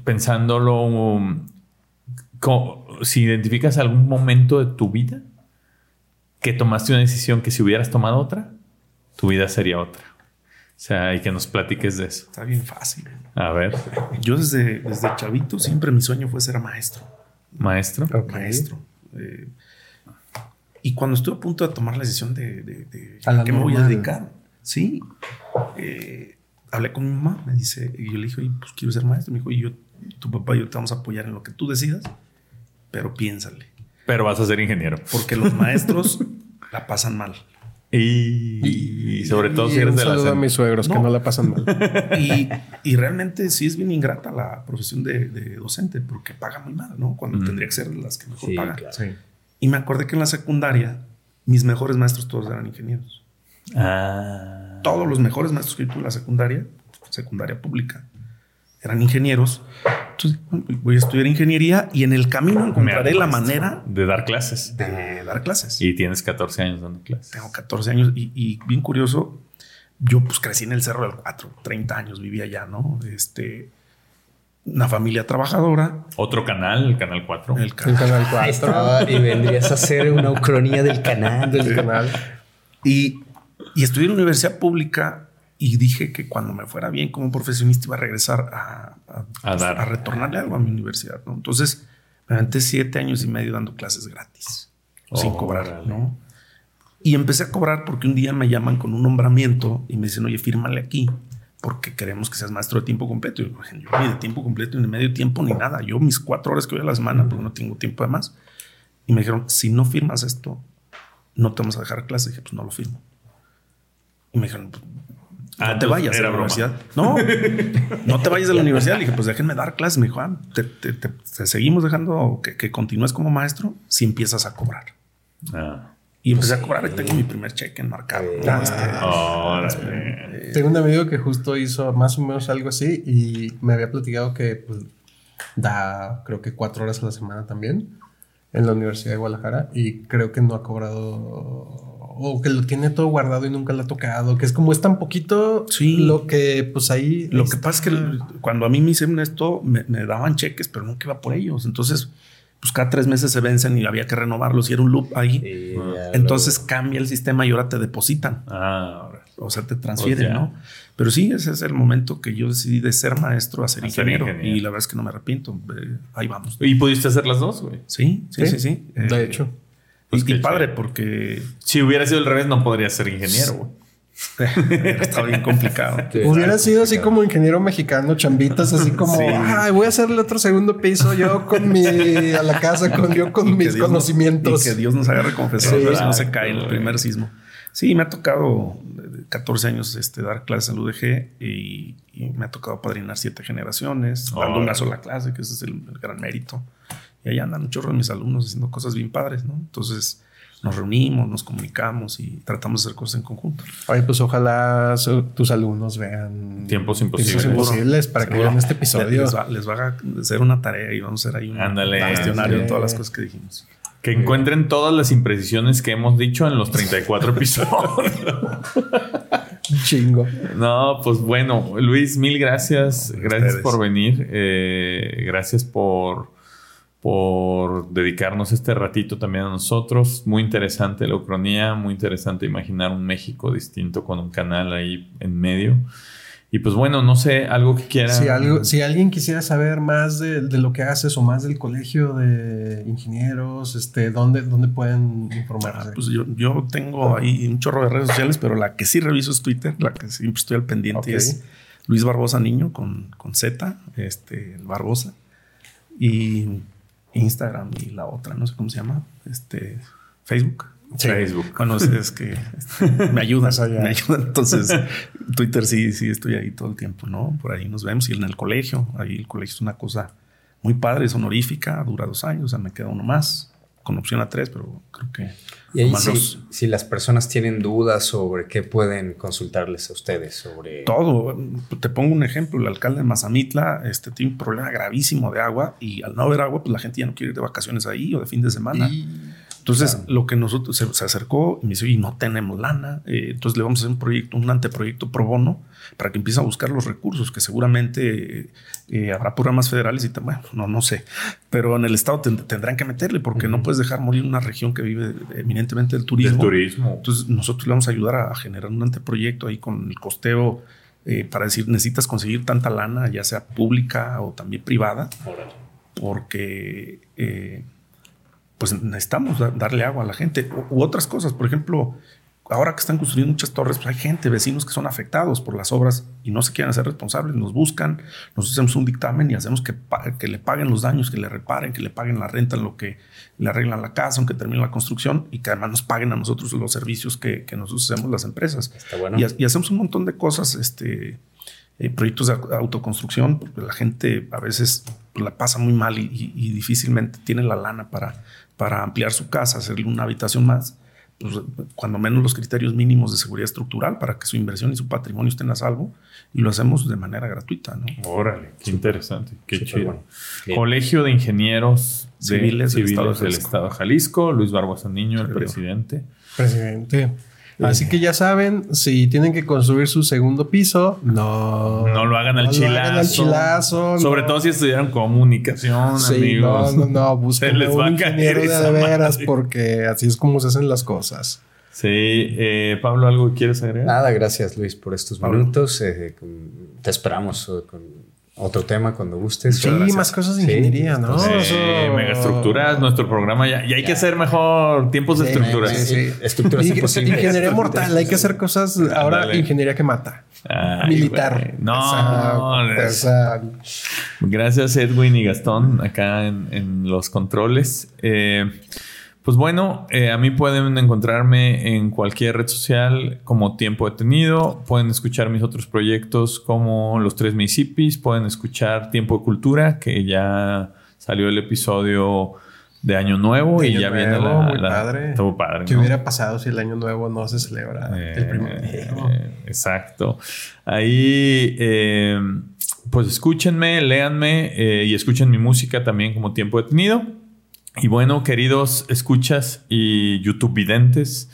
pensándolo, um, si identificas algún momento de tu vida que tomaste una decisión que si hubieras tomado otra, tu vida sería otra. O sea, y que nos platiques de eso. Está bien fácil. A ver, Yo desde, desde chavito siempre mi sueño fue ser maestro. maestro. Maestro. Eh, y cuando estuve a punto de tomar la decisión de, de, de A la a qué me voy a dedicar, sí, eh, hablé con mi mamá, me dice, y yo le dije, "Oye, pues quiero ser maestro. Me dijo, y yo, tu papá y yo te vamos a apoyar en lo que tú decidas, pero piénsale, Pero vas a ser ingeniero. porque los maestros la pasan mal. Y, y sobre todo si eres un de la a mis suegros que No. la pasan mal. Y, y realmente sí es bien ingrata la profesión de, de docente, porque paga muy mal, ¿no? Cuando tendría que ser las que mejor Sí, pagan. claro. Y me acordé que en la secundaria mis mejores maestros todos eran ingenieros. Ah. Todos los mejores maestros que yo tuve en la secundaria, secundaria pública, eran ingenieros. Entonces voy a estudiar ingeniería y en el camino encontraré la manera de dar clases. de dar clases. Y tienes 14 años dando clases. Tengo 14 años y, y bien curioso, yo pues crecí en el Cerro del 4, 30 años vivía allá, ¿no? Este, una familia trabajadora, Otro canal, el canal 4. el El canal. canal Ahí 4 estaba, y vendrías a hacer una ucronía del canal. del canal. Y, y estudié en la universidad pública y dije que cuando me fuera bien como profesionista iba a regresar a, a, A dar. a retornarle algo a mi universidad, ¿no? Entonces me aventé siete años y medio dando clases gratis, sin cobrar. ¿no? Y empecé a cobrar porque un día me llaman con un nombramiento y me dicen, oye, fírmale aquí porque queremos que seas maestro de tiempo completo. Y yo, yo ni de tiempo completo, ni de medio tiempo, ni nada. Yo mis cuatro horas que voy a la semana, porque no tengo tiempo de más. Y me dijeron, si no firmas esto, no te vamos a dejar clase. Y dije, pues no lo firmo. Y me dijeron, pues, Ah, no te vayas de era la broma. universidad. No, no te vayas de la universidad. Le dije, pues déjenme dar clases. Me dijo, ah, te, te- te- te seguimos dejando que, que continúes como maestro si empiezas a cobrar. Ah. Y empecé a cobrar y tengo mi primer cheque enmarcado. ¿no? Este, Órale. Tengo un amigo que justo hizo más o menos algo así y me había platicado que pues, da creo que cuatro horas a la semana también en la Universidad de Guadalajara y creo que no ha cobrado o que lo tiene todo guardado y nunca lo ha tocado, que es como es tan poquito Sí. lo que pues ahí... Lo que pasa es que cuando a mí me hicieron esto, me, me daban cheques, pero nunca iba por ellos. Entonces, pues cada tres meses se vencen y había que renovarlos y era un loop ahí. Sí, Entonces cambia el sistema y ahora te depositan. Ah. O sea, te transfieren. ¿no? Pero sí, ese es el momento que yo decidí de ser maestro a ser, A ser ingeniero. Y la verdad es que no me arrepiento. Eh, ahí vamos. ¿Y pudiste hacer las dos, güey? Sí, sí, sí, sí. Eh, De hecho. Y, Pues qué y padre, chido. porque Si hubiera sido al revés, no podrías ser ingeniero, güey. estaba bien complicado. Sí, Hubiera está sido así como ingeniero mexicano, chambitas, así como, Sí. ay, voy a hacerle otro segundo piso yo con mi, a la casa, con yo con Y mis Dios nos- conocimientos. y que Dios nos haga reconfesar, Sí. si no se cae en el primer sismo. Sí, me ha tocado eh, 14 años este, dar clases al UDG y, y me ha tocado padrinar siete generaciones, dando una sola clase, que ese es el, el gran mérito. Y ahí andan un chorro de mis alumnos haciendo cosas bien padres, ¿no? Entonces nos reunimos, nos comunicamos y tratamos de hacer cosas en conjunto. Oye, pues ojalá tus alumnos vean Tiempos imposibles. Tiempos imposibles para que vean este episodio. Les va, les va a hacer una tarea y vamos a hacer ahí un Ándale. cuestionario de todas las cosas que dijimos. Que encuentren todas las imprecisiones que hemos dicho en los 34 episodios. Un Chingo. No, pues bueno, Luis, mil gracias. Gracias Ustedes. por venir. Eh, gracias por, por dedicarnos este ratito también a nosotros. Muy interesante la ucronía, muy interesante imaginar un México distinto con un canal ahí en medio. Y pues bueno, no sé, algo que quieran. Si, algo, si alguien quisiera saber más de, de lo que haces o más del colegio de ingenieros, este, ¿dónde, dónde pueden informarse? Ah, pues yo, yo tengo ahí un chorro de redes sociales, pero la que sí reviso es Twitter, la que siempre estoy al pendiente Ok. es Luis Barbosa Niño con, con Z, este, el Barbosa, y Instagram y la otra, no sé cómo se llama, este, Facebook. Sí. Facebook. Bueno, es, que este, me ayuda, Más allá. me ayuda. Entonces, Twitter sí, sí, estoy ahí todo el tiempo, ¿no? Por ahí nos vemos y en el colegio, ahí el colegio es una cosa muy padre, es honorífica, dura dos años, o sea, me queda uno más, con opción a tres, pero creo que... Y ahí más si, los- si las personas tienen dudas sobre qué pueden consultarles a ustedes sobre Todo. Te pongo un ejemplo. El alcalde de Mazamitla este, tiene un problema gravísimo de agua y al no haber agua, pues la gente ya no quiere ir de vacaciones ahí o de fin de semana. Y- Entonces, lo que nosotros se, acercó y me dice, y no tenemos lana, eh, entonces le vamos a hacer un proyecto, un anteproyecto pro bono para que empiece a buscar los recursos, que seguramente eh, habrá programas federales y bueno, no, no sé, pero en el Estado tendrán que meterle porque no puedes dejar morir una región que vive eminentemente del turismo. turismo. Entonces, nosotros le vamos a ayudar a, generar un anteproyecto ahí con el costeo eh, para decir, necesitas conseguir tanta lana, ya sea pública o también privada, porque pues necesitamos darle agua a la gente u, otras cosas. Por ejemplo, ahora que están construyendo muchas torres, pues hay gente, vecinos que son afectados por las obras y no se quieren hacer responsables, nos buscan, nos hacemos un dictamen y hacemos que, que le paguen los daños, que le reparen, que le paguen la renta en lo que le arreglan la casa, aunque termine la construcción y que además nos paguen a nosotros los servicios que, que nosotros hacemos las empresas. y, hacemos un montón de cosas, este, eh, proyectos de autoconstrucción, porque la gente a veces la pasa muy mal y difícilmente tiene la lana para para ampliar su casa, hacerle una habitación más, pues cuando menos los criterios mínimos de seguridad estructural para que su inversión y su patrimonio estén a salvo y lo hacemos de manera gratuita. ¿no? Órale, qué interesante, qué chido. Colegio de Ingenieros Civiles, del, Estado de Jalisco, Luis Barbosa Niño, el presidente. Presidente. Así que ya saben, si tienen que construir su segundo piso, no. No lo hagan al, chilazo. Sobre todo si estudiaron comunicación, amigos. No, no, no. Busquen un ingeniero de, veras porque así es como se hacen las cosas. Sí. Eh, Pablo, ¿algo quieres agregar? Nada, gracias Luis por estos minutos. Eh, te esperamos eh, con otro tema cuando gustes. Sí, más cosas de ingeniería, ¿no? Sí, megaestructuras, nuestro programa ya. Y hay que hacer mejor tiempos de estructuras. Sí, Estructuras imposibles. Ingeniería mortal, hay que hacer cosas. Ahora, ingeniería que mata. Militar. No, Gracias, Edwin y Gastón, acá en, en los controles. Eh, pues bueno, eh, a mí pueden encontrarme en cualquier red social como Tiempo Detenido. Pueden escuchar mis otros proyectos como Los Tres Municipios. Pueden escuchar Tiempo de Cultura, que ya salió el episodio de Año Nuevo y ya viene la, muy padre. padre. ¿Qué hubiera pasado si el Año Nuevo no se celebra el primer eh, exacto. Ahí, eh, pues escúchenme, léanme y escuchen mi música también como Tiempo Detenido. Y bueno, queridos escuchas y YouTube videntes,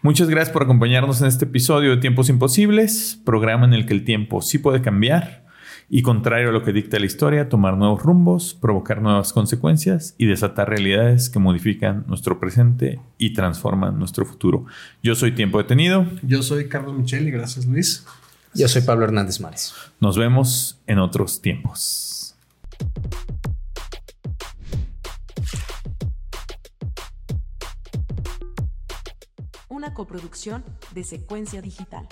muchas gracias por acompañarnos en este episodio de Tiempos Imposibles, programa en el que el tiempo sí puede cambiar y contrario a lo que dicta la historia, tomar nuevos rumbos, provocar nuevas consecuencias y desatar realidades que modifican nuestro presente y transforman nuestro futuro. Yo soy Tiempo Detenido. Yo soy Carlos Michel y gracias Luis. Yo soy Pablo Hernández Mares. Nos vemos en otros tiempos. coproducción de Secuencia Digital.